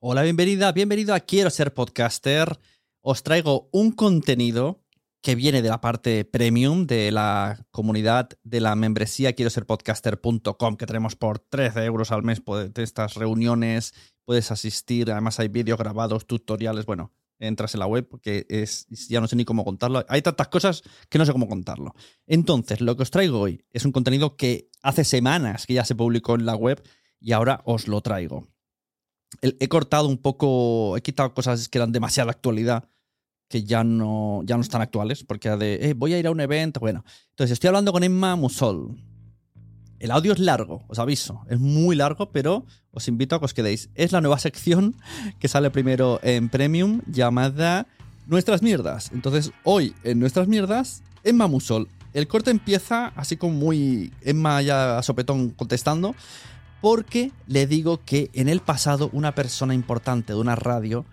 Hola, bienvenida, bienvenido a Quiero ser podcaster. Os traigo un contenido que viene de la parte premium de la comunidad de la membresía quiero ser podcaster.com que tenemos por 13 euros al mes de estas reuniones. Puedes asistir, además hay vídeos grabados, tutoriales. Bueno, entras en la web porque es, ya no sé ni cómo contarlo. Hay tantas cosas que no sé cómo contarlo. Entonces, lo que os traigo hoy es un contenido que hace semanas que ya se publicó en la web y ahora os lo traigo he cortado un poco, he quitado cosas que eran demasiada actualidad, que ya no, ya no están actuales, porque de, eh, voy a ir a un evento, bueno. Entonces estoy hablando con Emma Musol. El audio es largo, os aviso, es muy largo, pero os invito a que os quedéis. Es la nueva sección que sale primero en Premium llamada Nuestras Mierdas. Entonces hoy en Nuestras Mierdas, Emma Musol. El corte empieza así como muy Emma ya a sopetón contestando porque le digo que en el pasado una persona importante de una radio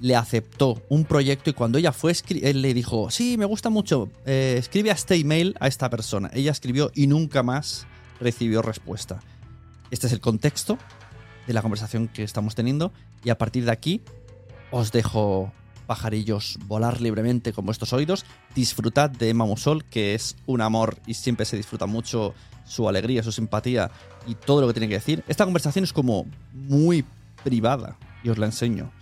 le aceptó un proyecto y cuando ella fue, él le dijo, sí, me gusta mucho, eh, escribe a este email a esta persona. Ella escribió y nunca más recibió respuesta. Este es el contexto de la conversación que estamos teniendo y a partir de aquí os dejo pajarillos volar libremente con vuestros oídos. Disfrutad de Emma que es un amor y siempre se disfruta mucho su alegría, su simpatía y todo lo que tiene que decir. Esta conversación es como muy privada y os la enseño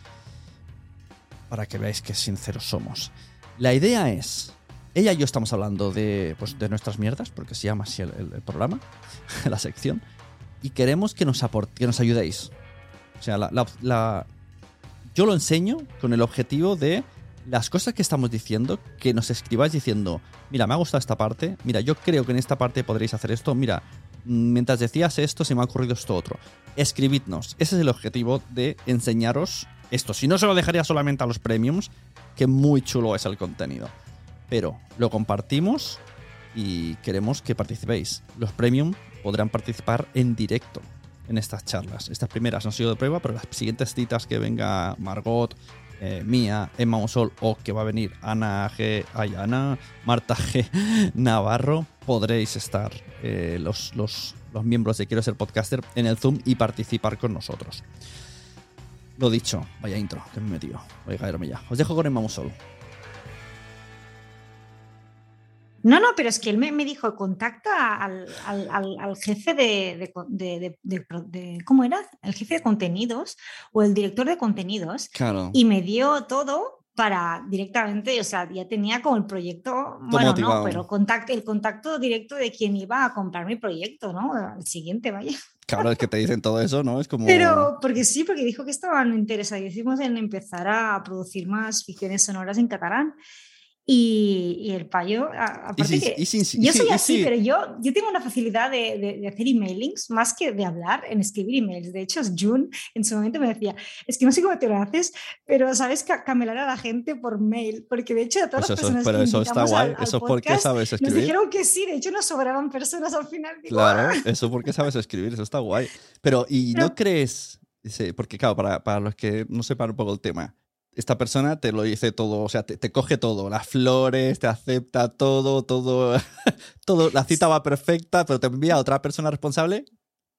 para que veáis qué sinceros somos. La idea es, ella y yo estamos hablando de, pues, de nuestras mierdas, porque se llama así el, programa, la sección, y queremos que nos, que nos ayudéis. O sea, la, yo lo enseño con el objetivo de las cosas que estamos diciendo, que nos escribáis diciendo, mira, me ha gustado esta parte, mira, yo creo que en esta parte podréis hacer esto, mira, mientras decías esto se me ha ocurrido esto otro. Escribidnos, ese es el objetivo de enseñaros esto. Si no, se lo dejaría solamente a los premiums, que muy chulo es el contenido. Pero lo compartimos y queremos que participéis. Los premium podrán participar en directo en estas charlas. Estas primeras han sido de prueba, pero las siguientes citas que venga Margot, eh, mía, Emma Mosol o que va a venir Ana G. Ayana, Marta G. Navarro, podréis estar eh, los, los, los, miembros de Quiero ser podcaster en el Zoom y participar con nosotros. Lo dicho, vaya intro que me he metido. Voy a caerme ya. Os dejo con Emma Mosol. No, no, pero es que él me, dijo, contacta al, jefe de, ¿cómo era? El jefe de contenidos o el director de contenidos. Claro. Y me dio todo para directamente, o sea, ya tenía como el proyecto, bueno, motivado. no, pero contacto, el contacto directo de quien iba a comprar mi proyecto, ¿no? El siguiente, vaya. Claro, es que te dicen todo eso, ¿no? Es como... Pero, porque sí, porque dijo que estaban interesadísimos en empezar a producir más ficciones sonoras en catalán. Y, y el payo, aparte que y yo soy así, pero yo, yo tengo una facilidad de, de- de hacer emailings más que de hablar en escribir emails. De hecho, June en su momento me decía, es que no sé cómo te lo haces, pero sabes ca- camelar a la gente por mail, porque de hecho a todas Pues las eso, personas pero que eso está guay. al- al eso es porque sabes Nos escribir. dijeron que sí, de hecho nos sobraban personas al final. Digo, Claro, "Ah". eso porque sabes escribir, eso está guay. Pero, ¿y no Pero- crees? sí, Porque, claro, para, para los que no sepan un poco el tema, esta persona te lo dice todo, o sea, te, te coge todo, las flores, te acepta todo, todo, todo, la cita va perfecta, pero te envía a otra persona responsable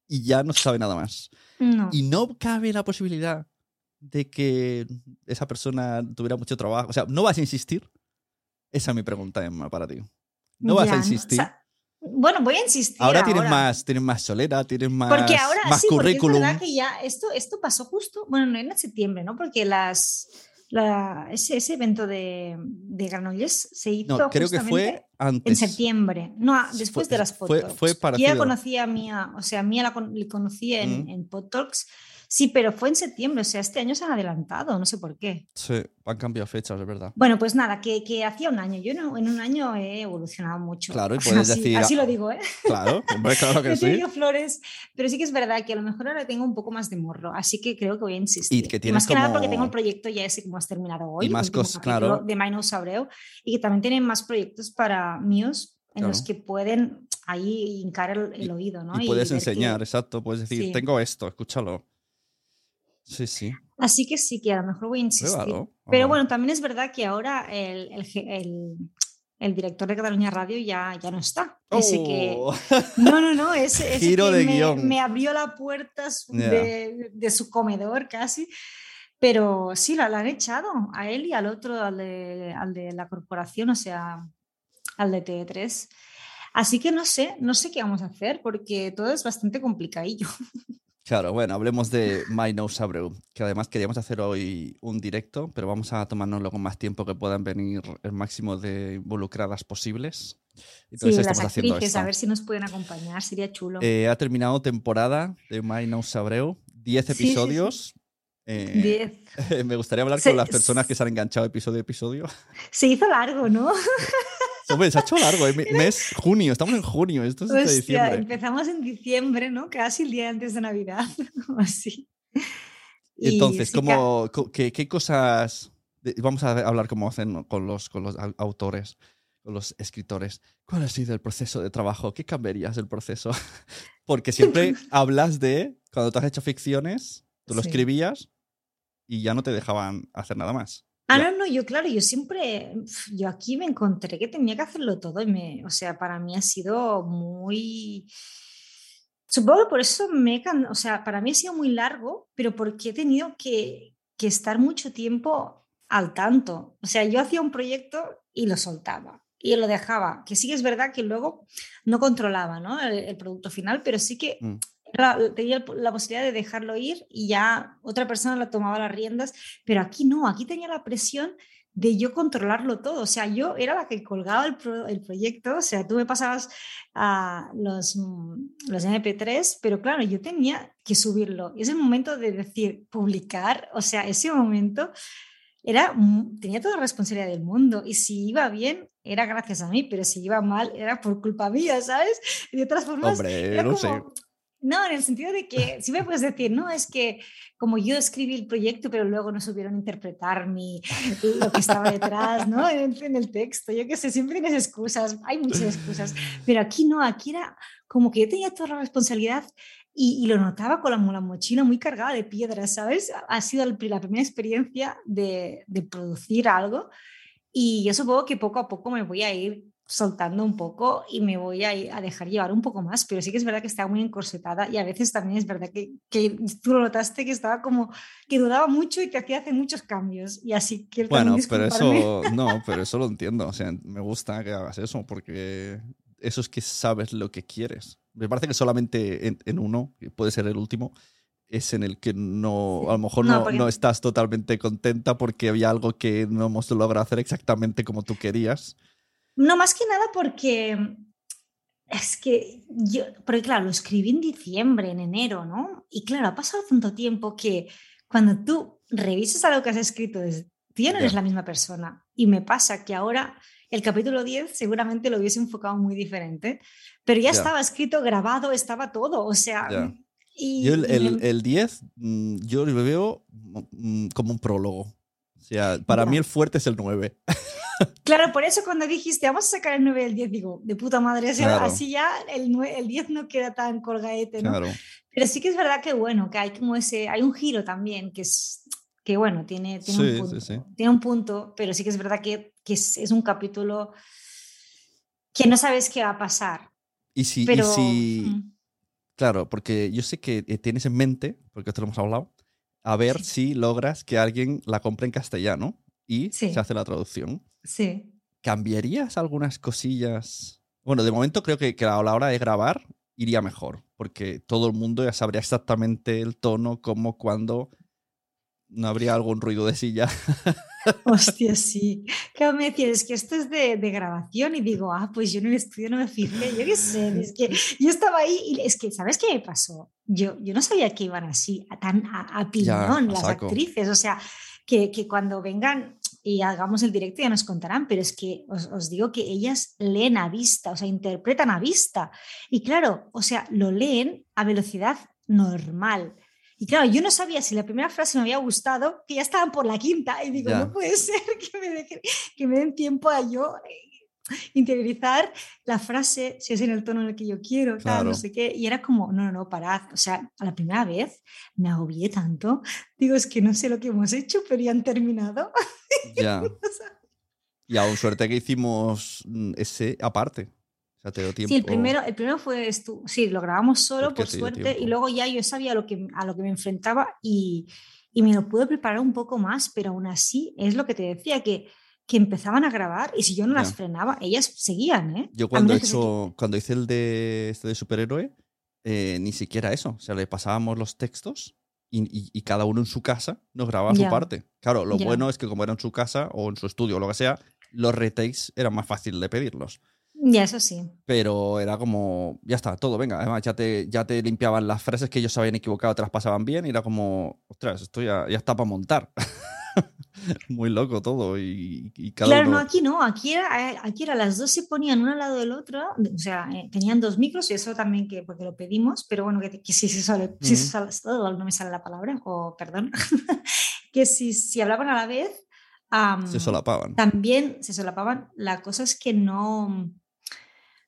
y ya no se sabe nada más. No. Y no cabe la posibilidad de que esa persona tuviera mucho trabajo. O sea, ¿no vas a insistir? Esa es mi pregunta, Emma, para ti. ¿No vas a o insistir? sea, bueno, voy a insistir. ahora tienes ahora. más, tienes más solera, tienes más, Porque ahora más sí, porque es currículum. verdad que ya esto, esto pasó justo, bueno, no en septiembre, ¿no? Porque las, la- ese, ese evento de, de Granollers se hizo No, creo que fue justamente antes. en septiembre, no, ah, después Fue- de las fue- Podtalks. fue Yo ya parecido. conocía a Mía, o sea, Mía la con- le conocí en, Mm. en Podtalks, sí, pero fue en septiembre, o sea, este año se han adelantado, no sé por qué. Sí, han cambiado fechas, es verdad. Bueno, pues nada, que, que hacía un año, yo no- en un año he evolucionado mucho. Claro, y puedes así, decir, así lo digo, ¿eh? Claro, hombre, claro que He sí. flores, pero sí que es verdad que a lo mejor ahora tengo un poco más de morro, así que creo que voy a insistir. que tienes más que nada porque tengo el proyecto ya ese que hemos terminado hoy, Y más cosas, claro. de Mainos Abreu, y que también tienen más proyectos para míos en los Claro. que pueden ahí hincar el, el Y- oído, ¿no? Y puedes enseñar, exacto. Puedes decir, Sí. tengo esto, escúchalo. Sí, sí. Así que sí, que a lo mejor voy a insistir. Pruébalo. Pero bueno, también es verdad que ahora el, el el- el director de Cataluña Radio ya, ya no está. Ese que, Oh. No, no, no, ese, ese Giro que de me, guion. me abrió la puerta de, de su comedor casi. Pero sí, la, la han echado a él y al otro, al de, al de la corporación, o sea, al de TV3. Así que no sé, no sé qué vamos a hacer porque todo es bastante complicadillo. Claro, bueno, hablemos de My Nose Abreu, que además queríamos hacer hoy un directo, pero vamos a tomárnoslo con más tiempo que puedan venir el máximo de involucradas posibles. Entonces sí, las actrices, a ver si nos pueden acompañar, sería chulo. Eh, ha terminado temporada de My Nose Abreu, 10 Sí, sí, sí. episodios. Eh, Diez. me gustaría hablar Se- con las personas que se han enganchado episodio a episodio. Se hizo largo, ¿no? Hombre, se ha hecho largo, eh, me- mes junio, estamos en junio, esto es Hostia, diciembre. empezamos en diciembre, ¿no? Casi el día antes de Navidad, así. Y entonces, sí que- ¿cómo, co- qué, qué cosas... Vamos a hablar cómo hacen con los, con los au- autores, con los escritores. ¿Cuál ha sido el proceso de trabajo? ¿Qué cambiarías del proceso? Porque siempre hablas de, cuando tú has hecho ficciones, tú lo Sí. escribías y ya no te dejaban hacer nada más. Ah, no, no, yo claro, yo siempre, yo aquí me encontré que tenía que hacerlo todo y me, o sea, para mí ha sido muy, supongo que por eso me, o sea, para mí ha sido muy largo, pero porque he tenido que, que estar mucho tiempo al tanto. O sea, yo hacía un proyecto y lo soltaba y lo dejaba, que sí que es verdad que luego no controlaba, ¿no? el, el producto final, pero sí que Mm. La- tenía la posibilidad de dejarlo ir y ya otra persona la tomaba las riendas, pero aquí no, aquí tenía la presión de yo controlarlo todo, o sea, yo era la que colgaba el, pro- el proyecto, o sea, tú me pasabas a los, mm, los MP3, pero claro, yo tenía que subirlo. Y es el momento de decir, publicar, o sea, ese momento era, tenía toda la responsabilidad del mundo y si iba bien era gracias a mí, pero si iba mal era por culpa mía, ¿sabes? Y de otras formas, Hombre, era no sé. No, en el sentido de que si me puedes decir, no, es que como yo escribí el proyecto, pero luego no supieron interpretar mi, lo que estaba detrás, ¿no? En, el texto, yo qué sé, siempre tienes excusas, hay muchas excusas, pero aquí no, aquí era como que yo tenía toda la responsabilidad y, lo notaba con la, la mochila muy cargada de piedras, ¿sabes? Ha sido el la primera experiencia de, de producir algo y yo supongo que poco a poco me voy a ir soltando un poco y me voy a, a dejar llevar un poco más, pero sí que es verdad que estaba muy encorsetada y a veces también es verdad que, que tú lo notaste que estaba como que dudaba mucho y que hacía hacer muchos cambios y así que Bueno, pero eso, no, pero eso lo entiendo. O sea, me gusta que hagas eso porque eso es que sabes lo que quieres. Me parece que solamente en, en uno, que puede ser el último, es en el que no, a lo mejor No, no, porque- no estás totalmente contenta porque había algo que no hemos logrado hacer exactamente como tú querías. No, más que nada porque es que yo, porque claro, lo escribí en diciembre, en enero, ¿no? Y claro, ha pasado tanto tiempo que cuando tú revisas algo que has escrito, tú ya no eres la misma persona. Y me pasa que ahora el capítulo 10 seguramente lo hubiese enfocado muy diferente, pero ya estaba escrito, grabado, estaba todo, o sea... Y, Yo el, el, el 10, mm, yo lo veo mm, como un prólogo. O sea, para mí el fuerte es el 9. Claro, por eso cuando dijiste, vamos a sacar el 9 y el 10, digo, de puta madre, o sea, Claro. así ya el, nue- el 10 no queda tan colgaete, ¿no? Claro. Pero sí que es verdad que bueno, que hay como ese, hay un giro también que es, que bueno, tiene, tiene Sí, un punto, sí. tiene un punto, pero sí que es verdad que, que es, es un capítulo que no sabes qué va a pasar, Y si, y pero si mm, Claro, porque yo sé que eh, tienes en mente, porque esto lo hemos hablado, a ver si logras que alguien la compre en castellano y Sí. se hace la traducción. sí. ¿Cambiarías algunas cosillas? Bueno, de momento creo que, que a la hora de grabar iría mejor, porque todo el mundo ya sabría exactamente el tono, cómo, cuándo. No habría algún ruido de silla. Hostia, sí. Claro, me decían, es que esto es de, de grabación y digo, ah, pues yo en el estudio no me fijé, yo qué sé, es que yo estaba ahí y es que, ¿sabes qué me pasó? Yo, yo no sabía que iban así, a, tan a, a piñón las actrices, o sea, que, que cuando vengan y hagamos el directo ya nos contarán, pero es que os, os digo que ellas leen a vista, o sea, interpretan a vista. Y claro, o sea, lo leen a velocidad normal. Y claro, yo no sabía si la primera frase me había gustado, que ya estaban por la quinta. Y digo, Ya. no puede ser que me, que me den tiempo a yo eh, interiorizar la frase, si es en el tono en el que yo quiero, tal, Claro. no sé qué. Y era como, no, no, no, parad. O sea, a la primera vez me agobié tanto. Digo, es que no sé lo que hemos hecho, pero ya han terminado. ya. Y aún suerte que hicimos mm, ese aparte. Te dio tiempo. Sí, el primero, el primero fue esto, sí, lo grabamos solo por suerte y luego ya yo sabía lo que, a lo que me enfrentaba y, y me lo pude preparar un poco más, pero aún así es lo que te decía, que, que empezaban a grabar y si yo no las Ya. frenaba, ellas seguían, ¿eh? Yo cuando, he menos que hecho, cuando hice el de este de superhéroe, eh, ni siquiera eso. O sea, le pasábamos los textos y, y- y cada uno en su casa nos grababa Ya. su parte. Claro, lo Ya. bueno es que como era en su casa o en su estudio o lo que sea, los retakes eran más fácil de pedirlos. Ya, eso sí. Pero era como, ya está, todo, venga. Además, ya te, ya te limpiaban las frases que ellos se habían equivocado, te las pasaban bien y era como, ostras, esto ya, ya está para montar. Muy loco todo y, y cada Claro, uno... no, aquí no, aquí era, eh, aquí era las dos se ponían una al lado del otro, o sea, eh, tenían dos micros y eso también que, porque lo pedimos, pero bueno, que, que si se sale, si se sale- oh, no me sale la palabra, o perdón, que si, si hablaban a la vez, am, Se solapaban. también se solapaban. La cosa es que no,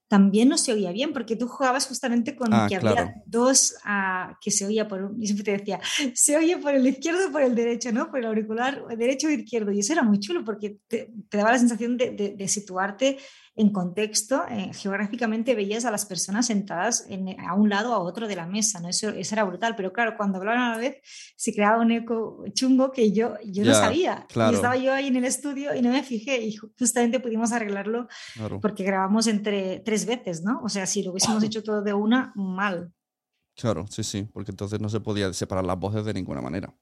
también no se oía bien, porque tú jugabas justamente con Ah, que claro. había dos ah, que se oía por un, yo siempre te decía, se oye por el izquierdo o por el derecho, ¿no? Por el auricular derecho o izquierdo. Y eso era muy chulo porque te, te daba la sensación de, de- de situarte en contexto, eh, geográficamente veías a las personas sentadas en- a un lado o a otro de la mesa, ¿no? Eso, eso era brutal, pero claro, cuando hablaban a la vez se creaba un eco chungo que yo, yo no sabía. claro. Y estaba yo ahí en el estudio y no me fijé y ju- justamente pudimos arreglarlo Claro. porque grabamos entre tres veces, ¿no? O sea, si lo hubiésemos hecho todo de una, mal. Claro, sí, sí, porque entonces no se podía separar las voces de ninguna manera.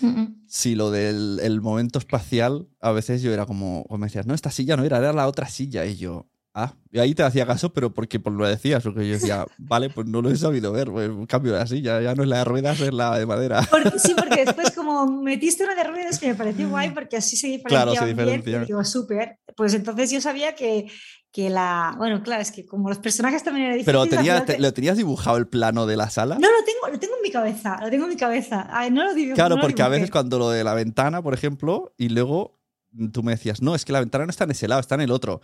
Mm, Sí, lo del el momento espacial, a veces yo era como, o me decías, no, esta silla no era, era la otra silla. Y yo, ah, y ahí te hacía caso, pero porque por lo decías, porque yo decía, vale, pues no lo he sabido ver, pues cambio la silla, ya no es la de ruedas, es la de madera. Porque, sí, porque después como metiste una de ruedas que me pareció guay porque así se Claro, diferenciaba se bien diferencia. y digo, súper. Pues entonces yo sabía que, que la... Bueno, claro, es que como los personajes también eran Pero difíciles, al tenía, te- ¿lo tenías dibujado el plano de la sala? No, lo tengo, lo tengo en mi cabeza, lo tengo en mi cabeza. Ay, no lo digo. claro, no lo porque a veces cuando lo de la ventana, por ejemplo, y luego tú me decías, no, es que la ventana no está en ese lado, está en el otro.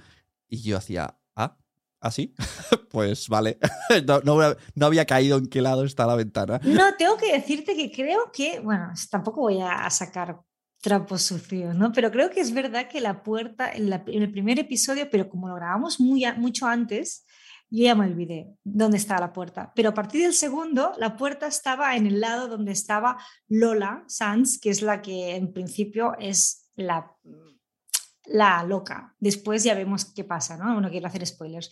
Y yo hacía, ah, ¿así? pues vale. no, no- no había caído en qué lado está la ventana. No, tengo que decirte que creo que, bueno, tampoco voy a sacar trapos sucios, ¿no? Pero creo que es verdad que la puerta, en, el primer episodio, pero como lo grabamos muy, mucho antes, yo ya me olvidé dónde estaba la puerta. Pero a partir del segundo, la puerta estaba en el lado donde estaba Lola Sanz, que es la que en principio es la, la loca. Después ya vemos qué pasa, ¿no? No quiero hacer spoilers.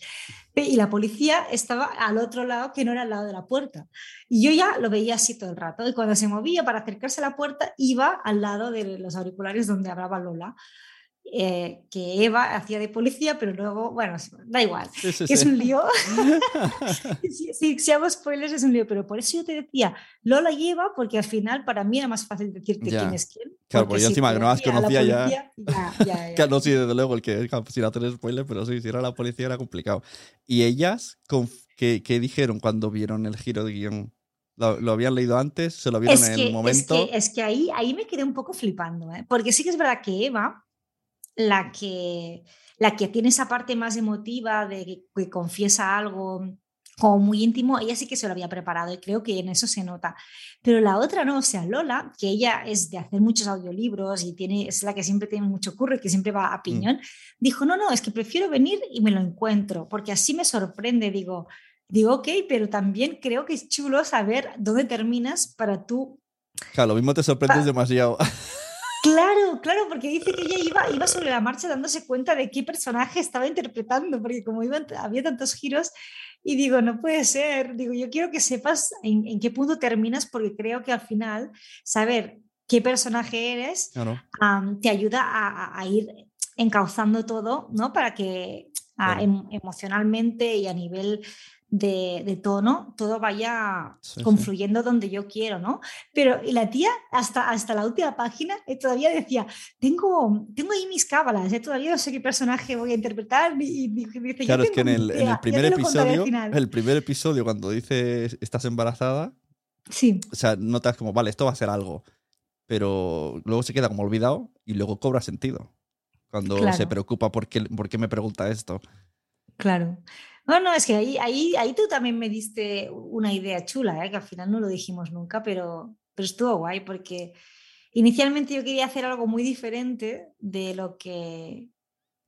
Y la policía estaba al otro lado, que no era al lado de la puerta. Y yo ya lo veía así todo el rato. Y cuando se movía para acercarse a la puerta, iba al lado de los auriculares donde hablaba Lola. Eh, que Eva hacía de policía, pero luego, bueno, da igual, es un lío. si, si, hago spoilers es un lío, pero por eso yo te decía Lola y Eva, porque al final para mí era más fácil decirte quién es quién. Claro, porque yo encima que no las conocía ya. ya, no, sí, desde luego, el que sin hacer spoilers, pero sí, si era la policía era complicado. ¿Y ellas qué, qué dijeron cuando vieron el giro de guion? ¿Lo, habían leído antes? ¿Se lo vieron en el momento? Es que, es que ahí, ahí me quedé un poco flipando, ¿eh? porque sí que es verdad que Eva la que, la que tiene esa parte más emotiva de que, confiesa algo como muy íntimo, ella sí que se lo había preparado y creo que en eso se nota. Pero la otra no, o sea, Lola, que ella es de hacer muchos audiolibros y tiene, es la que siempre tiene mucho curro y que siempre va a mm. piñón, dijo, no, no, es que prefiero venir y me lo encuentro, porque así me sorprende, digo, digo, ok, pero también creo que es chulo saber dónde terminas para tú... Claro, lo mismo te sorprendes demasiado. Claro, claro, porque dice que ella iba, iba sobre la marcha dándose cuenta de qué personaje estaba interpretando, porque como iban, había tantos giros, y digo, no puede ser, digo, yo quiero que sepas en, qué punto terminas, porque creo que al final saber qué personaje eres te ayuda a, ir encauzando todo, ¿no? Para que em, emocionalmente y a nivel de, tono, todo vaya confluyendo donde yo quiero, ¿no? Pero la tía, hasta, hasta la última página, eh, todavía decía, tengo, tengo ahí mis cábalas, eh, todavía no sé qué personaje voy a interpretar. Y, dice, claro, es que en el, primer episodio, el primer episodio, cuando dice estás embarazada, sí. o sea, notas como, vale, esto va a ser algo, pero luego se queda como olvidado y luego cobra sentido cuando se preocupa por qué, por qué me pregunta esto. Claro. No, no, es que ahí, ahí, ahí tú también me diste una idea chula, ¿eh? que al final no lo dijimos nunca, pero, pero estuvo guay porque inicialmente yo quería hacer algo muy diferente de lo que...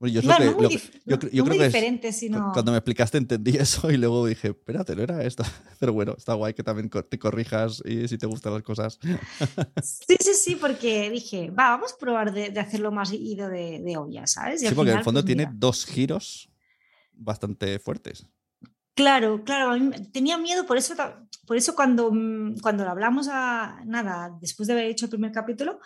yo, no muy, diferente, sino... Cuando me explicaste entendí eso y luego dije, espérate, no era esto. Pero bueno, está guay que también te corrijas y si te gustan las cosas. Sí, sí, sí, porque dije, va, vamos a probar de, hacerlo más ido de, de olla, ¿sabes? sí, porque en el fondo pues tiene dos giros bastante fuertes. Claro, claro, tenía miedo, por eso, por eso cuando, mm, cuando lo hablamos a nada, después de haber hecho el primer capítulo,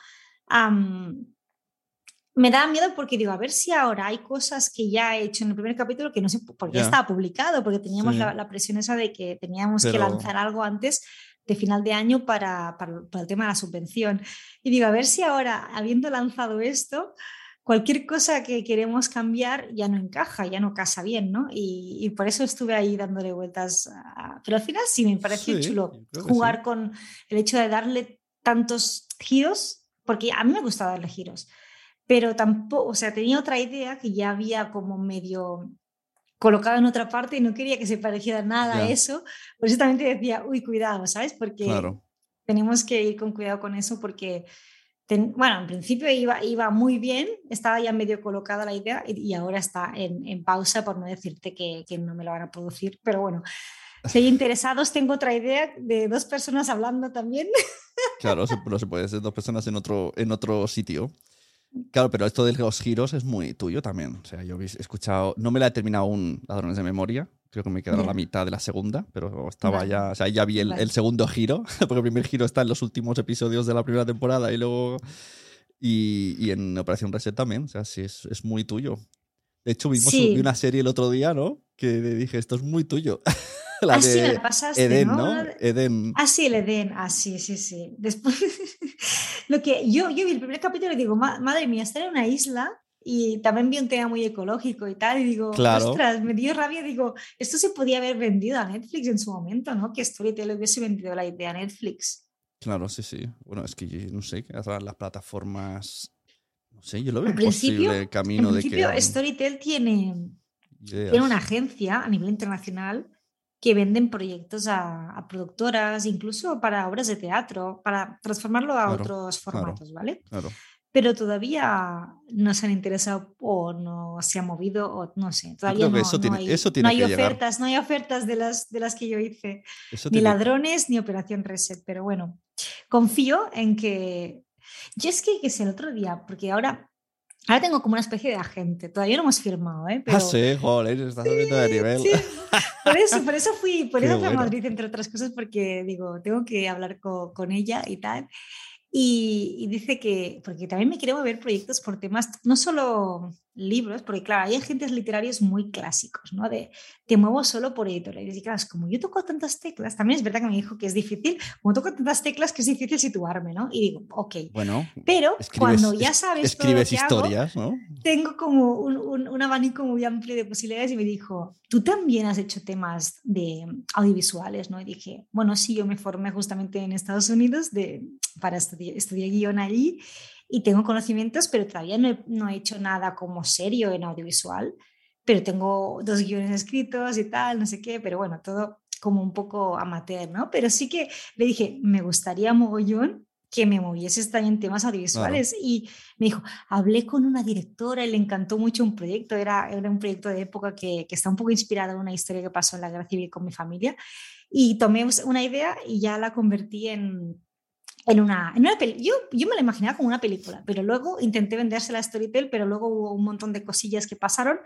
me daba miedo porque digo, a ver si ahora hay cosas que ya he hecho en el primer capítulo que no sé, porque ya estaba publicado, porque teníamos la, presión esa de que teníamos que lanzar algo antes de final de año para, para, el tema de la subvención. Y digo, a ver si ahora, habiendo lanzado esto, cualquier cosa que queremos cambiar ya no encaja, ya no casa bien, ¿no? Y, por eso estuve ahí dándole vueltas. Pero al final sí me pareció chulo jugar con el hecho de darle tantos giros, porque a mí me gusta darle giros, pero tampoco, o sea, tenía otra idea que ya había como medio colocado en otra parte y no quería que se pareciera nada a eso. Por eso también te decía, uy, cuidado, ¿sabes? Porque tenemos que ir con cuidado con eso porque bueno, en principio iba, iba muy bien, estaba ya medio colocada la idea y, ahora está en, pausa por no decirte que, no me lo van a producir, pero bueno, si hay interesados, tengo otra idea de dos personas hablando también. Claro, pero se puede ser dos personas en otro, en otro sitio. Claro, pero esto de los giros es muy tuyo también. O sea, yo he escuchado, no me la he terminado aún Ladrones de Memoria, creo que me quedaba la mitad de la segunda, pero estaba ya, o sea, ya vi el, segundo giro, porque el primer giro está en los últimos episodios de la primera temporada y luego... Y, y en Operación Reset también, o sea, sí, es, es muy tuyo. De hecho, vimos una serie el otro día, ¿no? Que dije, esto es muy tuyo. la ah, sí, me la pasaste, Eden, ¿no? Eden. Ah, sí, el Eden. Ah, sí, sí, sí. Después, lo que yo, yo vi el primer capítulo y digo, madre mía, estar en una isla y también vi un tema muy ecológico y tal, y digo, ostras, me dio rabia, digo, esto se podía haber vendido a Netflix en su momento, ¿no? Que Storytel hubiese vendido la idea a Netflix. Claro, sí, sí. Bueno, es que no sé, las plataformas, no sé, yo lo veo imposible el camino de que... Storytel tiene, tiene una agencia a nivel internacional que venden proyectos a, productoras, incluso para obras de teatro, para transformarlo a otros formatos, ¿vale? Claro pero todavía no se han interesado o no se ha movido o no sé, todavía no, eso tiene, hay, eso tiene no hay ofertas, no hay ofertas de las, de las que yo hice, ni ladrones ni operación reset, pero bueno, confío en que, yo es que, que sé, el otro día, porque ahora Ahora tengo como una especie de agente. Todavía no hemos firmado, ¿eh? Ah, sí, joder, estás subiendo de nivel. Sí, por eso, por eso fui, por Qué eso fui a. Madrid, entre otras cosas, porque digo, tengo que hablar co- con, ella y tal. Y, y dice que, porque también me quiero mover proyectos por temas, no solo libros, porque claro, hay agentes literarios muy clásicos, ¿no? De te muevo solo por editoriales. Y claro, es como yo toco tantas teclas, también es verdad que me dijo que es difícil, como toco tantas teclas que es difícil situarme, ¿no? Y digo, ok. Bueno, Pero escribes, cuando ya es- sabes todo lo escribes que hago, historias, ¿no? tengo como un, un- un abanico muy amplio de posibilidades y me dijo, tú también has hecho temas de audiovisuales, ¿no? Y dije, bueno, sí, yo me formé justamente en Estados Unidos de, para estudiar, estudié guion allí y tengo conocimientos, pero todavía no he, no he hecho nada como serio en audiovisual, pero tengo dos guiones escritos y tal, no sé qué, pero bueno, todo como un poco amateur, ¿no? Pero sí que le dije, me gustaría mogollón que me movieses también temas audiovisuales y me dijo, hablé con una directora y le encantó mucho un proyecto, era, era un proyecto de época que, que está un poco inspirado en una historia que pasó en la guerra civil con mi familia y tomé una idea y ya la convertí en, en una, en una. Yo, yo me la imaginaba como una película, pero luego intenté vendérsela a Storytel, pero luego hubo un montón de cosillas que pasaron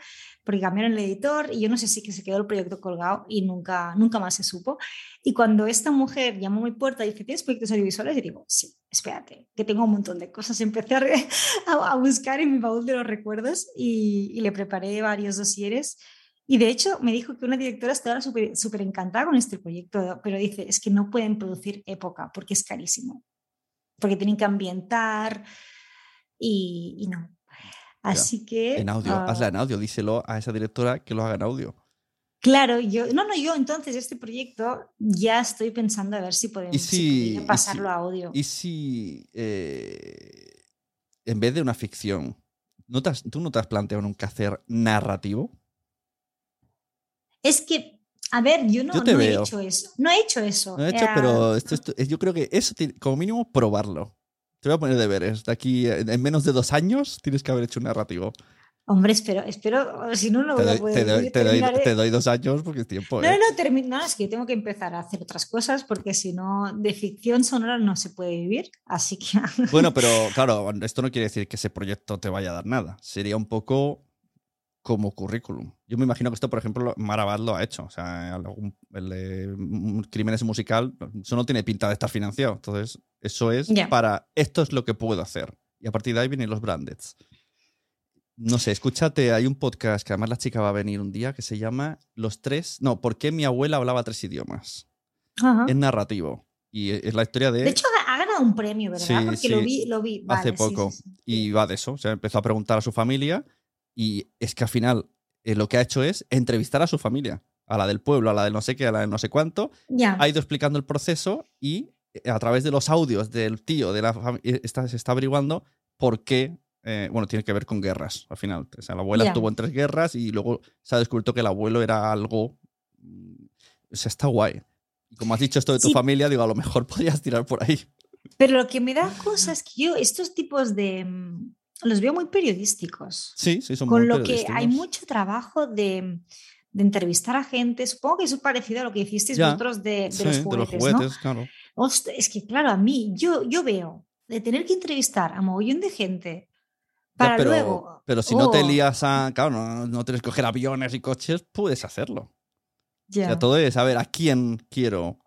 porque cambiaron el editor y yo no sé si que se quedó el proyecto colgado y nunca, nunca más se supo. Y cuando esta mujer llamó a mi puerta y dice, ¿tienes proyectos audiovisuales? Y digo, sí, espérate, que tengo un montón de cosas. Empecé a, re- a, a buscar en mi baúl de los recuerdos y, y le preparé varios dosieres. Y de hecho me dijo que una directora estaba súper encantada con este proyecto, pero dice, es que no pueden producir época porque es carísimo, porque tienen que ambientar y, y no. Así que... En audio, ah, hazla en audio, díselo a esa directora que lo haga en audio. Claro, yo, no, no, yo entonces este proyecto ya estoy pensando a ver si podemos ¿Y si si- podría y pasarlo si- a audio. ¿Y si eh, en vez de una ficción, ¿no te has- ¿tú no te has planteado nunca hacer narrativo? Es que, a ver, yo no, Yo te no he hecho eso. No he hecho eso. No he hecho, Eh, pero esto, esto- es- yo creo que eso, como mínimo, probarlo. Te voy a poner deberes. De aquí, eh, en menos de dos años, tienes que haber hecho un narrativo. Hombre, espero, espero, si no, no Te a doy, poder. te doy- te doy- terminaré- te doy dos años porque es tiempo. No, ¿eh? no, no, termi- no, es que tengo que empezar a hacer otras cosas porque si no, de ficción sonora no se puede vivir. Así que. Bueno, pero claro, esto no quiere decir que ese proyecto te vaya a dar nada. Sería un poco como currículum. Yo me imagino que esto, por ejemplo, Marabad lo ha hecho. O sea, algún- el de mm, Crímenes musical, eso no tiene pinta de estar financiado. Entonces, eso es Ya. para esto es lo que puedo hacer. Y a partir de ahí vienen los brandeds. No sé, escúchate, hay un podcast que además la chica va a venir un día que se llama Los tres. No, ¿por qué mi abuela hablaba tres idiomas? Ajá. Es narrativo. Y es la historia de. De hecho, ha ganado un premio, ¿verdad? Sí, porque lo sí. vi, lo vi. hace Vale, sí, poco. sí. Y va de eso. O sea, empezó a preguntar a su familia y es que al final eh, lo que ha hecho es entrevistar a su familia. A la del pueblo, a la del no sé qué, a la del no sé cuánto. Ha ido explicando el proceso y eh, a través de los audios del tío de la familia se está averiguando por qué. eh, bueno, tiene que ver con guerras al final. O sea, la abuela Ya. estuvo en tres guerras y luego se ha descubierto que el abuelo era algo. mm, O sea, está guay. Y como has dicho esto de tu Sí. familia, digo, a lo mejor podrías tirar por ahí. Pero lo que me da cosa es que yo estos tipos de... los veo muy periodísticos. Sí, sí, son con muy lo que hay mucho trabajo de, de entrevistar a gente. Supongo que eso es parecido a lo que hicisteis Ya. vosotros de, de Sí, los de los juguetes, ¿no? juguetes, claro. Es que claro, a mí, yo, yo veo de tener que entrevistar a mogollón de gente Ya, para pero, luego... pero si no te Oh, lías a. Claro, no, no tienes que coger aviones y coches, puedes hacerlo. ya. O sea, todo es saber a quién quiero.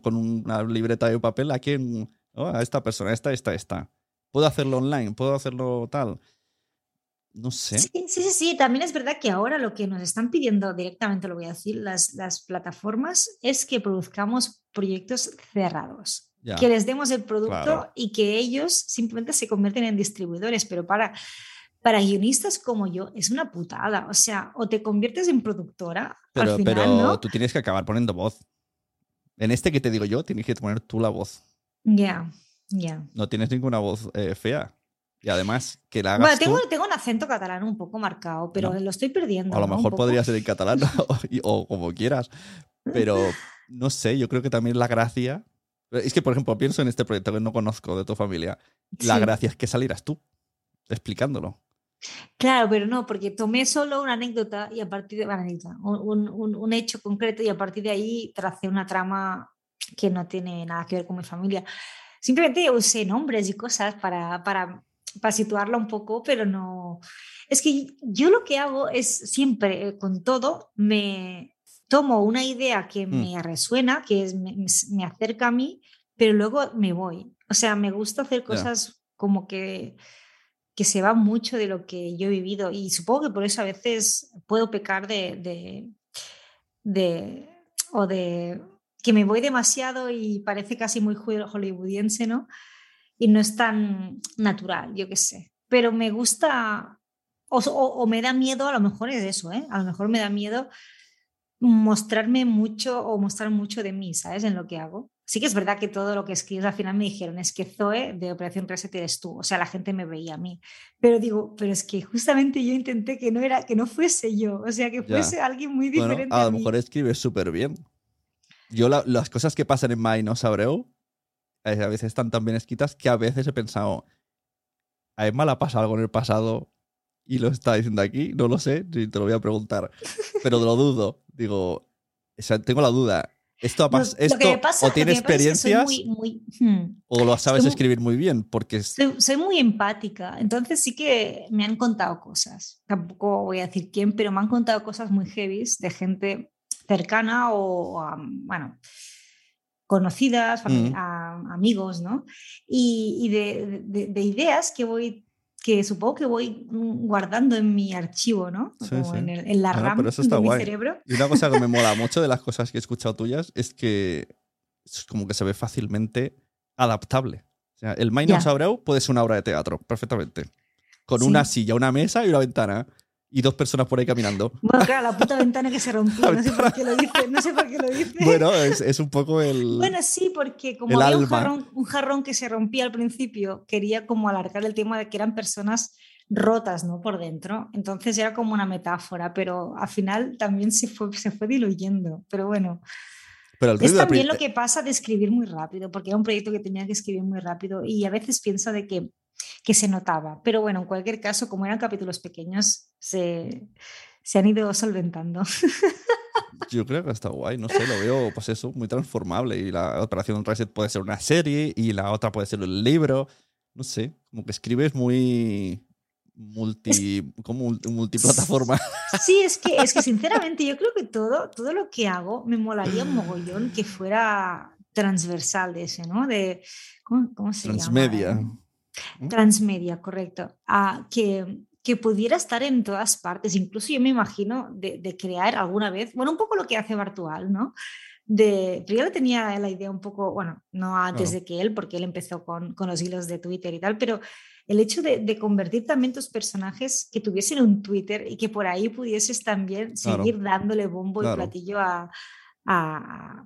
Con una libreta de papel, a quién. ¿no? A esta persona, esta, esta, esta. Puedo hacerlo online, puedo hacerlo tal. No sé. Sí, sí, sí, sí, también es verdad que ahora lo que nos están pidiendo directamente, lo voy a decir, las, las plataformas es que produzcamos proyectos cerrados, Ya. que les demos el producto Claro. y que ellos simplemente se convierten en distribuidores, pero para, para guionistas como yo es una putada, o sea, o te conviertes en productora Pero, al final, pero ¿no? tú tienes que acabar poniendo voz. En este que te digo yo, tienes que poner tú la voz. Ya, ya. No tienes ninguna voz eh, fea. Y además, que la hagas Bueno, tengo, tú, tengo un acento catalán un poco marcado, pero No. lo estoy perdiendo. o a lo ¿no? Mejor podría ser en catalán o, o como quieras. Pero no sé, yo creo que también la gracia. Es que, por ejemplo, pienso en este proyecto que no conozco de tu familia. La Sí. gracia es que salieras tú explicándolo. Claro, pero no, porque tomé solo una anécdota y a partir de una anécdota, un, un- un hecho concreto y a partir de ahí tracé una trama que no tiene nada que ver con mi familia. Simplemente usé nombres y cosas para, para para situarla un poco, pero no... Es que yo lo que hago es siempre, eh, con todo, me tomo una idea que Mm. me resuena, que es, me, me acerca a mí, pero luego me voy. O sea, me gusta hacer cosas como que, que se van mucho de lo que yo he vivido y supongo que por eso a veces puedo pecar de, de, de- o de que me voy demasiado y parece casi muy ho- hollywoodiense, ¿no? Y no es tan natural, yo qué sé. Pero me gusta, o, o- o me da miedo, a lo mejor es eso, ¿eh? A lo mejor me da miedo mostrarme mucho o mostrar mucho de mí, ¿sabes? En lo que hago. Sí que es verdad que todo lo que escribes al final me dijeron, es que Zoe de Operación Reset eres tú, o sea, la gente me veía a mí. Pero digo, pero es que justamente yo intenté que no era, que no fuese yo, o sea, que Ya. fuese alguien muy Bueno, diferente a a lo mí. mejor escribes súper bien. Yo la- las cosas que pasan en My no Sabreu eh, a veces están tan bien escritas que a veces he pensado, a Emma le ha pasado algo en el pasado y lo está diciendo aquí, no lo sé, ni te lo voy a preguntar, pero lo dudo. Digo, o sea, tengo la duda. ¿Esto, lo esto pasa- o tiene pasa experiencias muy- muy- hmm. o lo sabes muy- escribir muy bien? Porque Soy, soy muy empática, entonces sí que me han contado cosas. Tampoco voy a decir quién, pero me han contado cosas muy heavies de gente cercana o, bueno, conocidas, Mm. a- amigos, ¿no? Y, y de, de- de ideas que voy, que supongo que voy guardando en mi archivo, ¿no? Sí, Como sí. En, el- en la Bueno, RAM pero eso de mi cerebro. Y una cosa que me mola mucho de las cosas que he escuchado tuyas es que es como que se ve fácilmente adaptable. O sea, el My Ya. No Sabreu puede ser una obra de teatro, perfectamente. Con Sí. una silla, una mesa y una ventana. Y dos personas por ahí caminando. Bueno, claro, la puta ventana que se rompió, no sé por qué lo dice, no sé por qué lo dice. Bueno, es, es un poco el. Bueno, sí, porque como había un jarrón, un jarrón que se rompía al principio, quería como alargar el tema de que eran personas rotas, ¿no? Por dentro. Entonces era como una metáfora, pero al final también se fue, se fue diluyendo. Pero bueno, pero el es también lo que pasa de escribir muy rápido, porque era un proyecto que tenía que escribir muy rápido y a veces pienso de que, que se notaba. Pero bueno, en cualquier caso, como eran capítulos pequeños, se, se han ido solventando. Yo creo que está guay, no sé, lo veo, pues eso, muy transformable. Y la Operación Reset puede ser una serie y la otra puede ser un libro. No sé, como que escribes muy multi. como mul- multiplataforma. Sí, es que, es que sinceramente yo creo que todo, todo lo que hago me molaría un mogollón que fuera transversal de ese, ¿no? De, ¿cómo, cómo se Transmedia. llama? Transmedia, correcto. Ah, que, que pudiera estar en todas partes. Incluso yo me imagino de, de crear alguna vez, bueno, un poco lo que hace Bartual, ¿no? De, le tenía la idea un poco, bueno, no antes de que él, porque él empezó con, con los hilos de Twitter y tal, pero el hecho de, de convertir también tus personajes que tuviesen un Twitter y que por ahí pudieses también Claro. seguir dándole bombo Claro. y platillo a, a-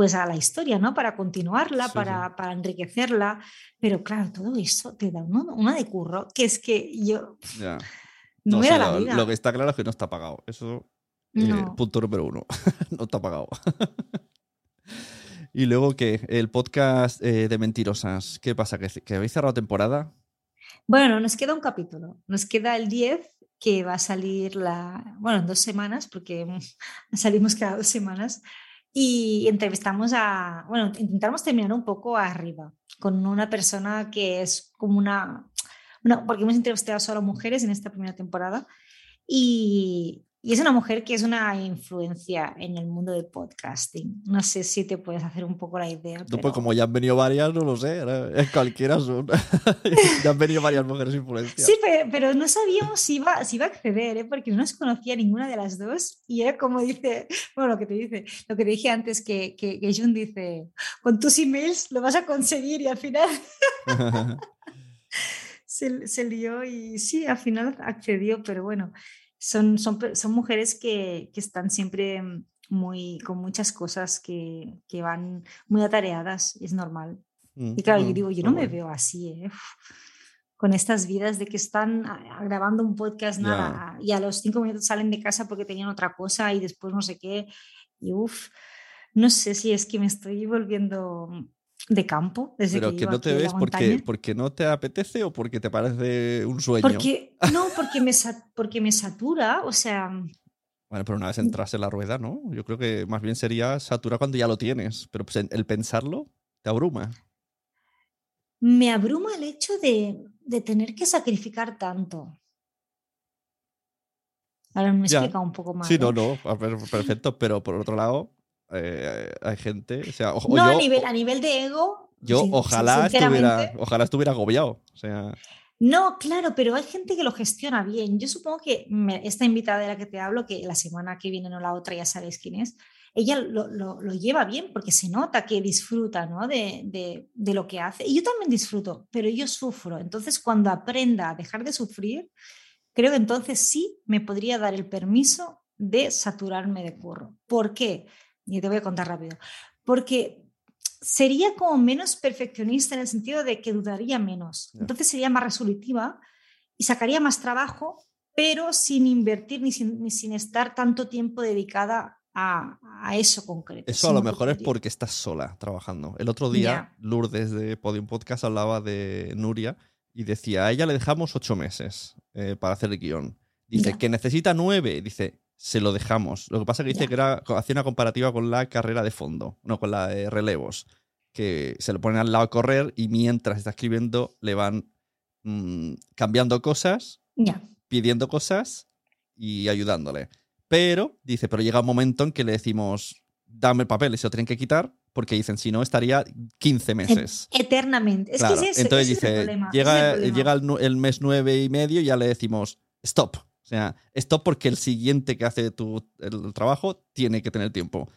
pues a la historia, ¿no? Para continuarla, Sí, para, para enriquecerla. Pero claro, todo eso te da una, una de curro, que es que yo Ya. no, me sé, da la lo, vida. lo que está claro es que no está pagado. Eso, eh, No. punto número uno. no está pagado. y luego que el podcast eh, de mentirosas, ¿qué pasa? ¿Que, que habéis cerrado temporada? Bueno, nos queda un capítulo. Nos queda el 10 que va a salir la, bueno, en dos semanas, porque salimos cada dos semanas. Y entrevistamos a, bueno, intentamos terminar un poco arriba, con una persona que es como una, una porque hemos entrevistado solo mujeres en esta primera temporada. Y, y es una mujer que es una influencia en el mundo del podcasting. No sé si te puedes hacer un poco la idea. No, pero- pues como ya han venido varias, no lo sé. eh, Cualquiera son. ya han venido varias mujeres influencias. Sí, pero, pero no sabíamos si iba, si iba a acceder, ¿eh? porque no nos conocía ninguna de las dos. Y era como dice, bueno, lo que te dice, lo que te dije antes, que, que, que Jun dice, con tus emails lo vas a conseguir y al final se, se lió y sí, al final accedió, pero bueno, son, son, son mujeres que, que están siempre mm, muy, con muchas cosas que, que van muy atareadas, es normal. Mm, Y claro, yo bueno, digo, yo no me guay. veo así, ¿eh? Con estas vidas de que están a- a- grabando un podcast, nada, y a los cinco minutos salen de casa porque tenían otra cosa y después no sé qué. Y uff, no sé si es que me estoy volviendo de campo desde Pero que no te ves porque, porque no te apetece o porque te parece un sueño. Porque, no, porque me, porque me satura, o sea, Bueno, pero una Mm. vez entras en la rueda, ¿no? Yo creo que más bien sería saturar cuando ya lo tienes. Pero pues, el pensarlo te abruma. me abruma el hecho de, de tener que sacrificar tanto. Ahora me Ya. explica un poco más. Sí, ¿eh? no, no, perfecto, pero por otro lado, eh, hay gente, o sea, o- o No, yo, a, nivel, a nivel de ego. yo sin- ojalá estuviera, ojalá estuviera agobiado, o sea, No, claro, pero hay gente que lo gestiona bien. Yo supongo que me- esta invitada de la que te hablo, que la semana que viene, no la otra, ya sabéis quién es, ella lo, lo- lo lleva bien porque se nota que disfruta ¿no? de, de- de lo que hace. Y yo también disfruto, pero yo sufro. Entonces, cuando aprenda a dejar de sufrir, creo que entonces sí me podría dar el permiso de saturarme de curro. ¿Por qué? Y te voy a contar rápido. Porque sería como menos perfeccionista en el sentido de que dudaría menos. Entonces sería más resolutiva y sacaría más trabajo, pero sin invertir ni sin, ni sin estar tanto tiempo dedicada a, a eso concreto. eso a lo mejor es porque estás sola trabajando. El otro día. Lourdes de Podium Podcast hablaba de Nuria y decía, a ella le dejamos ocho meses eh, para hacer el guion. Dice que necesita nueve, dice, se lo dejamos. Lo que pasa que dice Ya. que era, hacía una comparativa con la carrera de fondo, no con la de relevos, que se lo ponen al lado a correr y mientras está escribiendo le van mm, cambiando cosas, Ya. pidiendo cosas y ayudándole. Pero, dice, pero llega un momento en que le decimos, dame el papel y se lo tienen que quitar porque dicen, si no, estaría 15 meses. Eternamente. Es Claro, que es ese, Entonces es el dice, es el llega, problema. llega el, nu- el mes nueve y medio y ya le decimos, stop. O sea, stop porque el siguiente que hace tu, el trabajo tiene que tener tiempo.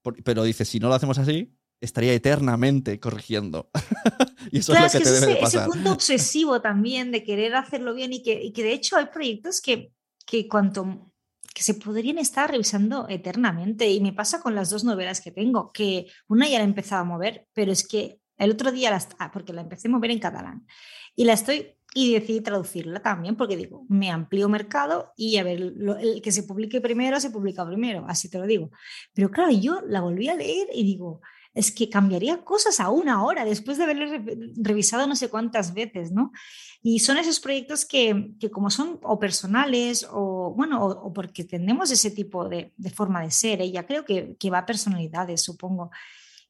Por- pero dice, si no lo hacemos así, estaría eternamente corrigiendo. y eso Claro, es lo que, es te que debe ese, de ese pasar. punto obsesivo también de querer hacerlo bien y que, y que de hecho hay proyectos que, que cuanto que se podrían estar revisando eternamente y me pasa con las dos novelas que tengo, que una ya la he empezado a mover, pero es que el otro día, la, ah, porque la empecé a mover en catalán y la estoy y decidí traducirla también porque digo, me amplío mercado y a ver, el que se publique primero se publica primero, así te lo digo. Pero claro, yo la volví a leer y digo, es que cambiaría cosas a una hora después de haberle re- revisado no sé cuántas veces, ¿no? Y son esos proyectos que, que como son o personales o, bueno, o, porque tenemos ese tipo de, de forma de ser, ella creo que, que va a personalidades, supongo.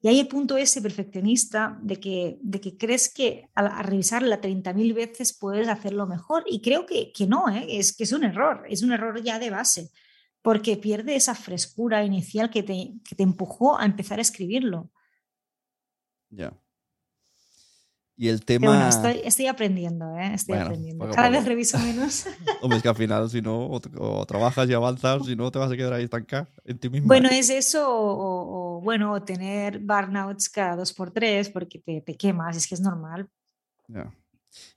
Y hay el punto ese perfeccionista de que, de que crees que al, al revisarla 30.000 veces puedes hacerlo mejor. Y creo que, que no, ¿eh? es que es un error, es un error ya de base, porque pierde esa frescura inicial que te, que te empujó a empezar a escribirlo. Ya. Y el tema... bueno, estoy, estoy aprendiendo, ¿eh? estoy Bueno, aprendiendo. Cada vez reviso menos. Hombre, es que al final, si no, o, o trabajas y avanzas, si no, te vas a quedar ahí estancada en ti misma. Bueno, es eso, o, o- bueno, o tener burnouts cada dos por tres porque te, te quemas, es que es normal. Ya.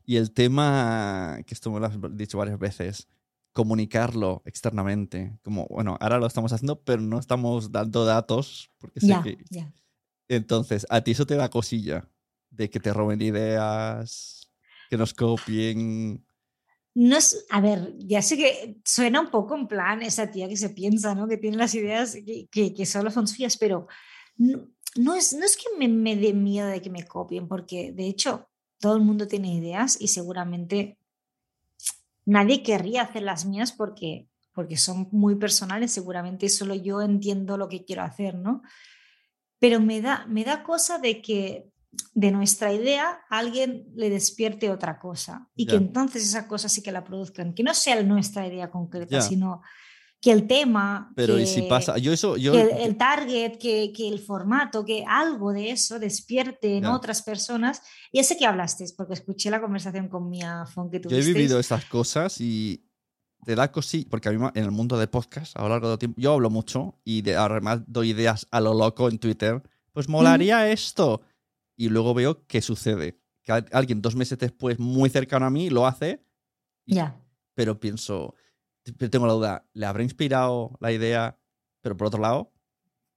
Y el tema, que esto me lo has dicho varias veces, comunicarlo externamente. Como, bueno, ahora lo estamos haciendo, pero no estamos dando datos, porque sé que... ya. Entonces, a ti eso te da cosilla de que te roben ideas, que nos copien. No es, a ver, ya sé que suena un poco en plan esa tía que se piensa, ¿no? Que tiene las ideas que, que, solo son suyas, pero no, no es, no es que me, me dé miedo de que me copien, porque de hecho todo el mundo tiene ideas y seguramente nadie querría hacer las mías porque, porque son muy personales, seguramente solo yo entiendo lo que quiero hacer, ¿no? Pero me da, me da cosa de que de nuestra idea a alguien le despierte otra cosa y que entonces esa cosa sí que la produzcan, que no sea nuestra idea concreta, sino que el tema, Pero que, y si pasa, yo eso, yo, que el, el target, que, que el formato, que algo de eso despierte en otras personas. Ya sé que hablasteis, porque escuché la conversación con Mia Fon que yo he tuvisteis. vivido esas cosas y te da cosilla, porque a mí en el mundo de podcast, a lo largo del tiempo, yo hablo mucho y de, además doy ideas a lo loco en Twitter. Pues molaría esto. Y luego veo que sucede. Que al- alguien dos meses después, muy cercano a mí, lo hace, Ya. pero pienso, tengo la duda, ¿le habrá inspirado la idea? Pero por otro lado,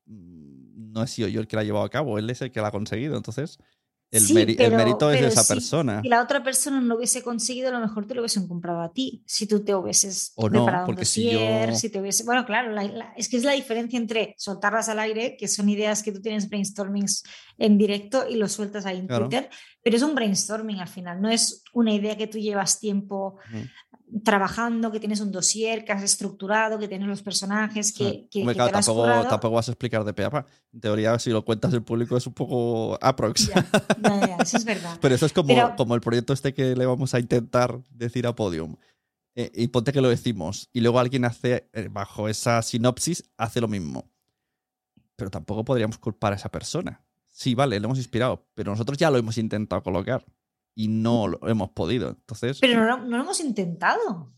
mm, no he sido yo el que la ha llevado a cabo, él es el que la ha conseguido. Entonces, el, Sí, meri- el pero- mérito es de esa si- persona. Si la otra persona no hubiese conseguido, a lo mejor te lo hubiesen comprado a ti. Si tú te hubieses O no, preparado un porque si dossier, yo- si te hubiese... Bueno, claro, la- la- es que es la diferencia entre soltarlas al aire, que son ideas que tú tienes brainstormings en directo y lo sueltas ahí en Claro. Twitter, pero es un brainstorming al final, no es una idea que tú llevas tiempo. Trabajando, que tienes un dossier, que has estructurado, que tienes los personajes, que, que, Hombre, que claro, te lo has tampoco, vas a explicar de pe a pa. En teoría, si lo cuentas en público es un poco aprox. Ya, ya, ya, eso es verdad. Pero eso es como, Pero- como el proyecto este que le vamos a intentar decir a Podium. Eh, y ponte que lo decimos. Y luego alguien hace, eh, bajo esa sinopsis, hace lo mismo. Pero tampoco podríamos culpar a esa persona. Sí, vale, le hemos inspirado. Pero nosotros ya lo hemos intentado colocar. Y no lo hemos podido. Entonces. Pero no, lo- no lo hemos intentado.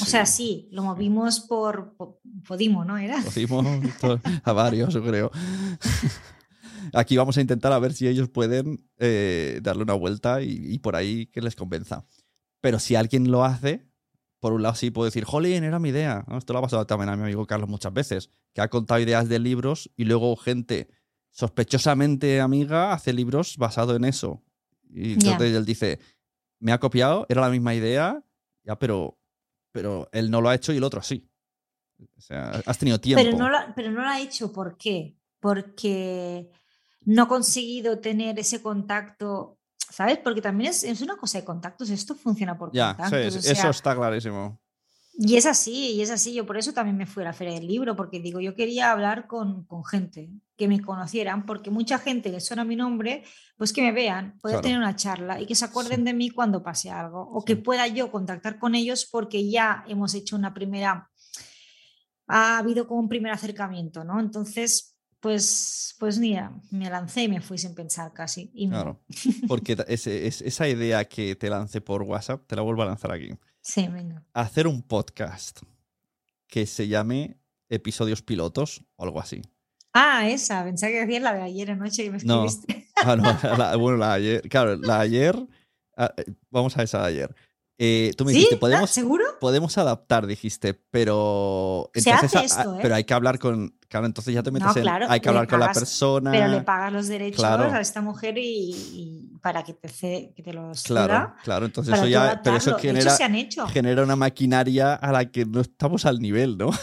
O sea, sí, lo movimos por, por Podimo, ¿no? Era. To- a varios, yo creo. Aquí vamos a intentar a ver si ellos pueden eh, darle una vuelta y, y por ahí que les convenza. Pero si alguien lo hace, por un lado sí puedo decir, jolín, era mi idea. ¿no? Esto lo ha pasado también a mi amigo Carlos muchas veces, que ha contado ideas de libros y luego gente sospechosamente amiga hace libros basado en eso. Y entonces él dice, me ha copiado, era la misma idea, ya, pero, pero él no lo ha hecho y el otro sí. O sea, has tenido tiempo. Pero no, lo, pero no lo ha hecho, ¿por qué? Porque no ha conseguido tener ese contacto, ¿sabes? Porque también es, es una cosa de contactos, esto funciona por Ya, sí, contactos. o eso sea, está clarísimo. Y es así, y es así. Yo por eso también me fui a la Feria del Libro, porque digo, yo quería hablar con, con gente que me conocieran, porque mucha gente le suena mi nombre, pues que me vean, poder Claro. tener una charla y que se acuerden Sí. de mí cuando pase algo, o que pueda yo contactar con ellos porque ya hemos hecho una primera, ha habido como un primer acercamiento, ¿no? Entonces, pues, pues mira, me lancé y me fui sin pensar casi. Y Claro. Porque ese- esa idea que te lancé por WhatsApp, te la vuelvo a lanzar aquí. Sí, venga. Hacer un podcast que se llame Episodios Pilotos o algo así. Ah, esa, pensaba que decías la de ayer anoche que me No. escribiste. Ah, no, la- bueno, la de ayer. Claro, la de ayer. ah, eh, Vamos a esa de ayer. Eh, tú me ¿Sí? dijiste, podemos, ¿Seguro? podemos adaptar, dijiste, pero. Se hace ah, esto, ah, ¿eh? Pero hay que hablar con. Claro, entonces ya te metes en. claro, hay que hablar con la pagas- persona. Pero le pagas los derechos Claro. a esta mujer y, y para que te, que te los Claro, ceda, claro. Entonces eso ya. Pero eso hecho, genera. han hecho. genera una maquinaria a la que no estamos al nivel, ¿no? o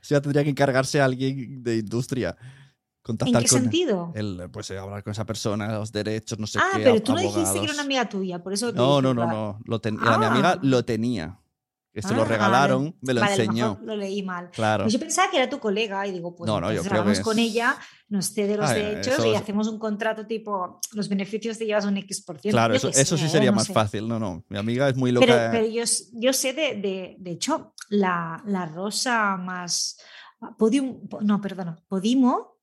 sea, tendría que encargarse alguien de industria. ¿En Contactar qué con sentido? el, pues eh, hablar con esa persona, los derechos, no sé ah, qué. pero ab- tú no dijiste que era abogados. una amiga tuya, por eso te No, no, no, no. Lo ten- era mi amiga Ah. lo tenía. Esto lo Ah, regalaron, vale. me lo Vale, lo enseñó. mejor lo leí mal. Claro. Pues yo pensaba que era tu colega y digo, pues No, no, creo que vamos es- con ella, nos cede los Ah, derechos eso y hacemos un contrato tipo, los beneficios te llevas un X por ciento. Claro, eso, eso sí sé, sería no más sé. fácil. No, no. Mi amiga es muy loca. Pero, pero yo, yo sé de, de, de hecho, la, la rosa más... Podium, po- no, perdona, Podimo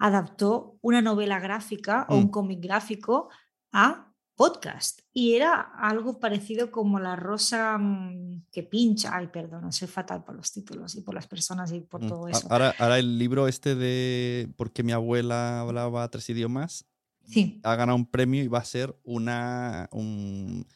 adaptó una novela gráfica o un Mm. cómic gráfico a podcast y era algo parecido como la rosa mm, que pincha. Ay, perdona, soy fatal por los títulos y por las personas y por Mm. todo eso. Ahora, ahora el libro este de ¿Por qué mi abuela hablaba tres idiomas? Sí, ha ganado un premio y va a ser una un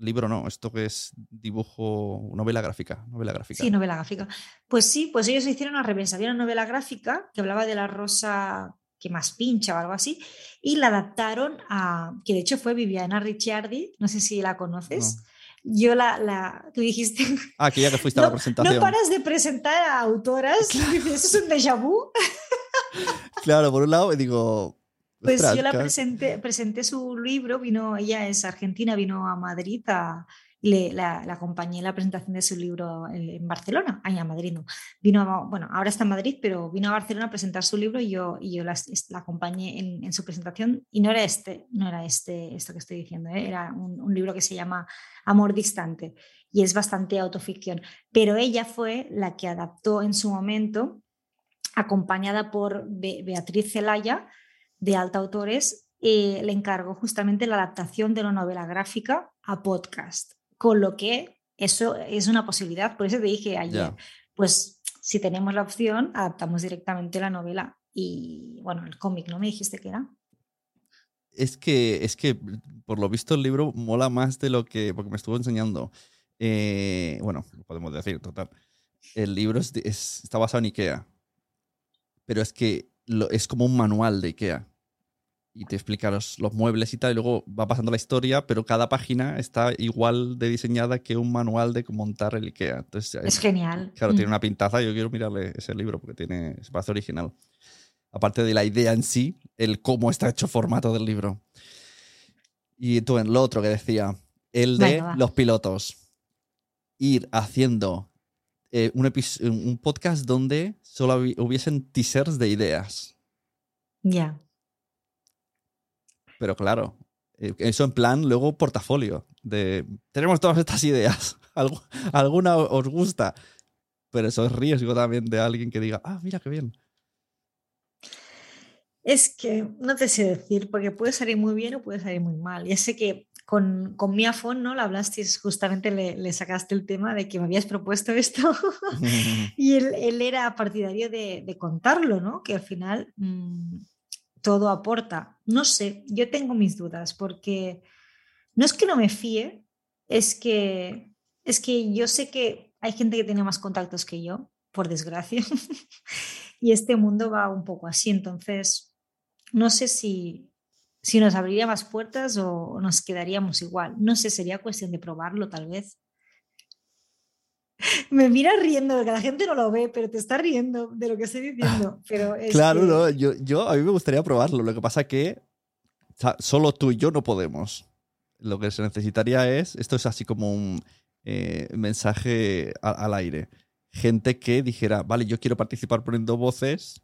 libro, no, esto que es dibujo, novela gráfica, novela gráfica. sí, novela gráfica. Pues sí, pues ellos hicieron una reversa. Había una novela gráfica que hablaba de la rosa que más pincha o algo así, y la adaptaron a, que de hecho fue Viviana Ricciardi, no sé si la conoces. Yo la, la, tú dijiste, Ah, que ya que fuiste a la presentación. no paras de presentar a autoras, dices, eso es un déjà vu. Claro, por un lado digo, Pues yo la presenté, presenté su libro, vino, ella es argentina, vino a Madrid a, le, la, la acompañé en la presentación de su libro en, en Barcelona, ay, a Madrid no, vino, a- bueno, ahora está en Madrid, pero vino a Barcelona a presentar su libro y yo, y yo la, la acompañé en, en su presentación y no era este, no era este, esto que estoy diciendo, ¿eh? era un, un libro que se llama Amor Distante y es bastante autoficción, pero ella fue la que adaptó en su momento, acompañada por Be- Beatriz Zelaya, de Alta Autores, eh, le encargó justamente la adaptación de la novela gráfica a podcast, con lo que eso es una posibilidad. Por eso te dije ayer, pues si tenemos la opción, adaptamos directamente la novela y, bueno, el cómic, ¿no me dijiste que era? Es que, es que, por lo visto, el libro mola más de lo que. Porque me estuvo enseñando. Eh, bueno, lo podemos decir, total. El libro es está basado en IKEA. Pero es que lo- es como un manual de IKEA. Y te explica los, los muebles y tal. Y luego va pasando la historia, pero cada página está igual de diseñada que un manual de montar el IKEA. Entonces, Es genial. Claro, Mm. tiene una pintaza. Yo quiero mirarle ese libro porque tiene, se parece original. Aparte de la idea en sí, el cómo está hecho formato del libro. Y tú en lo otro que decía, el de los pilotos. ir haciendo eh, un, un podcast donde solo hubi- hubiesen teasers de ideas. Ya. Pero claro, eh, eso en plan luego portafolio. De tenemos todas estas ideas. algu- Alguna os gusta. Pero eso es riesgo también de alguien que diga, ah, mira qué bien. Es que no te sé decir, porque puede salir muy bien o puede salir muy mal. Ya sé que con, con mi afón, ¿no? La hablaste, justamente le, le sacaste el tema de que me habías propuesto esto. y él, él era partidario de, de contarlo, ¿no? Que al final mm, todo aporta. No sé, yo tengo mis dudas, porque no es que no me fíe, es que, es que yo sé que hay gente que tiene más contactos que yo, por desgracia. y este mundo va un poco así, entonces no sé si, si nos abriría más puertas o nos quedaríamos igual. No sé, sería cuestión de probarlo tal vez. Me miras riendo, que la gente no lo ve, pero te está riendo de lo que estoy diciendo. Pero es claro, que- no, yo, yo a mí me gustaría probarlo. Lo que pasa que solo tú y yo no podemos. Lo que se necesitaría es, esto es así como un eh, mensaje al aire. Gente que dijera, vale, yo quiero participar poniendo voces,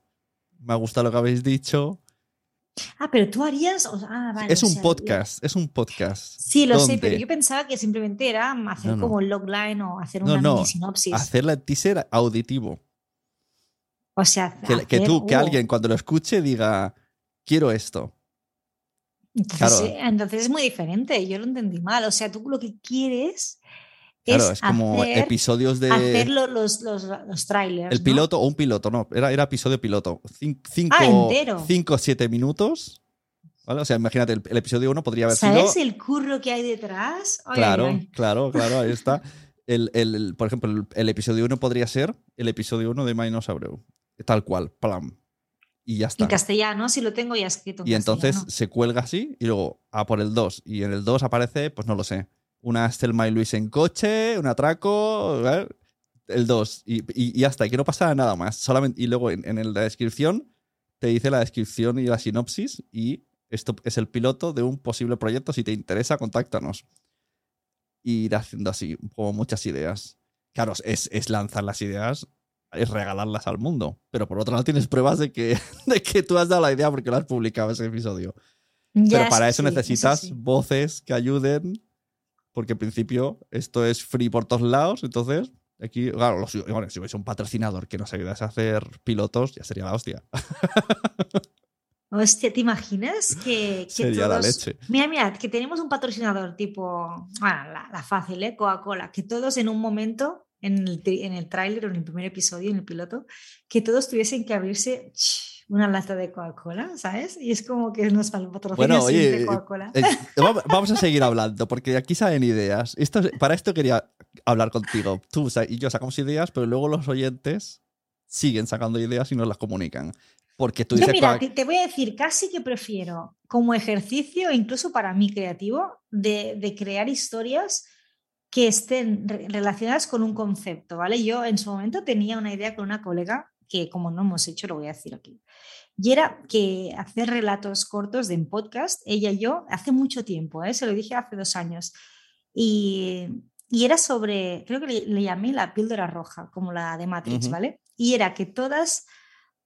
me ha gustado lo que habéis dicho. Ah, pero tú harías. ah, vale, es o un sea, podcast, es un podcast. Sí, lo sé, pero yo pensaba que simplemente era hacer No, no. como el logline o hacer una no, mini sinopsis. Hacerle el teaser auditivo. o sea, Que, que hacer- tú, que alguien cuando lo escuche diga, quiero esto. Entonces, claro. eh, entonces es muy diferente. Yo lo entendí mal. O sea, tú lo que quieres Claro, es, es como hacer, episodios de... hacer lo- los, los, los trailers. El ¿no? piloto o un piloto, no, era, era episodio piloto. Cin- Cinco, Ah, entero. cinco o siete minutos. ¿vale? O sea, imagínate, el, el episodio uno podría haber ¿Sabes sido. el curro que hay detrás? Ay, Claro, ay, ay. claro, claro, ahí está. El, el- por ejemplo, el, el episodio uno podría ser el episodio uno de Minos Abreu. Tal cual, plam. Y ya está. En castellano, si lo tengo ya escrito. en Y entonces se cuelga así y luego a por el 2. Y en el 2 aparece, pues no lo sé, una Estelma y Luis en coche, un atraco, ¿eh? el 2. Y, y, y y que no pasa nada más. Solamente, y luego en, la descripción te dice la descripción y la sinopsis y esto es el piloto de un posible proyecto. Si te interesa, contáctanos. Y ir haciendo así, como muchas ideas. Claro, es, es lanzar las ideas, es regalarlas al mundo. Pero por otro lado tienes pruebas de que, de que tú has dado la idea porque lo has publicado ese episodio. Ya, Pero para eso necesitas sí. voces que ayuden, porque en principio esto es free por todos lados. Entonces, aquí, claro, los- bueno, si hubiese un patrocinador que nos ayudase a hacer pilotos, ya sería la hostia. Hostia, ¿te imaginas que, que Sería la todos- leche. Mira, mira, que tenemos un patrocinador tipo, bueno, la, la fácil, ¿eh? Coca-Cola, que todos en un momento, en el, en el tráiler o en el primer episodio, en el piloto, que todos tuviesen que abrirse una lata de Coca-Cola, ¿sabes? Y es como que nos patrocina Bueno, oye, siempre Coca-Cola. Eh, va- vamos a seguir hablando, porque aquí salen ideas. Esto, para esto quería hablar contigo. Tú y yo sacamos ideas, pero luego los oyentes siguen sacando ideas y nos las comunican. Porque tú Yo dices, mira, "Coca- te, te voy a decir, casi que prefiero como ejercicio, incluso para mí creativo, de, de crear historias que estén re- relacionadas con un concepto, ¿vale? Yo en su momento tenía una idea con una colega que como no hemos hecho, lo voy a decir aquí. Y era que hacer relatos cortos de en podcast, ella y yo, hace mucho tiempo, ¿eh? se lo dije hace dos años. Y, y era sobre, creo que le, le llamé la píldora roja, como la de Matrix. ¿vale? Y era que todas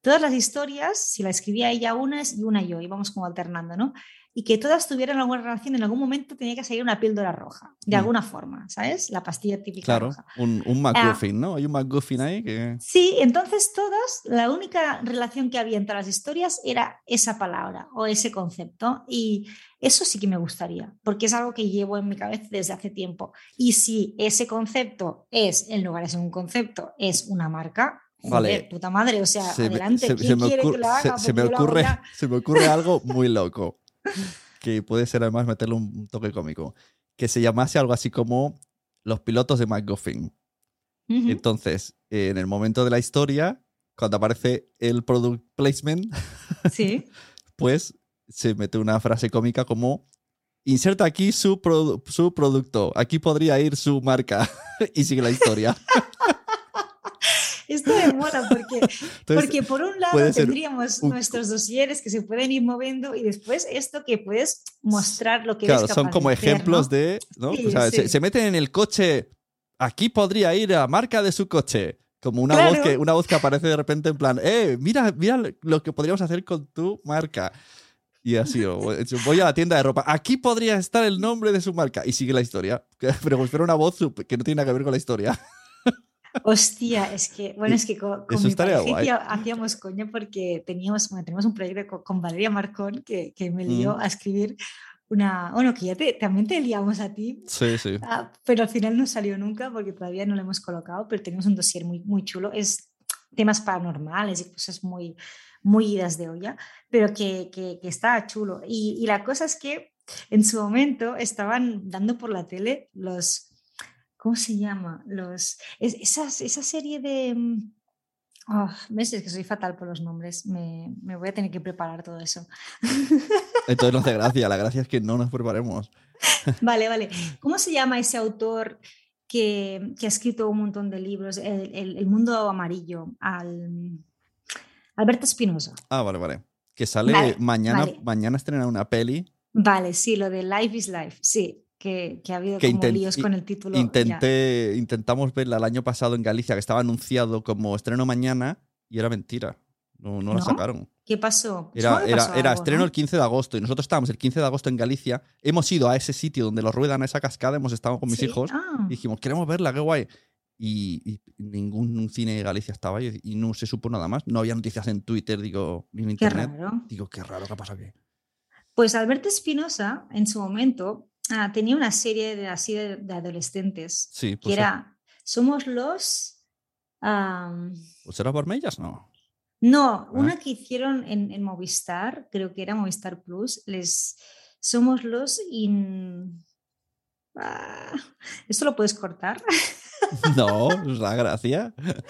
todas las historias, si la escribía ella unas y una yo, íbamos como alternando, ¿no? Y que todas tuvieran alguna relación, en algún momento tenía que salir una píldora roja, de Mm. alguna forma, ¿sabes? La pastilla típica claro, roja. un, un MacGuffin, ¿no? Hay un MacGuffin ahí que... Sí, entonces todas, la única relación que había entre las historias era esa palabra o ese concepto. Y eso sí que me gustaría, porque es algo que llevo en mi cabeza desde hace tiempo. Y si ese concepto es, en lugar de ser un concepto, es una marca, joder, Vale. puta madre, o sea, se me- adelante, se- ¿quién se me quiere que lo haga? se- se Porque me ocurre, se me ocurre algo muy loco. Que puede ser además meterle un toque cómico. Que se llamase algo así como los pilotos de MacGuffin. Ujú. Entonces, eh, en el momento de la historia, cuando aparece el product placement, Sí. pues se mete una frase cómica como inserta aquí su, produ- su producto, aquí podría ir su marca y sigue la historia. Esto me mola porque, Entonces, porque por un lado tendríamos un- nuestros dosieres que se pueden ir moviendo y después esto que puedes mostrar lo que claro, eres son capaz como de hacer, ejemplos ¿no? de, ¿no? Sí, O sea, se, sí. se meten en el coche aquí podría ir a marca de su coche. Como una, Claro. voz que, una voz que aparece de repente en plan, eh, mira, mira lo que podríamos hacer con tu marca. Y así, voy a la tienda de ropa. Aquí podría estar el nombre de su marca. Y sigue la historia. Pero espera una voz que no tiene nada que ver con la historia. Hostia, es que, bueno, es que con, con mi pareja guay. hacía- hacíamos coña porque teníamos, bueno, tenemos un proyecto con, con Valeria Marcón que, que me lió Mm. a escribir una, bueno, que ya te, también te liamos a ti, Sí, sí. ah, pero al final no salió nunca porque todavía no lo hemos colocado, pero tenemos un dossier muy, muy chulo, es temas paranormales y cosas muy, muy idas de olla, pero que, que, que está chulo. Y, y la cosa es que en su momento estaban dando por la tele los, ¿cómo se llama? Los, es- esas, esa serie de... mm, ¿Ves? Es que soy fatal por los nombres. Me, me voy a tener que preparar todo eso. Entonces no hace gracia. La gracia es que no nos preparemos. Vale, vale. ¿Cómo se llama ese autor que, que ha escrito un montón de libros? El, el- el mundo amarillo. Al, Alberto Espinosa. Ah, vale, vale. Que sale Vale, mañana, vale. mañana estrena una peli Vale, sí, lo de Life is Life. Sí, que, que ha habido Que como líos con el título. ya. Intenté, intentamos verla el año pasado en Galicia, que estaba anunciado como estreno mañana y era mentira. No, no la sacaron. ¿Qué pasó? Era, Supongo que era, pasó era algo, estreno ¿no? el 15 de agosto y nosotros estábamos el 15 de agosto en Galicia. Hemos ido a ese sitio donde lo ruedan a esa cascada, hemos estado con mis Sí, hijos ah, y dijimos, queremos verla, qué guay. Y, y ningún cine de Galicia estaba y, y no se supo nada más. No había noticias en Twitter, digo, ni en qué internet. raro. Digo, qué raro, ¿qué pasa aquí? Pues Alberto Espinosa, en su momento, ah, tenía una serie de, así de, de adolescentes Sí, que pues, era Somos los. am, pues era Bormellas, no. no, una que hicieron en, en Movistar, creo que era Movistar Plus, les somos los in... Ah, ¿Esto lo puedes cortar? No, es la gracia. alguien,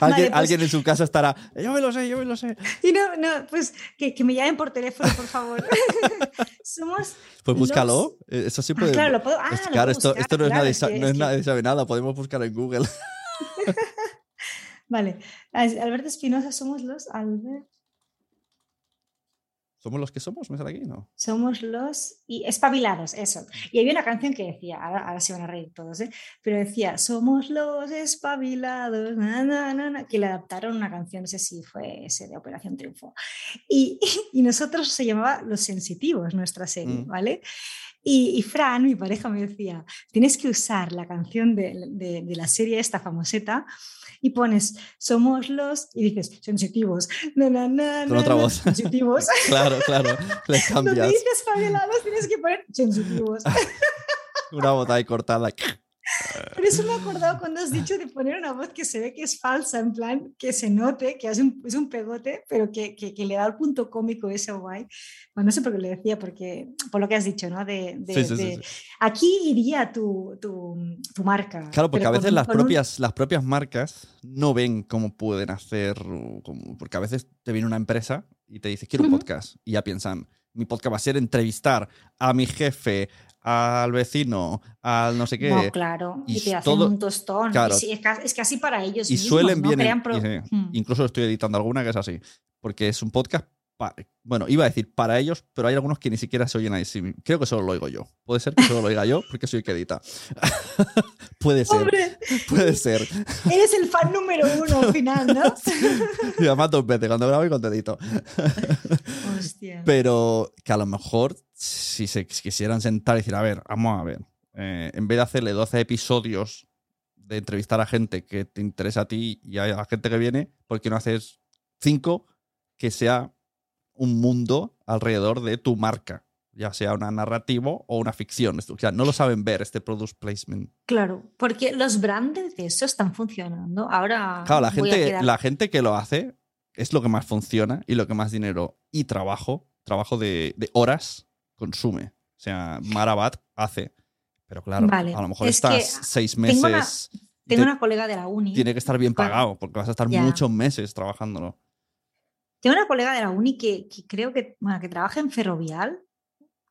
Vale, pues- alguien en su casa estará, yo me lo sé, yo me lo sé. Y no, no, pues que, que me llamen por teléfono, por favor. somos... Pues los- búscalo. eh, Eso sí Ah, puede. claro, lo puedo, ah, lo claro, puedo esto, buscar, esto no es claro, nadie, es sa- que- no es que- nadie sabe nada, podemos buscar en Google. Vale, Alberto Espinosa, somos los... Albert... ¿Somos los que somos? ¿Me sale aquí? No. Somos los y espabilados, eso. Y había una canción que decía, ahora, ahora se van a reír todos, ¿eh? pero decía, somos los espabilados, na, na, na, na", que le adaptaron una canción, no sé si fue ese de Operación Triunfo. Y, y nosotros se llamaba Los Sensitivos, nuestra serie, Mm. ¿vale? Y, y Fran, mi pareja, me decía, tienes que usar la canción de, de- de la serie esta famoseta y pones, somos los, y dices, sensitivos, na, na, na, Con otra voz. sensitivos. Claro, claro. Le Donde cambias dices espabilados tienes que poner sensitivos. una ahí cortada. Por eso me he acordado cuando has dicho de poner una voz que se ve que es falsa, en plan, que se note, que hace un- es un pegote, pero que, que- que le da el punto cómico ese guay. Bueno, no sé por qué le decía, porque por lo que has dicho, ¿no? De, de- Sí, sí, sí, de- sí. Aquí iría tu, tu, tu marca. Claro, porque a veces las con un- propias, las propias marcas no ven cómo pueden hacer, cómo- porque a veces te viene una empresa y te dice, quiero un podcast, y ya piensan, mi podcast va a ser entrevistar a mi jefe, al vecino, al no sé qué. No, claro, y, y te hacen todo- un tostón. claro. es, ca- es casi para ellos y mismos, suelen ¿no? bien, Crean pro- y sí, Mm. incluso estoy editando alguna que es así, porque es un podcast, pa- bueno, iba a decir para ellos, pero hay algunos que ni siquiera se oyen ahí. Creo que solo lo oigo yo. Puede ser que solo lo oiga yo, porque soy el que edita. puede ser, Hombre, puede ser. eres el fan número uno al final, ¿no? Y además dos veces, cuando grabo y cuando edito. Hostia. Pero que a lo mejor, si se si quisieran sentar y decir, a ver, vamos a ver, eh, en vez de hacerle 12 episodios de entrevistar a gente que te interesa a ti y a la gente que viene, ¿por qué no haces cinco que sea un mundo alrededor de tu marca? Ya sea una narrativo o una ficción. O sea, no lo saben ver este product placement. Claro, porque los brands de eso están funcionando. Ahora Claro, la voy a gente, quedar- la gente que lo hace es lo que más funciona y lo que más dinero y trabajo, trabajo de, de horas, consume. O sea, Marabat hace. Pero claro, Vale, a lo mejor es estás seis tengo meses. una- Tengo una colega de la uni. Tiene que estar bien Claro. pagado porque vas a estar Ya. muchos meses trabajándolo. Tengo una colega de la uni que, que creo que, bueno, que trabaja en Ferrovial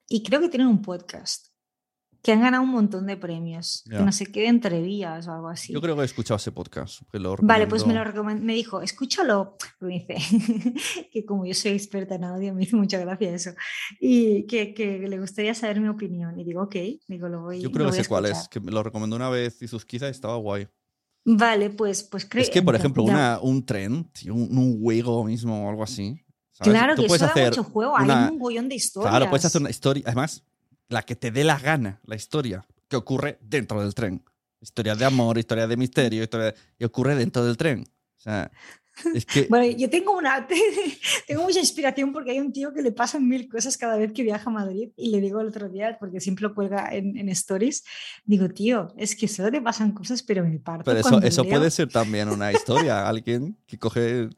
y creo que tienen un podcast que han ganado un montón de premios. Ya. Que no sé qué entrevías o algo así. Yo creo que he escuchado ese podcast. que lo Vale, pues me lo recomendó. me dijo, escúchalo. Me dice que como yo soy experta en audio, me hizo mucha gracia eso. Y que, que le gustaría saber mi opinión. Y digo, ok, digo, lo voy, Yo lo creo que voy a sé cuál es, que me lo recomendó una vez y quizá y estaba guay. Vale, pues, pues creo Es que, por ejemplo, una, un tren, tío, un, un Wigo mismo o algo así. ¿sabes? Claro, Tú que puedes eso da hacer mucho juego. una- Hay un mogollón de historias. Claro, puedes hacer una historia, además, la que te dé la gana, la historia, que ocurre dentro del tren. Historia de amor, historia de misterio, historia de- y ocurre dentro del tren. O sea, es que... Bueno, yo tengo una, tengo mucha inspiración porque hay un tío que le pasan mil cosas cada vez que viaja a Madrid y le digo el otro día, porque siempre lo cuelga en, en stories, digo, tío, es que solo te pasan cosas, pero me parto pero eso, cuando eso leo. puede ser también una historia. Alguien que coge...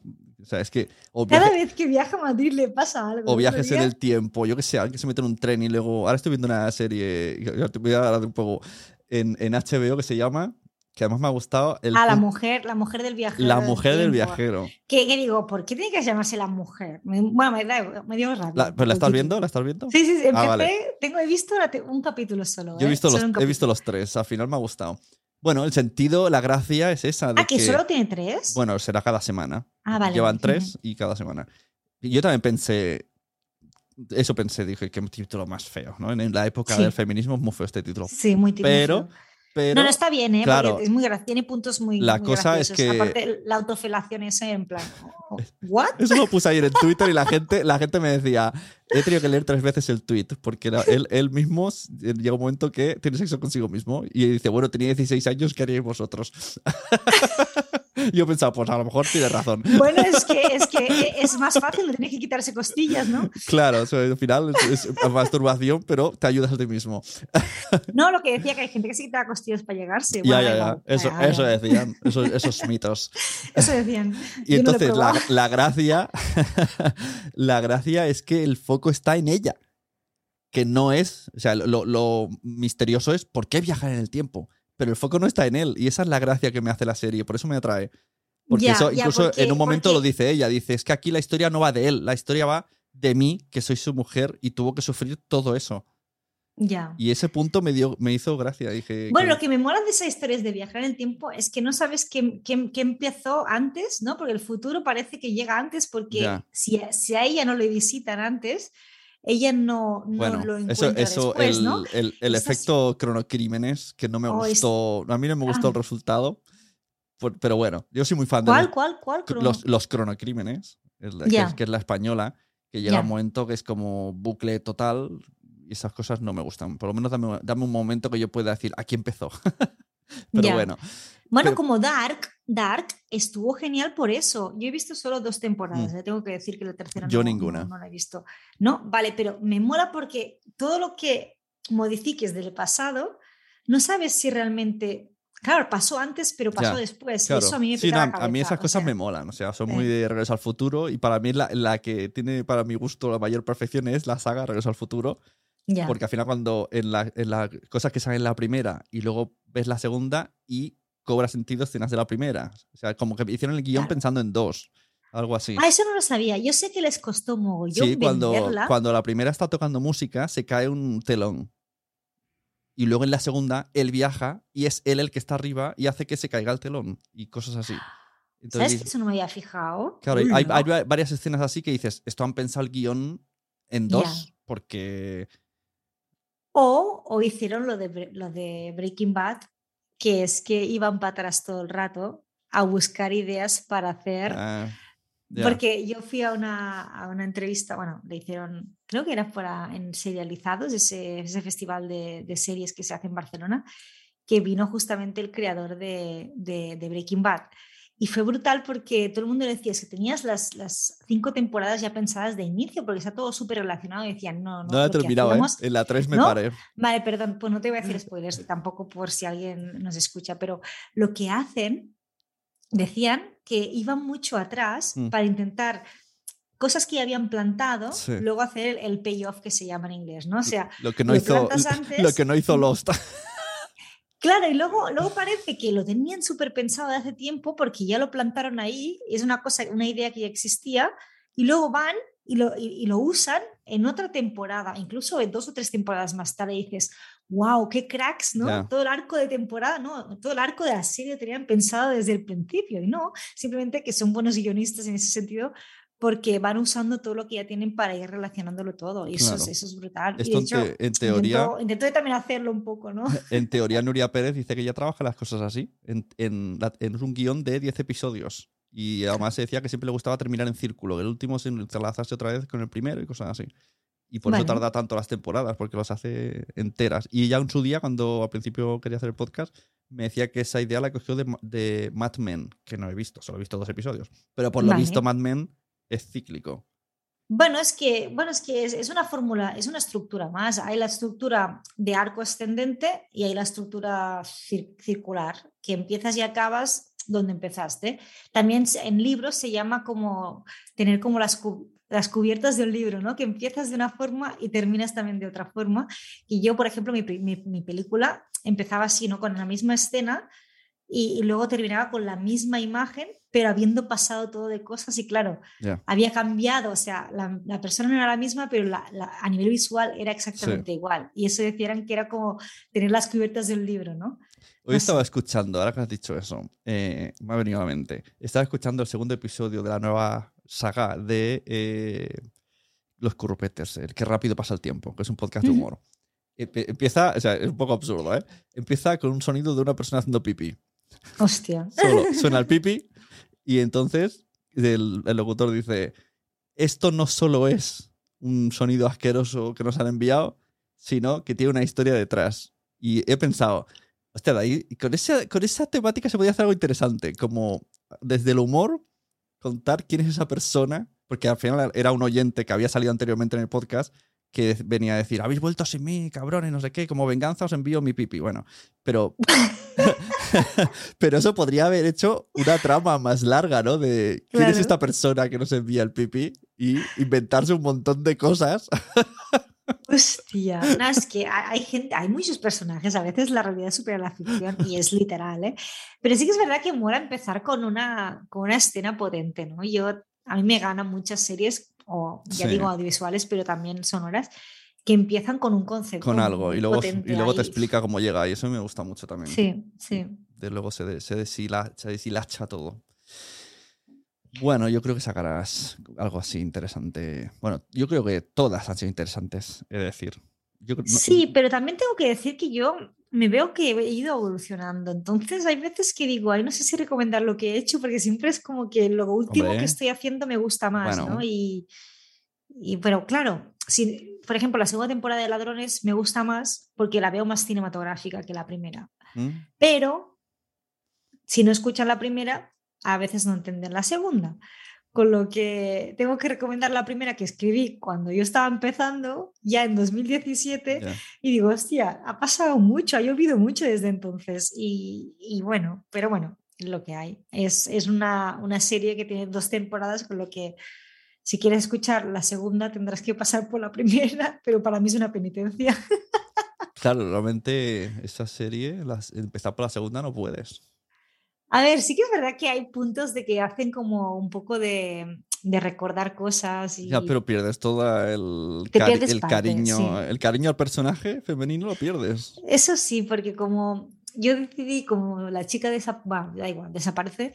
O sea, es que... O, Cada viaje- vez que viaja a Madrid le pasa algo. o viajes en el tiempo, yo que sé, alguien que se mete en un tren y luego... Ahora estoy viendo una serie, te voy a hablar un poco, en, en HBO que se llama, que además me ha gustado... El Ah, la mujer, la mujer del viajero. La mujer del tiempo. viajero. Que, que digo, ¿por qué tiene que llamarse la mujer? Me- Bueno, me, da, me dio rabia. La- ¿Pero la estás viendo? ¿La estás viendo? Sí, sí, sí, empecé, Ah, vale. tengo, he visto un capítulo solo. Yo he ¿eh? visto, los, Solo un he visto los tres, al final me ha gustado. Bueno, el sentido, la gracia es esa. De Ah, que, solo tiene tres. Bueno, será cada semana. ah, vale. Llevan tres y cada semana. Y yo también pensé, eso pensé, dije, qué título más feo, ¿no? En la época Sí. del feminismo es muy feo este título. Sí, muy típico. Pero, pero no, no está bien, ¿eh? claro, Porque es muy tiene puntos muy. la muy cosa es graciosos. que- Aparte, la autofelación esa en plan. oh, ¿What? eso lo puse ayer en Twitter y la gente, la gente me decía, he tenido que leer tres veces el tweet porque era- él, él mismo s- llega un momento que tiene sexo consigo mismo y dice, bueno, tenía 16 años, ¿qué haríais vosotros? yo pensaba, pues a lo mejor tiene razón. Bueno, es que, es que es más fácil, no tienes que quitarse costillas, ¿no? Claro, o sea, al final es, es masturbación, pero te ayudas a ti mismo. No, lo que decía que hay gente que se quita costillas para llegarse. Ya, Bueno, ya, ya. Eso, Ah, eso ya. decían, esos, esos mitos. Eso decían. Y Yo no entonces la, la gracia, la gracia es que el foco está en ella. Que no es, o sea, lo, lo misterioso es por qué viajar en el tiempo. Pero el foco no está en él. Y esa es la gracia que me hace la serie. Por eso me atrae. Porque Ya, eso, ya, incluso porque- en un momento porque- lo dice ella. Dice, es que aquí la historia no va de él. La historia va de mí, que soy su mujer, y tuvo que sufrir todo eso. Ya. Y ese punto me, dio, me hizo gracia. Dije, Bueno, que- lo que me mola de esas historias de viajar en el tiempo es que no sabes qué, qué- qué empezó antes, ¿no? Porque el futuro parece que llega antes porque si, si a ella no le visitan antes, ella no, no Bueno, lo eso, encuentra eso después, el, ¿no? el, el efecto cronocrímenes, que no me Oh, es- gustó, a mí no me gustó el resultado, pero bueno, yo soy muy fan de ¿Cuál, los, cuál, cuál? crono? los, los cronocrímenes, es la- que, es, que es la española, que llega Ya. un momento que es como bucle total y esas cosas no me gustan. Por lo menos dame, dame un momento que yo pueda decir, aquí empezó. pero bueno, Bueno, pero- como Dark, Dark estuvo genial por eso. Yo he visto solo dos temporadas, Mm. eh, tengo que decir que la tercera Yo no, ninguna. No, no la he visto. No, vale, pero me mola porque todo lo que modifiques del pasado, no sabes si realmente. Claro, pasó antes, pero pasó Ya, después. claro. Eso a mí me Sí, pica no, la a mí esas o cosas sea, me molan, o sea, son eh. muy de Regreso al Futuro y para mí la, la que tiene para mi gusto la mayor perfección es la saga Regreso al Futuro. ya. Porque al final cuando en las en la cosas que salen en la primera y luego ves la segunda y cobra sentido escenas de la primera. O sea, como que hicieron el guion Claro. pensando en dos. Algo así. Ah, eso no lo sabía. Yo sé que les costó mogollón Sí, cuando, venderla. cuando la primera está tocando música, se cae un telón. Y luego en la segunda, él viaja y es él el que está arriba y hace que se caiga el telón y cosas así. Entonces, ¿Sabes que eso no me había fijado? claro, hay, varias escenas así que dices, esto han pensado el guion en dos, porque O, o hicieron lo de, lo de Breaking Bad, que es que iban para atrás todo el rato a buscar ideas para hacer. ah. Porque yo fui a una, a una entrevista, bueno, le hicieron, creo que era para, en Serializados, ese, ese festival de, de series que se hace en Barcelona, que vino justamente el creador de, de- de Breaking Bad. Y fue brutal porque todo el mundo le decía, es que tenías las, las cinco temporadas ya pensadas de inicio, porque está todo súper relacionado. Y decían, no, no. no la terminado, ¿eh? En la 3 me ¿No? paré. Vale, perdón, pues no te voy a decir spoilers tampoco por si alguien nos escucha, pero lo que hacen, decían que iban mucho atrás Mm. para intentar cosas que ya habían plantado, Sí. luego hacer el, el payoff que se llama en inglés, ¿no? O sea, Lo que no lo hizo, plantas lo antes- que no hizo Lost. Claro, y luego, luego parece que lo tenían súper pensado de hace tiempo porque ya lo plantaron ahí, es una cosa, una idea que ya existía, y luego van y lo, y, y lo usan en otra temporada, incluso en dos o tres temporadas más tarde, y dices, wow, qué cracks, ¿no? Todo el arco de temporada, ¿no? Todo el arco de la serie tenían pensado desde el principio, y no, simplemente que son buenos guionistas en ese sentido porque van usando todo lo que ya tienen para ir relacionándolo todo, y eso, es, Claro. eso es brutal. Y Esto de en, hecho, te- en teoría, Intento, intento también hacerlo un poco, ¿no? en teoría Nuria Pérez dice que ella trabaja las cosas así, en, en, la- en un guion de 10 episodios. Y además se decía que siempre le gustaba terminar en círculo, que el último se entrelazase otra vez con el primero y cosas así. Y por eso tarda tanto las temporadas, porque las hace enteras. Y ella en su día, cuando al principio quería hacer el podcast, me decía que esa idea la cogió de, de Mad Men, que no he visto, solo he visto dos episodios. Pero por lo Vale. visto Mad Men es cíclico. Bueno, es que, bueno, es, que es, una fórmula, es una estructura más. Hay la estructura de arco ascendente y hay la estructura cir- circular, que empiezas y acabas donde empezaste. También en libros se llama como tener como las, las cubiertas del libro, ¿no? Que empiezas de una forma y terminas también de otra forma. Y yo, por ejemplo, mi, mi- mi película empezaba así, ¿no? Con la misma escena y, y luego terminaba con la misma imagen, pero habiendo pasado todo de cosas y claro, Ya. había cambiado, o sea, la, la persona no era la misma, pero la- la- a nivel visual era exactamente igual. Y eso decían que era como tener las cubiertas del libro, ¿no? Hoy estaba escuchando, ahora que has dicho eso, eh, me ha venido a la mente. Estaba escuchando el segundo episodio de la nueva saga de eh, Los Currupetes, el que rápido pasa el tiempo, que es un podcast de humor. Empie- Empieza, o sea, es un poco absurdo, ¿eh? Empieza con un sonido de una persona haciendo pipí. Hostia. Solo suena el pipi y entonces el, el locutor dice, esto no solo es un sonido asqueroso que nos han enviado, sino que tiene una historia detrás. Y he pensado, hostia, de ahí, con esa, con esa temática se podía hacer algo interesante, como desde el humor contar quién es esa persona, porque al final era un oyente que había salido anteriormente en el podcast que venía a decir, habéis vuelto sin mí, cabrones, no sé qué, como venganza os envío mi pipi. Bueno, pero pero eso podría haber hecho una trama más larga, ¿no? De quién es Claro. esta persona que nos envía el pipi y inventarse un montón de cosas. Hostia. No, es que hay, hay gente, hay muchos personajes, a veces la realidad supera la ficción y es literal, ¿eh? Pero sí que es verdad que mola empezar con una, con una escena potente, ¿no? Yo, a mí me ganan muchas series, o ya Sí. digo audiovisuales, pero también sonoras, que empiezan con un concepto. con algo y luego, y luego te explica cómo llega y eso me gusta mucho también. Sí, sí. De luego se, de- se, deshila- se deshilacha todo. Bueno, yo creo que sacarás algo así interesante. Bueno, yo creo que todas han sido interesantes, he de decir. Yo no- Sí, pero también tengo que decir que yo me veo que he ido evolucionando. Entonces hay veces que digo, ay, no sé si recomendar lo que he hecho, porque siempre es como que lo último Hombre. que estoy haciendo me gusta más, Bueno. ¿no? Y, y pero claro, si, por ejemplo, la segunda temporada de Ladrones me gusta más porque la veo más cinematográfica que la primera. ¿Mm? Pero si no escuchan la primera, a veces no entienden la segunda. Con lo que tengo que recomendar la primera que escribí cuando yo estaba empezando, ya en 2017, Ya. y digo, hostia, ha pasado mucho, ha llovido mucho desde entonces. Y, y bueno, pero bueno, es lo que hay. Es, es una, una serie que tiene dos temporadas, con lo que si quieres escuchar la segunda tendrás que pasar por la primera, pero para mí es una penitencia. Claro, realmente esa serie, las- empezar por la segunda no puedes. A ver, sí que es verdad que hay puntos de que hacen como un poco de, de recordar cosas y Ya, pero pierdes todo el, Te cari- pierdes el parte, cariño. sí. El cariño al personaje femenino lo pierdes. eso sí, porque como yo decidí, como la chica desa- bueno, da igual, desaparece,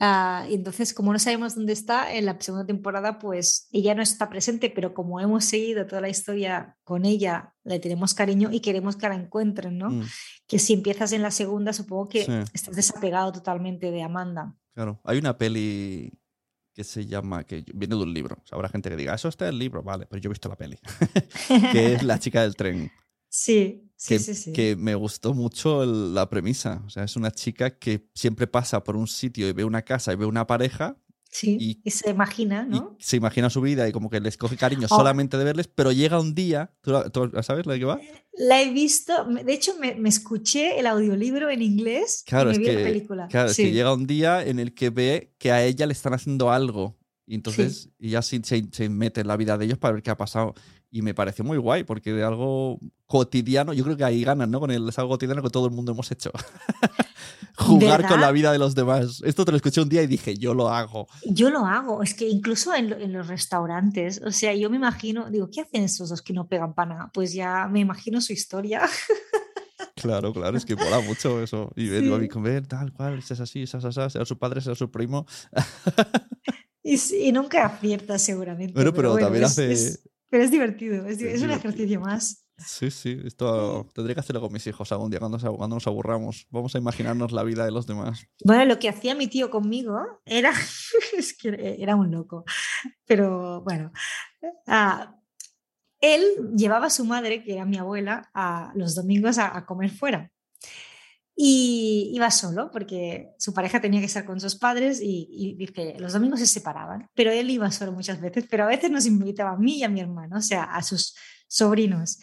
ah, y entonces como no sabemos dónde está, en la segunda temporada pues ella no está presente, pero como hemos seguido toda la historia con ella, le tenemos cariño y queremos que la encuentren, ¿no? Mm, Que si empiezas en la segunda, supongo que Sí. estás desapegado totalmente de Amanda. claro. Hay una peli que se llama, que viene de un libro. O sea, habrá gente que diga, eso está en el libro, vale, pero yo he visto la peli. que es La chica del tren. Sí, que, sí, sí. que me gustó mucho el- la premisa. O sea, es una chica que siempre pasa por un sitio y ve una casa y ve una pareja Sí, y- y, se imagina, ¿no? y se imagina su vida y como que les coge cariño Oh. solamente de verles, pero llega un día, ¿tú, tú sabes la de qué va? La he visto, de hecho me, me escuché el audiolibro en inglés Claro, y me vi que, la película. claro, es Sí. que llega un día en el que ve que a ella le están haciendo algo y entonces y ya se, se, se mete en la vida de ellos para ver qué ha pasado. Y me pareció muy guay, porque de algo cotidiano, yo creo que ahí ganan, ¿no? Con el, es algo cotidiano que todo el mundo hemos hecho. Jugar con la vida de los demás. Esto te lo escuché un día y dije, yo lo hago. Yo lo hago, es que incluso en, lo- en los restaurantes, o sea, yo me imagino, digo, ¿qué hacen estos dos que no pegan pana? Pues ya me imagino su historia. Claro, claro, es que mola mucho eso. Y ver Sí. a comer, tal cual, es así, es así, sea su padre, sea su primo. Y, y nunca acierta seguramente. Bueno, pero también es- hace- es- pero es divertido, es, Es un ejercicio más. Sí, sí, esto tendré que hacerlo con mis hijos algún día cuando, se- cuando nos aburramos. Vamos a imaginarnos la vida de los demás. Bueno, lo que hacía mi tío conmigo era, es que era un loco, pero bueno, ah, él llevaba a su madre, que era mi abuela, a los domingos a, a comer fuera. Y iba solo porque su pareja tenía que estar con sus padres y, y dice, los domingos se separaban, pero él iba solo muchas veces, pero a veces nos invitaba a mí y a mi hermano, o sea, a sus sobrinos.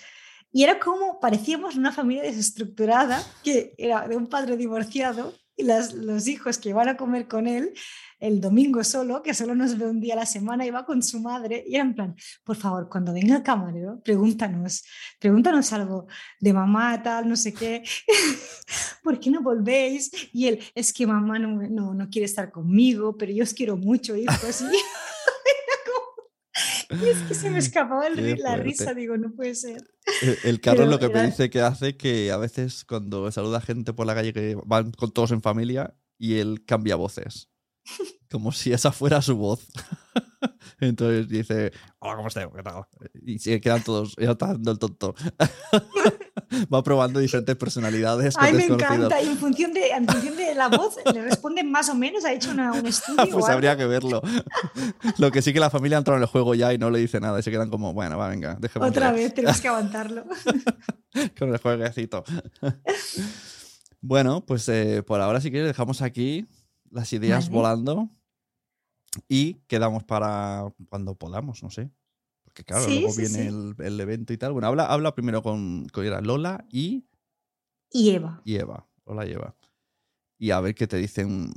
Y era como parecíamos una familia desestructurada, que era de un padre divorciado las, los hijos que iban a comer con él el domingo solo, que solo nos ve un día a la semana, iba con su madre y era en plan, por favor, cuando venga el camarero, pregúntanos, pregúntanos algo de mamá, tal, no sé qué, ¿por qué no volvéis? Y él, es que mamá no, no, no quiere estar conmigo, pero yo os quiero mucho, hijos. Y, es que se me escapaba el la risa, digo, no puede ser. El, Pero lo que me dice que hace que a veces cuando saluda gente por la calle que van con todos en familia y él cambia voces. Como si esa fuera su voz. Entonces dice, hola, ¿cómo estás? ¿Qué tal? Y se quedan todos, ya está dando el tonto. Va probando diferentes personalidades Ay, me encanta. Y en función, de, en función de la voz, le responden más o menos. Ha hecho una- un estudio. pues habría que verlo. Lo que sí que la familia entrado en el juego ya y no le dice nada y se quedan como, bueno, va, venga, déjame Otra vez, tenemos que aguantar con el jueguecito. bueno, pues eh, por ahora, si quieres, dejamos aquí las ideas Vale. volando y quedamos para cuando podamos, no sé. Porque claro, Sí, luego sí, viene. El, el evento y tal. Bueno, habla, habla primero con, con Lola y, Y Eva. y Eva. Lola y Eva. Y a ver qué te dicen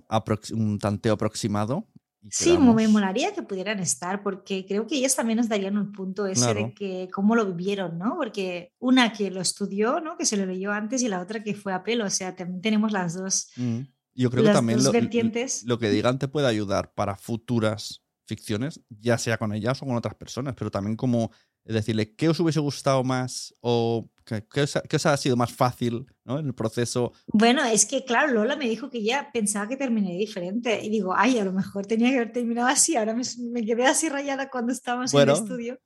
un, tanteo aproximado. Sí, me molaría que pudieran estar, porque creo que ellas también nos darían un punto ese Claro. de que cómo lo vivieron, ¿no? Porque una que lo estudió, ¿no? Que se lo leyó antes y la otra que fue a pelo, o sea, también tenemos las dos, Mm. Yo creo que las también dos lo, vertientes. lo que digan te puede ayudar para futuras ficciones, ya sea con ellas o con otras personas, pero también como decirle qué os hubiese gustado más o qué, qué os, ha, qué os ha sido más fácil ¿no? en el proceso. Bueno, es que claro, Lola me dijo que ya pensaba que terminé diferente y digo, ay, a lo mejor tenía que haber terminado así, ahora me, me quedé así rayada cuando estábamos Bueno. en el estudio.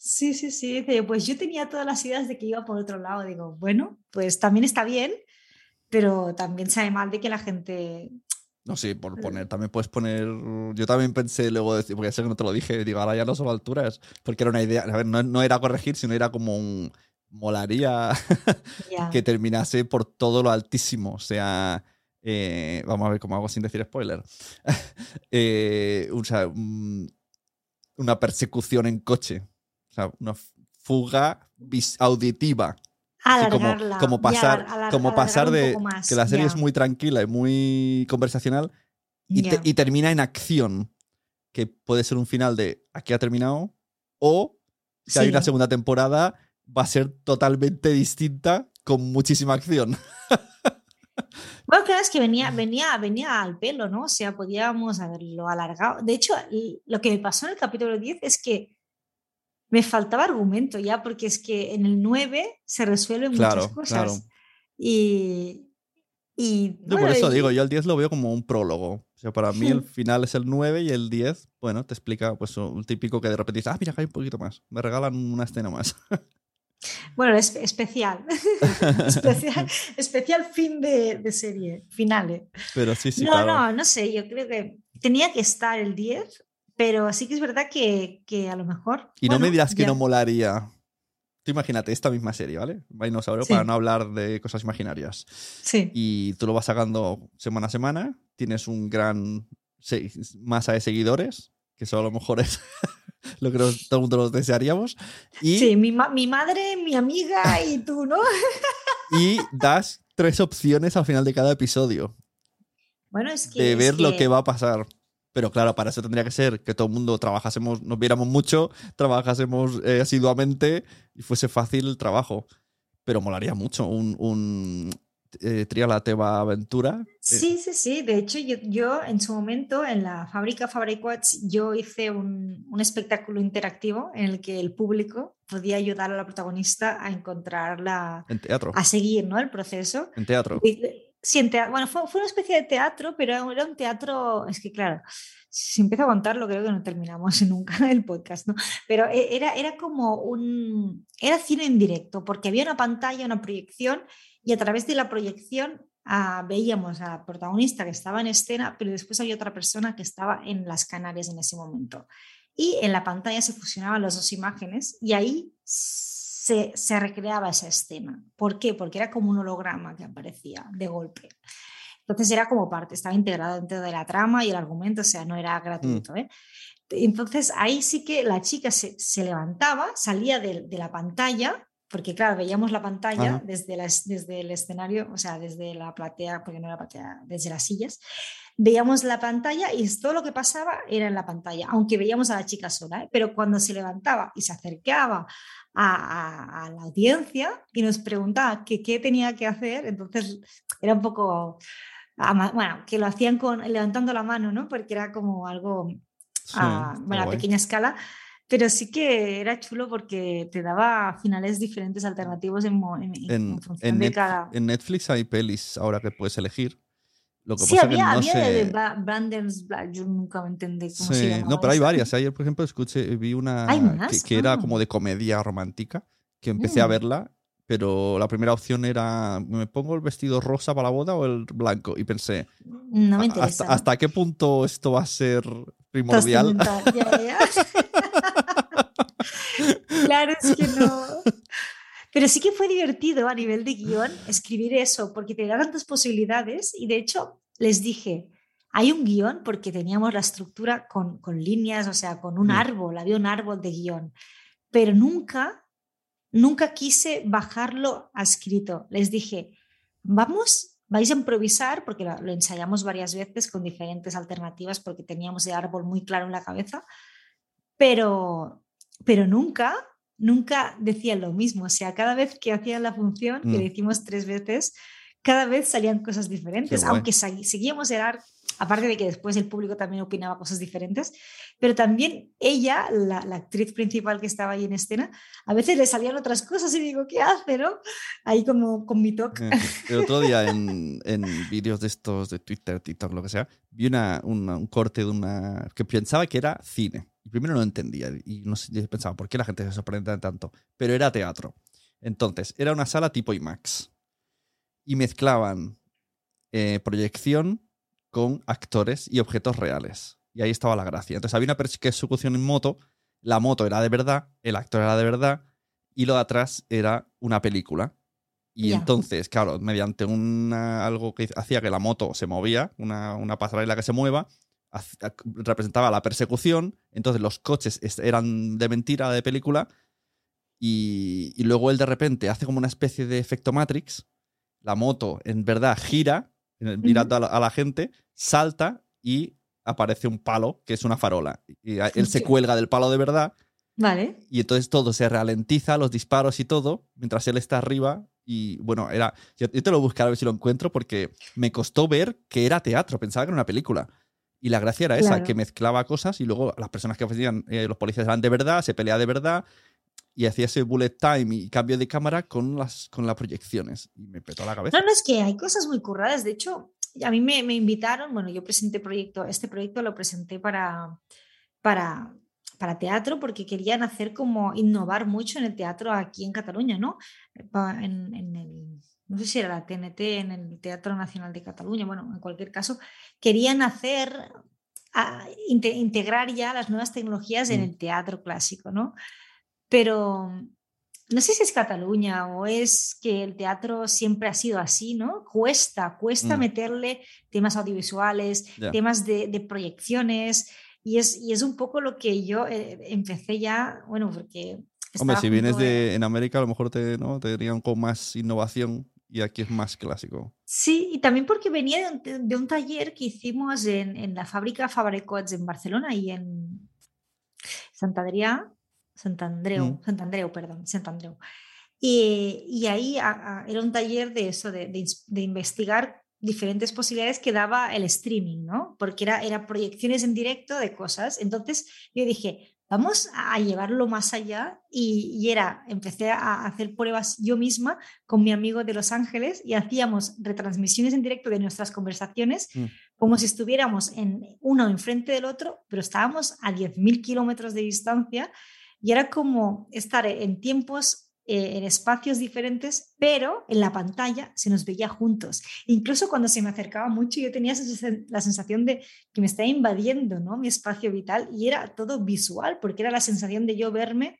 Sí, sí, sí, pues yo tenía todas las ideas de que iba por otro lado, digo, bueno, pues también está bien, pero también sabe mal de que la gente... No sé, por poner, también puedes poner. Yo también pensé luego decir, porque sé que no te lo dije, digo, ahora ya no son alturas, porque era una idea, a ver, no, no era corregir, sino era como un. Molaría que terminase por todo lo altísimo. O sea, eh, vamos a ver cómo hago sin decir spoiler. Eh, o sea, un- una persecución en coche. O sea, una fuga vis- auditiva. Sí, como, Alargarla, como pasar, como pasar de más, que la serie ya, es muy tranquila y muy conversacional y, te- y termina en acción. Que puede ser un final de aquí ha terminado. O si hay Sí. una segunda temporada, va a ser totalmente distinta con muchísima acción. Bueno, claro, es que venía, venía, venía al pelo, ¿no? O sea, podíamos haberlo alargado. De hecho, lo que me pasó en el capítulo 10 es que me faltaba argumento ya, porque es que en el 9 se resuelven Claro, muchas cosas. claro. Y, y Yo por bueno, eso y- digo, yo el 10 lo veo como un prólogo. O sea, para mí el final es el 9 y el 10, bueno, te explica pues un típico que de repente dices, ah, mira, acá hay un poquito más. Me regalan una escena más. Bueno, es especial. especial. Especial fin de, de serie, finale. Pero sí, sí, no, claro. no, no sé, yo creo que tenía que estar el 10, pero sí que es verdad que, que a lo mejor... Y no me dirás que ya. no molaría. Tú imagínate esta misma serie, ¿vale? Dinosaurio, Sí. para no hablar de cosas imaginarias. Sí. Y tú lo vas sacando semana a semana, tienes un gran masa de seguidores, que eso a lo mejor es lo que nos- todo el mundo nos desearíamos. Y, Sí, mi, ma- mi madre, mi amiga y tú, ¿no? y das tres opciones al final de cada episodio Bueno, es que... de es ver lo que va a pasar. Pero claro, para eso tendría que ser que todo el mundo trabajásemos, nos viéramos mucho, trabajásemos eh, asiduamente y fuese fácil el trabajo. Pero molaría mucho un, un eh, Triala Teba Aventura. Eh, Sí, sí, sí. De hecho, yo, yo en su momento en la fábrica Fabriquats yo hice un, un espectáculo interactivo en el que el público podía ayudar a la protagonista a encontrar la, en teatro. a seguir ¿no? el proceso. En teatro. Y- Sí, en tea- bueno, fue, fue una especie de teatro, pero era un teatro, es que claro, si empiezo a contarlo creo que no terminamos nunca el podcast, ¿no? Pero e- era, era como un, era cine en directo, porque había una pantalla, una proyección, y a través de la proyección ah, veíamos a protagonista que estaba en escena, pero después había otra persona que estaba en las Canarias en ese momento. Y en la pantalla se fusionaban las dos imágenes y ahí se, se recreaba esa escena. ¿Por qué? Porque era como un holograma que aparecía de golpe. Entonces era como parte, estaba integrado dentro de la trama y el argumento, o sea, no era gratuito. ¿eh? Entonces ahí sí que la chica se, se levantaba, salía de, de la pantalla, porque claro, veíamos la pantalla Ajá. desde, desde el escenario, o sea, desde la platea, porque no era platea, desde las sillas, veíamos la pantalla y todo lo que pasaba era en la pantalla, aunque veíamos a la chica sola, ¿eh? pero cuando se levantaba y se acercaba a, a- a la audiencia y nos preguntaba que qué tenía que hacer, entonces era un poco, bueno, que lo hacían con, levantando la mano, ¿no? Porque era como algo Sí, a, bueno, a pequeña escala, pero sí que era chulo porque te daba finales diferentes alternativos en, en- en- En, en función de Net- cada... en Netflix hay pelis ahora que puedes elegir. Lo que Sí, pasa es que había, no había sé. de Black, yo nunca me entendí cómo se Sí, llamaba no, pero hay varias. Ayer, por ejemplo, escuché, vi una ¿Hay que, que era Ah. como de comedia romántica, que empecé a Mm. verla, pero la primera opción era, ¿me pongo el vestido rosa para la boda o el blanco? Y pensé, No me "¿A- interesa. ¿hasta, ¿no? hasta qué punto esto va a ser primordial? Trascendental, ya, ya. claro, es que no. Pero sí que fue divertido a nivel de guion escribir eso, porque te da tantas posibilidades y de hecho les dije, hay un guion porque teníamos la estructura con, con líneas, o sea, con un Mm. árbol, había un árbol de guion, pero nunca, nunca quise bajarlo a escrito. Les dije, vamos, vais a improvisar, porque lo, lo ensayamos varias veces con diferentes alternativas, porque teníamos el árbol muy claro en la cabeza, pero, pero nunca, nunca decían lo mismo. O sea, cada vez que hacían la función, que Mm. lo hicimos tres veces, cada vez salían cosas diferentes, aunque seguíamos el ar- aparte de que después el público también opinaba cosas diferentes, pero también ella, la, la actriz principal que estaba ahí en escena, a veces le salían otras cosas y digo, ¿qué hace, no? Ahí como con mi toque. Eh, El otro día en, en vídeos de estos de Twitter, TikTok, lo que sea, vi una, una- un corte de una que pensaba que era cine. Y primero no entendía y no sé, yo pensaba, ¿por qué la gente se sorprende tanto? Pero era teatro. Entonces, era una sala tipo IMAX. Y mezclaban eh, proyección con actores y objetos reales. Y ahí estaba la gracia. Entonces había una persecución en moto, la moto era de verdad, el actor era de verdad, y lo de atrás era una película. Y entonces, claro, mediante una, algo que hacía que la moto se movía, una, una pasarela que se mueva, representaba la persecución, entonces los coches es- eran de mentira, de película, y, y luego él de repente hace como una especie de efecto Matrix, la moto en verdad gira, mirando a la, a la gente, salta y aparece un palo que es una farola. Y él se cuelga del palo de verdad Vale. y entonces todo se ralentiza, los disparos y todo, mientras él está arriba. Y bueno, era. Yo, yo te lo buscaré a ver si lo encuentro porque me costó ver que era teatro, pensaba que era una película. Y la gracia era esa, Claro. que mezclaba cosas y luego las personas que ofrecían, eh, los policías eran de verdad, se pelea de verdad y hacía ese bullet time y cambio de cámara con las, con las proyecciones. Y me petó la cabeza. No, no, es que hay cosas muy curradas. De hecho, a mí me, me invitaron, bueno, yo presenté proyecto, este proyecto lo presenté para, para, para teatro porque querían hacer como innovar mucho en el teatro aquí en Cataluña, ¿no? En, en el, no sé si era la TNT, en el Teatro Nacional de Cataluña, bueno, en cualquier caso, querían hacer, a- inte- integrar ya las nuevas tecnologías en Mm. el teatro clásico, ¿no? Pero no sé si es Cataluña o es que el teatro siempre ha sido así, ¿no? Cuesta, cuesta Mm. meterle temas audiovisuales, Ya. temas de, de proyecciones, y es, y es un poco lo que yo eh, empecé ya, bueno, porque... Hombre, si vienes junto de en América, a lo mejor te, ¿no? te dirían con más innovación y aquí es más clásico. Sí, y también porque venía de un, de un taller que hicimos en, en la fábrica Fabricots en Barcelona y en Sant Adrià, Sant Andreu, Mm. Sant Andreu, perdón, Sant Andreu. Y, y ahí a- a- era un taller de eso, de, de de investigar diferentes posibilidades que daba el streaming, ¿no? Porque era, era proyecciones en directo de cosas. Entonces yo dije, vamos a llevarlo más allá y, y era, empecé a hacer pruebas yo misma con mi amigo de Los Ángeles y hacíamos retransmisiones en directo de nuestras conversaciones Mm. como si estuviéramos en uno enfrente del otro, pero estábamos a 10.000 kilómetros de distancia y era como estar en tiempos, eh, en espacios diferentes, pero en la pantalla se nos veía juntos. Incluso cuando se me acercaba mucho, yo tenía la sensación de que me estaba invadiendo ¿no? mi espacio vital y era todo visual, porque era la sensación de yo verme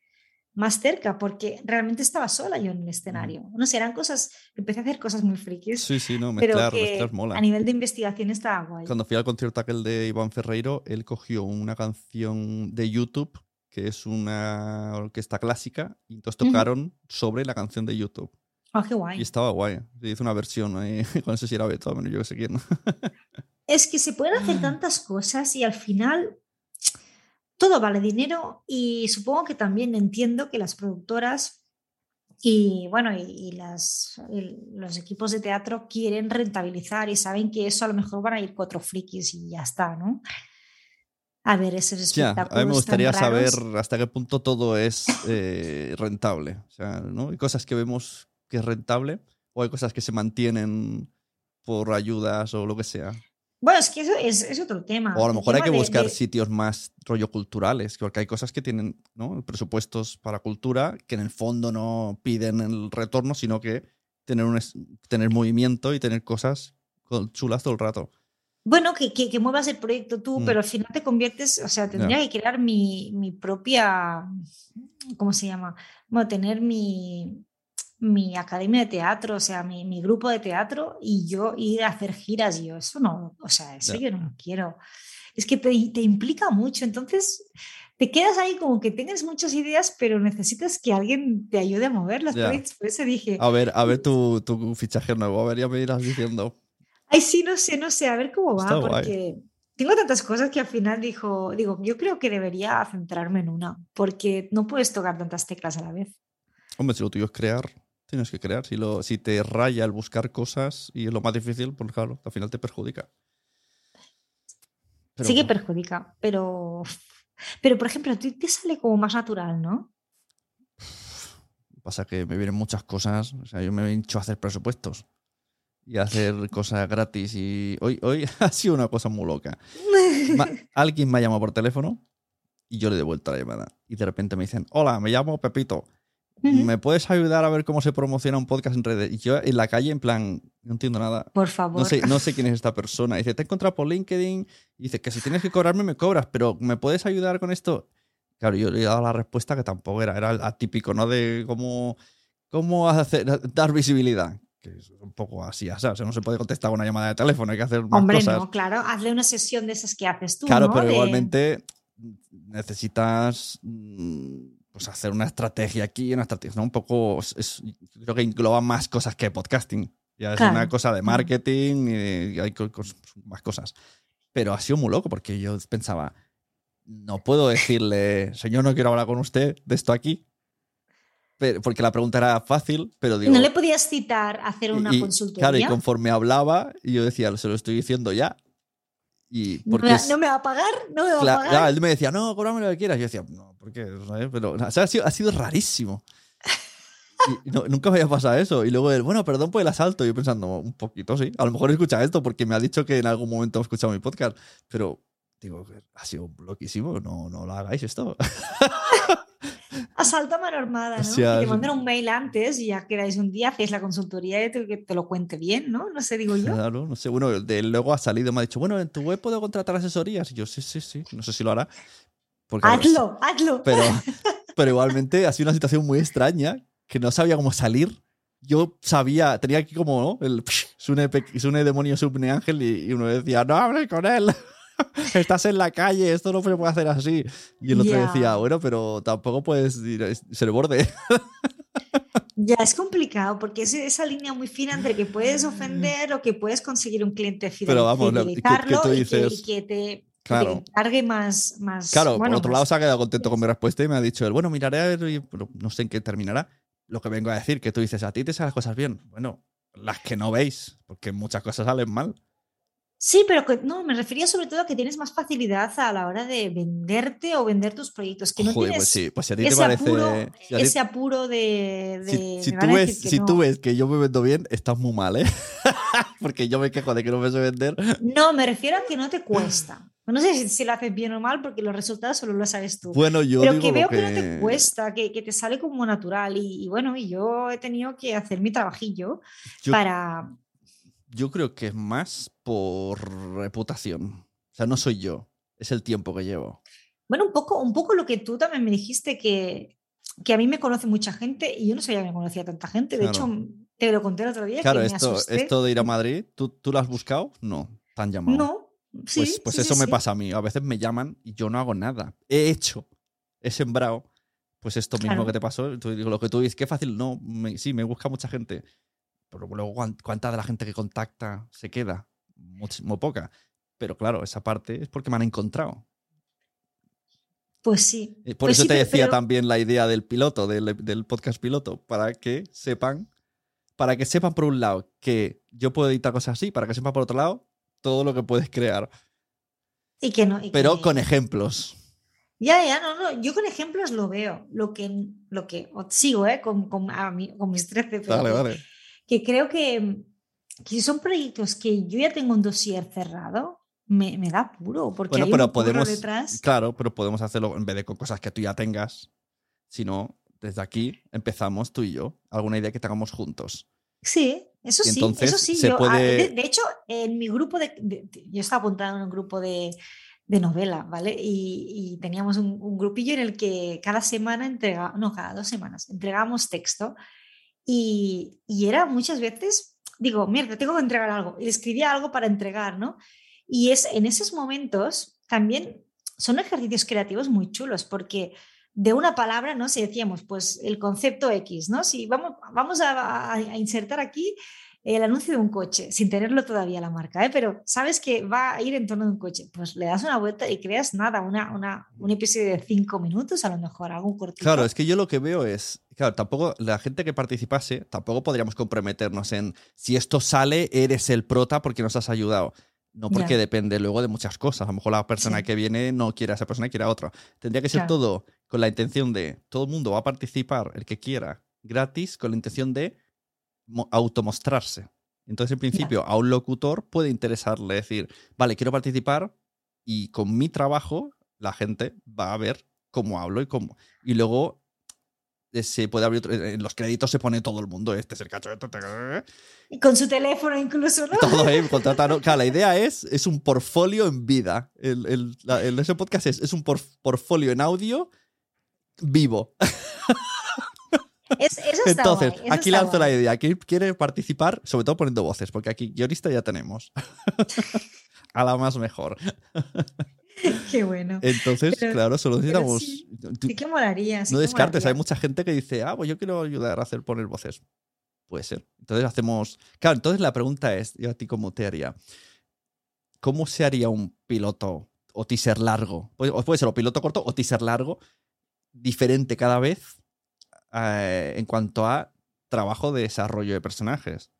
más cerca, porque realmente estaba sola yo en el escenario. No sé, eran cosas, empecé a hacer cosas muy frikis, Sí, sí, no, pero mezclar, que mezclar mola. a nivel de investigación estaba guay. Cuando fui al concierto aquel de Iván Ferreiro, él cogió una canción de YouTube, que es una orquesta clásica, y entonces tocaron sobre la canción de YouTube. Ah, qué guay. Y estaba guay. Se hizo una versión con eso si era Beethoven, yo que sé quién. Es que se pueden hacer tantas cosas y al final todo vale dinero y supongo que también entiendo que las productoras y bueno, y, y las, el- los equipos de teatro quieren rentabilizar y saben que eso a lo mejor van a ir cuatro frikis y ya está, ¿no? A ver esos Ya, espectáculos. a mí me tan gustaría saber hasta qué punto todo es eh, rentable. O sea, ¿no? Hay cosas que vemos que es rentable o hay cosas que se mantienen por ayudas o lo que sea. Bueno, es que eso es, es otro tema. O a lo mejor hay que buscar de- sitios más rollo culturales, porque hay cosas que tienen ¿no? presupuestos para cultura que en el fondo no piden el retorno, sino que tener, un tener movimiento y tener cosas co- chulas todo el rato. Bueno, que, que, que muevas el proyecto tú, Mm. pero al final te conviertes, o sea, tendría que crear mi, mi propia, ¿cómo se llama? Bueno, tener mi, mi academia de teatro, o sea, mi, mi grupo de teatro y yo ir a hacer giras. Yo, eso no, o sea, eso Ya. yo no lo quiero. Es que te, te implica mucho, entonces te quedas ahí como que tienes muchas ideas, pero necesitas que alguien te ayude a moverlas. Eso- por eso dije, A ver, a ver tu, tu fichaje nuevo, a ver, ya me irás diciendo. Ay, sí, no sé, no sé, a ver cómo va, Está guay. porque tengo tantas cosas que al final dijo, digo, yo creo que debería centrarme en una, porque no puedes tocar tantas teclas a la vez. Hombre, si lo tuyo es crear, tienes que crear. Si, lo, si te raya el buscar cosas y es lo más difícil, pues claro, al final te perjudica. Pero sí que perjudica, pero, pero por ejemplo, a ti te sale como más natural, ¿no? pasa que me vienen muchas cosas. O sea, yo me he hincho a hacer presupuestos y hacer cosas gratis. Y hoy, hoy ha sido una cosa muy loca. Ma- alguien me ha llamado por teléfono y yo le he devuelto la llamada. Y de repente me dicen, hola, me llamo Pepito. ¿Me puedes ayudar a ver cómo se promociona un podcast en redes? Y yo en la calle, en plan, no entiendo nada. Por favor. No sé, no sé quién es esta persona. Dice, te he encontrado por LinkedIn. Y dice que si tienes que cobrarme, me cobras, pero ¿me puedes ayudar con esto? Claro, yo le he dado la respuesta que tampoco era, era atípico, ¿no? De cómo, cómo hacer, dar visibilidad. Que es un poco así, o sea, no se puede contestar con una llamada de teléfono, hay que hacer más Hombre, cosas. no, claro, hazle una sesión de esas que haces tú, Claro, ¿no? pero De- igualmente necesitas mm, pues hacer una estrategia aquí, una estrategia, ¿no? Un poco, es- es- creo que engloba más cosas que podcasting. Ya es Claro. una cosa de Mm. marketing y, hay más cosas. Pero ha sido muy loco porque yo pensaba, no puedo decirle, señor, no quiero hablar con usted de esto aquí. Pero- porque la pregunta era fácil, pero digo... ¿No le podías citar a hacer una y- consultoría? Claro, y conforme hablaba, yo decía, se lo estoy diciendo ya. Y ¿No, porque me, va- es- no me va a pagar? ¿No me va Cla- a pagar? claro, él me decía, no, cóbrame lo que quieras. Yo decía, no, ¿por qué? ¿Sabes? Pero o sea, ha, sido, ha sido rarísimo. Y no- nunca me había pasado eso. Y luego él, bueno, perdón por el asalto. Yo pensando, un poquito, sí. A lo mejor escucha esto porque me ha dicho que en algún momento ha escuchado mi podcast. Pero digo, ha sido loquísimo. No, no lo hagáis esto. Asalto a mano armada, ¿no? O sea, que te mandan un mail antes y ya quedáis un día, hacéis la consultoría y te, que te lo cuente bien, ¿no? No sé, digo yo. Claro, no sé. Bueno, de, luego ha salido, me ha dicho, bueno, en tu web puedo contratar asesorías. Y yo, sí, sí, sí. No sé si lo hará. Porque, a ver, Hazlo, hazlo. pero, pero igualmente ha sido una situación muy extraña que no sabía cómo salir. Yo sabía, tenía aquí como ¿no? el Sune, demonio, Sune ángel, y, y uno decía, no hables con él. Estás en la calle, esto no se puede hacer así. Y el otro Ya. decía, bueno, pero tampoco puedes ser borde. Ya es complicado porque es esa línea muy fina entre que puedes ofender o que puedes conseguir un cliente fidel- Pero vamos, lo- que- que fidelizarlo tú y que- dices- y que te, Claro. cargue más, más. Claro, bueno, por otro más- lado se ha quedado contento con mi respuesta y me ha dicho él, bueno, miraré a ver, y- no sé en qué terminará. Lo que vengo a decir, que tú dices, a ti te salen las cosas bien. Bueno, las que no veis, porque muchas cosas salen mal. Sí, pero que- no, me refería sobre todo a que tienes más facilidad a la hora de venderte o vender tus proyectos, que no Joder, tienes pues sí, pues si a ti te ese, parece... apuro, si a ti- ese apuro de, de- si, si tú ves, que si no. tú ves que yo me vendo bien, estás muy mal, ¿eh? porque yo me quejo de que no me sé vender. No, me refiero a que no te cuesta. No sé si, si lo haces bien o mal, porque los resultados solo lo sabes tú. Bueno, yo pero digo que veo que... no te cuesta, que, que te sale como natural. Y, y bueno, y yo he tenido que hacer mi trabajillo Yo- para. Yo creo que es más por reputación. O sea, no soy yo, es el tiempo que llevo. Bueno, un poco, un poco lo que tú también me dijiste que, que a mí me conoce mucha gente y yo no sabía que me conocía tanta gente. De Claro. hecho, te lo conté el otro día. Claro, que me esto, asusté. esto de ir a Madrid, ¿tú, tú lo has buscado? No, te han llamado. No, sí. pues pues sí, eso sí, me sí. pasa a mí. A veces me llaman y yo no hago nada. He hecho, he sembrado. Pues esto mismo que te pasó. Tú digo, lo que tú dices, qué fácil. No, me- sí, me busca mucha gente. Pero luego, ¿cuán- ¿cuánta de la gente que contacta se queda? Muy poca. Pero claro, esa parte es porque me han encontrado. Pues sí. Eh, Por Pues eso sí, te decía pero- también la idea del piloto, del, del podcast piloto, para que sepan, para que sepan por un lado que yo puedo editar cosas así, para que sepan por otro lado todo lo que puedes crear, Y que no. y pero que- con ejemplos. Ya, ya, no, no. Yo con ejemplos lo veo. Lo que, lo que sigo, ¿eh? Con, con, a mí- con mis 13. pero Vale, que- vale. que creo que, que si son proyectos que yo ya tengo un dossier cerrado, me, me da apuro, porque Bueno, hay pero un podemos, detrás. claro, pero podemos hacerlo en vez de con cosas que tú ya tengas, sino desde aquí empezamos tú y yo, alguna idea que tengamos juntos. Sí, eso Y sí, entonces eso sí. se yo, ah, puede- de, de hecho, en mi grupo de, yo estaba apuntada en un grupo de, de novela, ¿vale? Y, y teníamos un, un grupillo en el que cada semana entrega, no, cada dos semanas entregábamos texto y, y era muchas veces, digo, mierda, tengo que entregar algo. Y le escribía algo para entregar, ¿no? Y es en esos momentos también son ejercicios creativos muy chulos porque de una palabra, ¿no? Si decíamos, pues el concepto X, ¿no? Si vamos, vamos a, insertar aquí el anuncio de un coche, sin tenerlo todavía la marca, ¿eh? pero sabes que va a ir en torno de un coche, pues le das una vuelta y creas nada, una, una, un episodio de cinco minutos, a lo mejor, algún cortito. Claro, es que yo lo que veo es, claro, tampoco la gente que participase, tampoco podríamos comprometernos en si esto sale, eres el prota porque nos has ayudado. No porque depende luego de muchas cosas. A lo mejor la persona Sí. que viene no quiere a esa persona, quiere a otra. Tendría que ser Claro. todo con la intención de todo el mundo va a participar, el que quiera, gratis, con la intención de automostrarse. Entonces, en principio, a un locutor puede interesarle decir, vale, quiero participar y con mi trabajo la gente va a ver cómo hablo y cómo. Y luego eh, se puede abrir otro- en los créditos se pone todo el mundo este es el cacho este, este, Y con su teléfono incluso, ¿no? todo ahí contratar claro la idea es es un portfolio en vida el, el- la- el- ese podcast es, es un por- portfolio en audio vivo Es- eso está entonces guay, eso aquí está lanzo la idea ¿quién quiere participar sobre todo poniendo voces porque aquí guionista ya tenemos a la más mejor Qué bueno. entonces Pero- claro solo necesitamos sí, Sí que molaría. sí no que descartes, hay mucha gente que dice, ah, pues yo quiero ayudar a hacer poner voces. Puede ser. Entonces hacemos. Claro, entonces la pregunta es: yo a ti, ¿cómo te haría? ¿Cómo se haría un piloto o teaser largo? Puede, o puede ser o piloto corto o teaser largo, diferente cada vez eh, en cuanto a trabajo de desarrollo de personajes.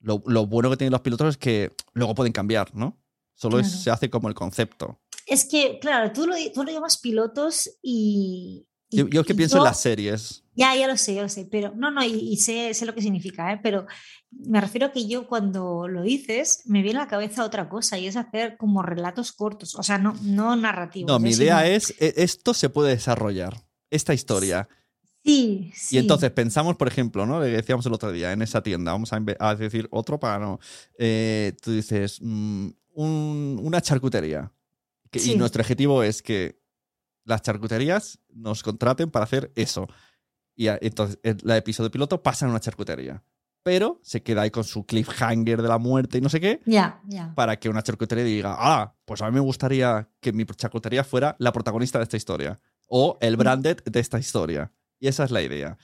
Lo, lo bueno que tienen los pilotos es que luego pueden cambiar, ¿no? Solo es- Claro. se hace como el concepto. Es que, claro, tú lo, tú lo llamas pilotos y. y- Yo, yo es que y pienso en las series. Ya, ya lo sé, ya lo sé, pero no, no, y, y sé, sé lo que significa, ¿eh? pero me refiero a que yo cuando lo dices me viene a la cabeza otra cosa y es hacer como relatos cortos, o sea, no, no narrativos. No, mi idea Sino- es, e- esto se puede desarrollar, esta historia. Sí, sí. Y entonces pensamos, por ejemplo, ¿no? Que decíamos el otro día, en esa tienda, vamos a, a decir otro para no. eh, tú dices, mm, un- una charcutería. Que- Y Sí. nuestro objetivo es que las charcuterías nos contraten para hacer eso. Y a- entonces el la episodio piloto pasa en una charcutería. Pero se queda ahí con su cliffhanger de la muerte y no sé qué, Ya, ya. para que una charcutería diga, ah, pues a mí me gustaría que mi charcutería fuera la protagonista de esta historia. O el Mm. branded de esta historia. Y esa es la idea.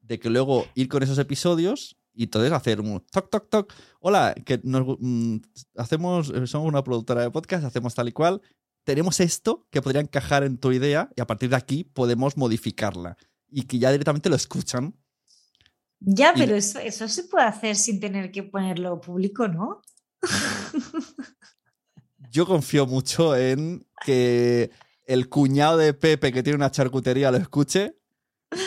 de que luego ir con esos episodios y entonces hacer un toc, toc, toc. Hola, que nos mm, hacemos, eh, somos una productora de podcast, hacemos tal y cual. Tenemos esto que podría encajar en tu idea y a partir de aquí podemos modificarla. Y que ya directamente lo escuchan. Ya, Y- pero eso, eso se puede hacer sin tener que ponerlo público, ¿no? Yo confío mucho en que el cuñado de Pepe que tiene una charcutería lo escuche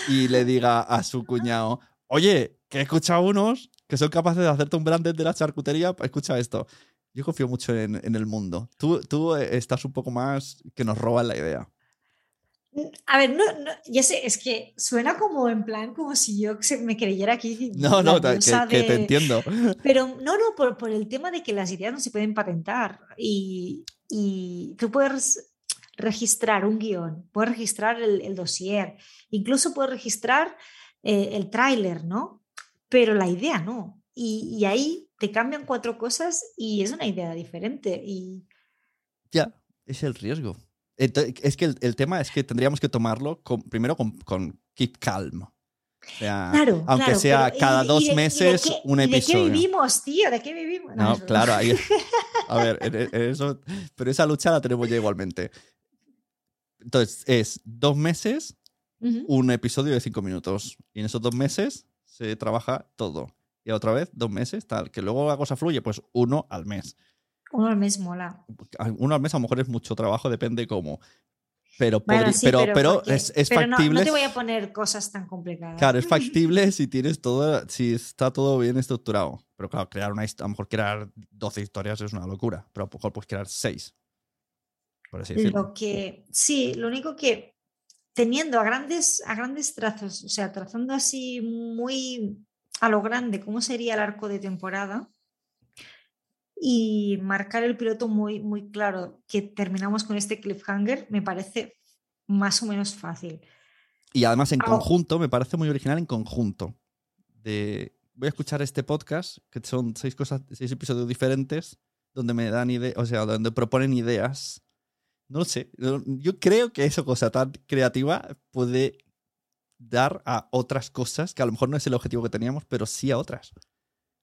y le diga a su cuñado, oye, que he escuchado unos que son capaces de hacerte un branded de la charcutería, escucha esto. Yo confío mucho en, en el mundo. Tú, tú eh, estás un poco más que nos roban la idea. A ver, no, no, ya sé, es que suena como en plan, como si yo me creyera aquí. No, no, que, que te entiendo. Pero no, no, por, por el tema de que las ideas no se pueden patentar y, y tú puedes registrar un guion, puedes registrar el, el dossier, incluso puedes registrar eh, el tráiler, ¿no? Pero la idea no. Y, y ahí te cambian cuatro cosas y es una idea diferente. Y Ya, es el riesgo. Ento- es que el, el tema es que tendríamos que tomarlo con- primero con, con keep calm. O sea, claro, aunque claro, sea pero ¿y- cada dos de- meses qué- un episodio. ¿De qué vivimos, tío? ¿De qué vivimos? No, broma. claro, ahí- a ver, en- en eso, pero esa lucha la tenemos ya igualmente. Entonces, es dos meses, un episodio de cinco minutos. Y en esos dos meses se trabaja todo. Y otra vez, dos meses, tal. Que luego la cosa fluye, pues uno al mes. Uno al mes mola. Uno al mes a lo mejor es mucho trabajo, depende cómo. Pero, Bueno, podri- sí, pero, pero, porque- es, es pero no- factible. No, te voy a poner cosas tan complicadas. Claro, es factible si tienes todo, si está todo bien estructurado. Pero claro, crear una a lo mejor crear 12 historias es una locura, pero a lo mejor puedes crear 6. Por así decirlo. Lo que sí, lo único que teniendo a grandes, a grandes trazos, o sea, trazando así muy a lo grande cómo sería el arco de temporada y marcar el piloto muy, muy claro que terminamos con este cliffhanger, me parece más o menos fácil. Y además en conjunto, me parece muy original en conjunto. De voy a escuchar este podcast, que son seis cosas, seis episodios diferentes, donde me dan ideas, o sea, donde proponen ideas. No lo sé. Yo creo que esa cosa tan creativa puede dar a otras cosas que a lo mejor no es el objetivo que teníamos, pero sí a otras.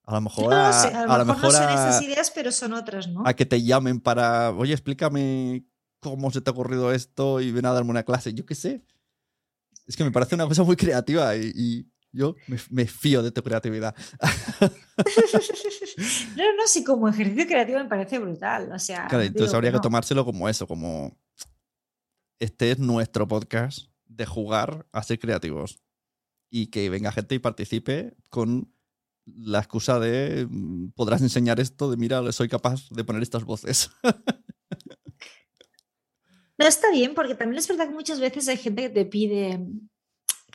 A lo mejor No sé, a lo a lo mejor no son a- esas ideas, pero son otras, ¿no? a que te llamen para, oye, explícame cómo se te ha ocurrido esto y ven a darme una clase. Yo qué sé. Es que me parece una cosa muy creativa y, y yo me, me fío de tu creatividad. No, no, sí, como ejercicio creativo me parece brutal. O sea, Claro, entonces habría que no. tomárselo como eso, como este es nuestro podcast de jugar a ser creativos y que venga gente y participe con la excusa de mm, podrás enseñar esto de mira, soy capaz de poner estas voces. No, está bien, porque también es verdad que muchas veces hay gente que te pide,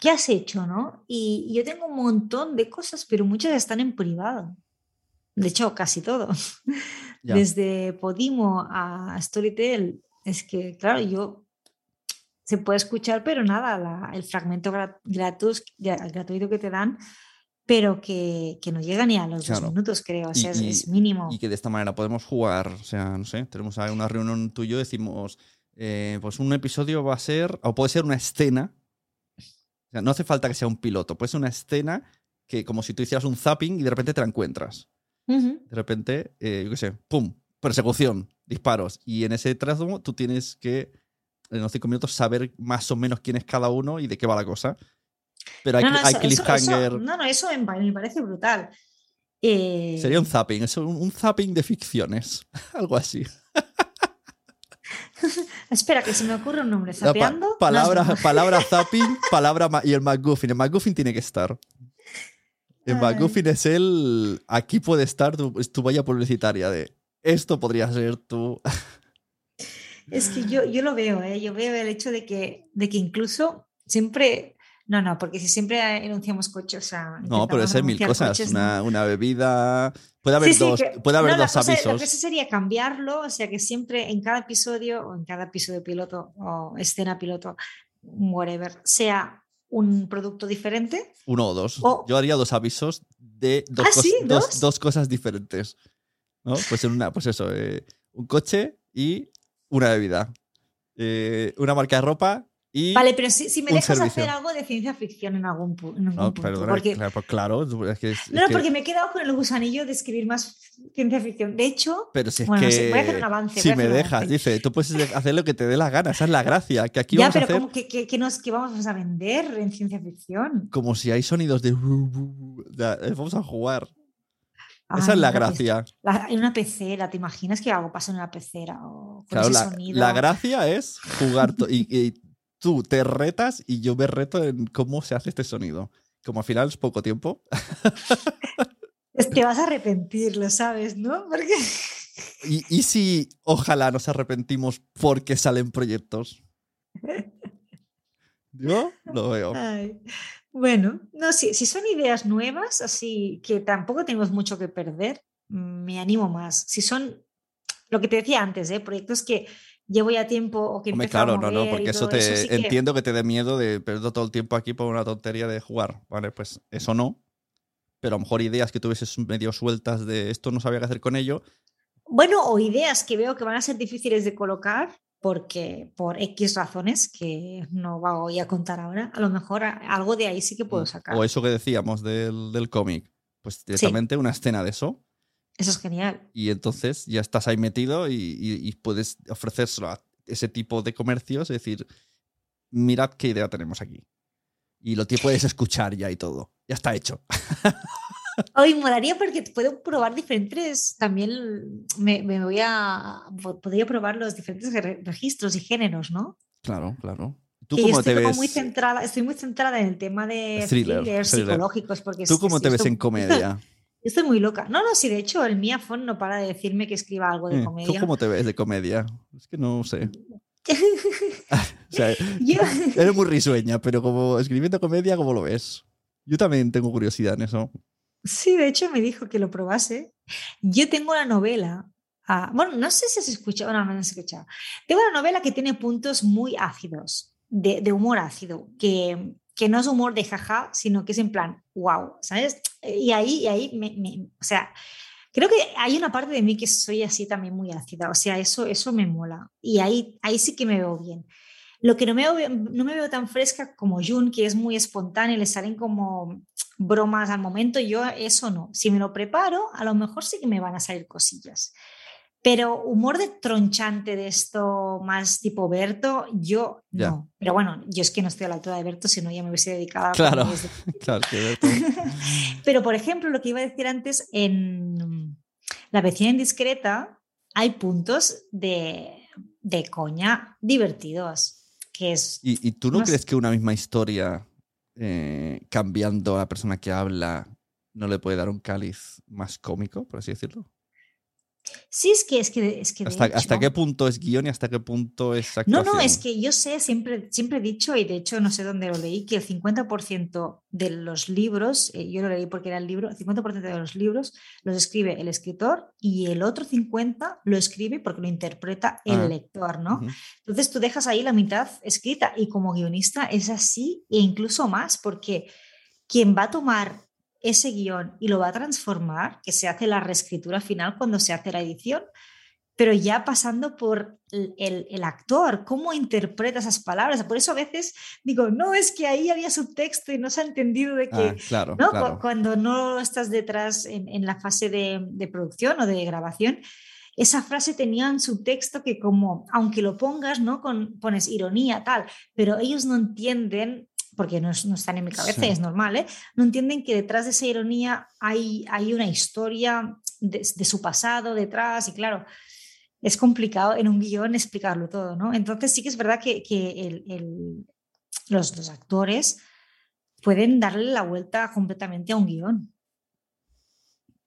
¿qué has hecho, no? Y, y yo tengo un montón de cosas, pero muchas están en privado. De hecho, casi todo. Ya. Desde Podimo a Storytel, es que, claro, yo se puede escuchar, pero nada, la- el fragmento gra- gratus- gra- gratuito que te dan, pero que, que no llega ni a los Claro. dos minutos, creo, o sea, es- Y- es, mínimo. Y que de esta manera podemos jugar, o sea, no sé, tenemos una reunión tuyo decimos, eh, pues un episodio va a ser, o puede ser una escena, sea, no hace falta que sea un piloto, puede ser una escena que como si tú hicieras un zapping y de repente te la encuentras. De repente, eh, yo qué sé, ¡pum! Persecución, disparos. Y en ese trazo tú tienes que, en los cinco minutos, saber más o menos quién es cada uno y de qué va la cosa. Pero hay, No, no, hay eso- eso- eso- cliffhanger. no, no, eso me parece brutal. Eh, Sería un zapping, es un, un zapping de ficciones. Algo así. Espera, que se me ocurre un nombre. Pa- ¿Zapeando? No, es palabra, zapping, palabra y el McGuffin. El McGuffin tiene que estar. El. McGuffin es el. Aquí puede estar tu, tu valla publicitaria de. Esto podría ser tu. Es que yo, yo lo veo, ¿eh? yo veo el hecho de que, de que incluso siempre. No, no, porque si siempre enunciamos coches. O sea, No, pero es mil cosas. coches, una, una bebida. Puede haber Sí, sí, dos, que- puede haber no, dos cosa- La avisos. cosa sería cambiarlo, o sea, que siempre en cada episodio o en cada episodio piloto o escena piloto, whatever, sea un producto diferente. Uno o dos. O- Yo haría dos avisos de dos, ¿Ah, cos- sí? dos, ¿Dos? dos cosas diferentes. ¿No? Pues en una, pues eso, eh, un coche y una bebida. Eh, una marca de ropa y... Vale, pero si, si me dejas servicio. hacer algo de ciencia ficción en algún, pu- en algún No, punto. perdona, porque, claro, pues claro, es que es- no, es no, que- porque me he quedado con el gusanillo de escribir más ciencia ficción. De hecho, Pero si es Bueno, no que sé, voy a hacer un avance, si a me hacer dejas, avance. dice, tú puedes hacer lo que te dé la gana, esa es la gracia, que aquí ya, vamos a pero hacer ¿cómo que, que- que nos, que vamos a vender en ciencia ficción? como si hay sonidos de... Eh, Vamos a jugar. Esa Ay, es la una gracia. la- en una pecera, ¿te imaginas que algo pasa en una pecera? O con Claro, ese la, sonido. la gracia es jugar y tú te retas y yo me reto en cómo se hace este sonido. Como al final es poco tiempo. Es- Te vas a arrepentir, lo sabes, ¿no? Porque Y, y si ojalá nos arrepentimos porque salen proyectos. Yo lo veo. Ay, Bueno, no, si, si son ideas nuevas, así que tampoco tenemos mucho que perder, me animo más. Si son lo que te decía antes, ¿eh? proyectos que llevo ya tiempo o que Hombre, claro, a no, no, mover y porque eso te sí que- entiendo que te dé miedo de perder todo el tiempo aquí por una tontería de jugar. Vale, pues eso no. Pero a lo mejor ideas que tuvieses medio sueltas de esto no sabía qué hacer con ello. Bueno, o ideas que veo que van a ser difíciles de colocar porque por X razones que no voy a contar ahora, a lo mejor algo de ahí sí que puedo sacar. Mm, O eso que decíamos del, del cómic. Pues directamente una escena de eso. Eso es genial. Y entonces ya estás ahí metido y, y- y puedes ofrecérselo a ese tipo de comercios. Es decir, mirad qué idea tenemos aquí. Y lo puedes escuchar ya y todo. Ya está hecho. Hoy molaría porque puedo probar diferentes, también me, me voy a, po- podría probar los diferentes re- registros y géneros, ¿no? Claro, claro. ¿Tú cómo estoy te como ves? muy centrada, estoy muy centrada en el tema de Thriller, thrillers thriller. psicológicos. Porque ¿Tú cómo te ves estoy- en comedia? Estoy muy loca. No, no, sí, de hecho, el Miafon no para de decirme que escriba algo de Eh, ¿Tú comedia. cómo te ves de comedia? Es que no sé. O sea, Yo- eres muy risueña, pero como escribiendo comedia, ¿cómo lo ves? Yo también tengo curiosidad en eso. Sí, de hecho me dijo que lo probase. Yo tengo una novela. ah, bueno, no sé si has escuchado, no, no has escuchado. Tengo una novela que tiene puntos muy ácidos, de, de humor ácido, que, que no es humor de jaja, sino que es en plan, wow, ¿sabes? Y ahí, y ahí me, me- o sea, creo que hay una parte de mí que soy así también muy ácida, o sea, eso, eso me mola. Y ahí, ahí sí que me veo bien. Lo que no me, veo, no me veo tan fresca como Jun, que es muy espontánea, le salen como bromas al momento, yo eso no. Si me lo preparo, a lo mejor sí que me van a salir cosillas. Pero humor de tronchante de esto más tipo Berto, yo Ya. no. Pero bueno, yo es que no estoy a la altura de Berto, si no ya me hubiese dedicado a Claro. Claro, que Berto- Pero por ejemplo, lo que iba a decir antes, en La vecina indiscreta hay puntos de, de coña divertidos. Que es ¿Y, y tú no, No sé. crees que una misma historia, eh, cambiando a la persona que habla, no le puede dar un cáliz más cómico, por así decirlo? Sí, es que es que, es que de ¿Hasta, qué punto es guion y hasta qué punto es No, actuación? no, es que yo sé, siempre, siempre he dicho, y de hecho no sé dónde lo leí, que el 50% de los libros, eh, yo lo leí porque era el libro, el 50% de los libros los escribe el escritor y el otro 50% lo escribe porque lo interpreta el Ah. lector, ¿no? Entonces tú dejas ahí la mitad escrita y como guionista es así e incluso más porque quien va a tomar ese guion y lo va a transformar, que se hace la reescritura final cuando se hace la edición, pero ya pasando por el, el- el actor, cómo interpreta esas palabras. Por eso a veces digo, no, es que ahí había subtexto y no se ha entendido de que... Ah, claro, claro. Cuando no estás detrás en, en la fase de, de producción o de grabación, esa frase tenía un subtexto que como, aunque lo pongas, ¿no? Con, pones ironía, tal, pero ellos no entienden, porque no, no están en mi cabeza, Sí. es normal, ¿eh? No entienden que detrás de esa ironía hay, hay una historia de, de su pasado detrás y claro, es complicado en un guion explicarlo todo, ¿no? Entonces sí que es verdad que, que el- el- los, los actores pueden darle la vuelta completamente a un guion.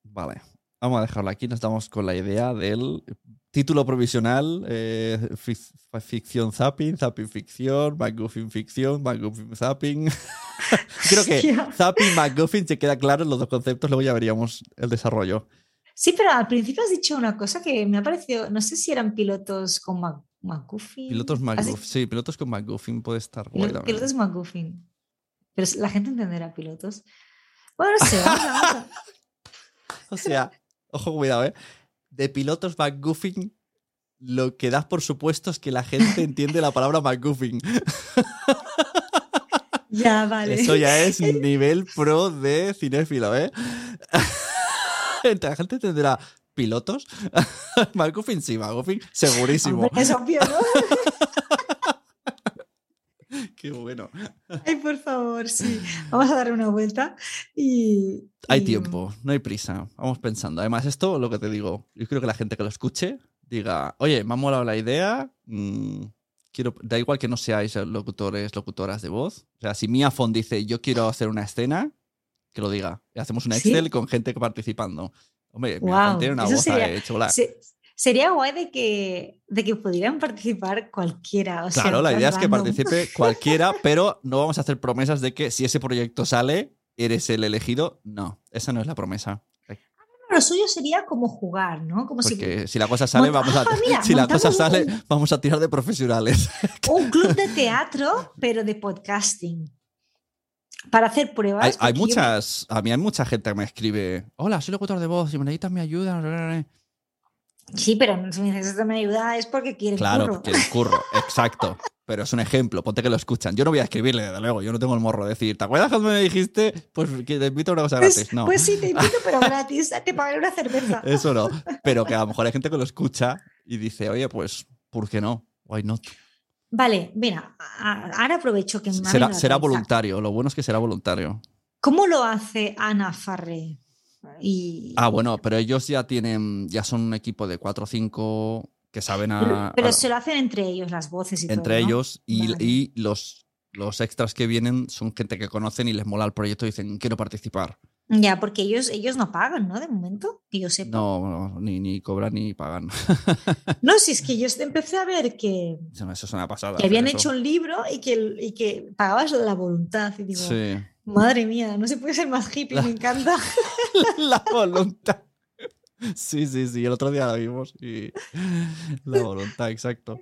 Vale, vamos a dejarlo aquí. Nos damos con la idea del título provisional: eh, fic- ficción zapping, zapping ficción, McGuffin ficción, McGuffin zapping. Creo que zapping, McGuffin se queda claro en los dos conceptos, luego ya veríamos el desarrollo. Sí, pero al principio has dicho una cosa que me ha parecido, no sé si eran pilotos con Mac- McGuffin. Pilotos McGuffin, sí, pilotos con McGuffin puede estar guay. pilotos McGuffin. Pero la gente entenderá pilotos. Bueno, no sé, vamos a- vamos a- O sea, ojo, cuidado, ¿eh? De pilotos McGuffin lo que das por supuesto es que la gente entiende la palabra McGuffin. Ya, vale. Eso ya es nivel pro de cinéfilo, ¿eh? la gente entenderá pilotos. McGuffin sí, McGuffin segurísimo. Hombre, es obvio, ¿no? Qué bueno. Ay, por favor, sí. Vamos a darle una vuelta y... Hay tiempo, no hay prisa. Vamos pensando. Además, esto, lo que te digo, yo creo que la gente que lo escuche diga, oye, me ha molado la idea. mm, quiero, da igual que no seáis locutores, locutoras de voz. O sea, si Mia Font dice, yo quiero hacer una escena, que lo diga. Y hacemos un ¿Sí? Excel con gente participando. Hombre, Mia Guau, Font tiene una eso voz sería-. Se- sería guay de que, de que pudieran participar cualquiera. o Claro, la idea es que participe cualquiera, pero no vamos a hacer promesas de que si ese proyecto sale, eres el elegido. No, esa no es la promesa. Lo suyo sería como jugar, ¿no? Como si Porque si la cosa sale, vamos a, Ah, mira, si la cosa sale, un- vamos a tirar de profesionales. un club de teatro, pero de podcasting. Para hacer pruebas. hay, yo muchas, a mí hay mucha gente que me escribe, hola, soy locutor de voz, si me necesitas mi ayuda. Sí, pero si me necesitas mi ayuda es porque quieres Claro, curro. que el curro, exacto. Pero es un ejemplo, ponte que lo escuchan. Yo no voy a escribirle, desde luego, yo no tengo el morro de decir, ¿te acuerdas cuando me dijiste? Pues que te invito a una cosa Pues, gratis. No. pues sí, te invito, pero gratis. Te pagaré una cerveza. Eso no. Pero que a lo mejor hay gente que lo escucha y dice, oye, pues, ¿por qué no? Why not? Vale, mira, ahora aprovecho que me Será, será voluntario. Lo bueno es que será voluntario. ¿Cómo lo hace Ana Farré? Y... Ah, bueno, pero ellos ya tienen, ya son un equipo de cuatro o cinco que saben Pero, a, pero a- se lo hacen entre ellos, las voces y entre todo, ¿no? ellos y, Vale. y los, los extras que vienen son gente que conocen y les mola el proyecto y dicen, quiero participar. Ya, porque ellos, ellos no pagan, ¿no? De momento, que yo sepa. No, no, ni, ni cobran ni pagan. No, si es que yo empecé a ver que, Eso es una pasada. que habían hecho un libro y que, y que pagabas la voluntad. Y digo, Sí. Madre mía, no se puede ser más hippie, me encanta. la voluntad. Sí, sí, sí. El otro día la vimos y la voluntad, exacto.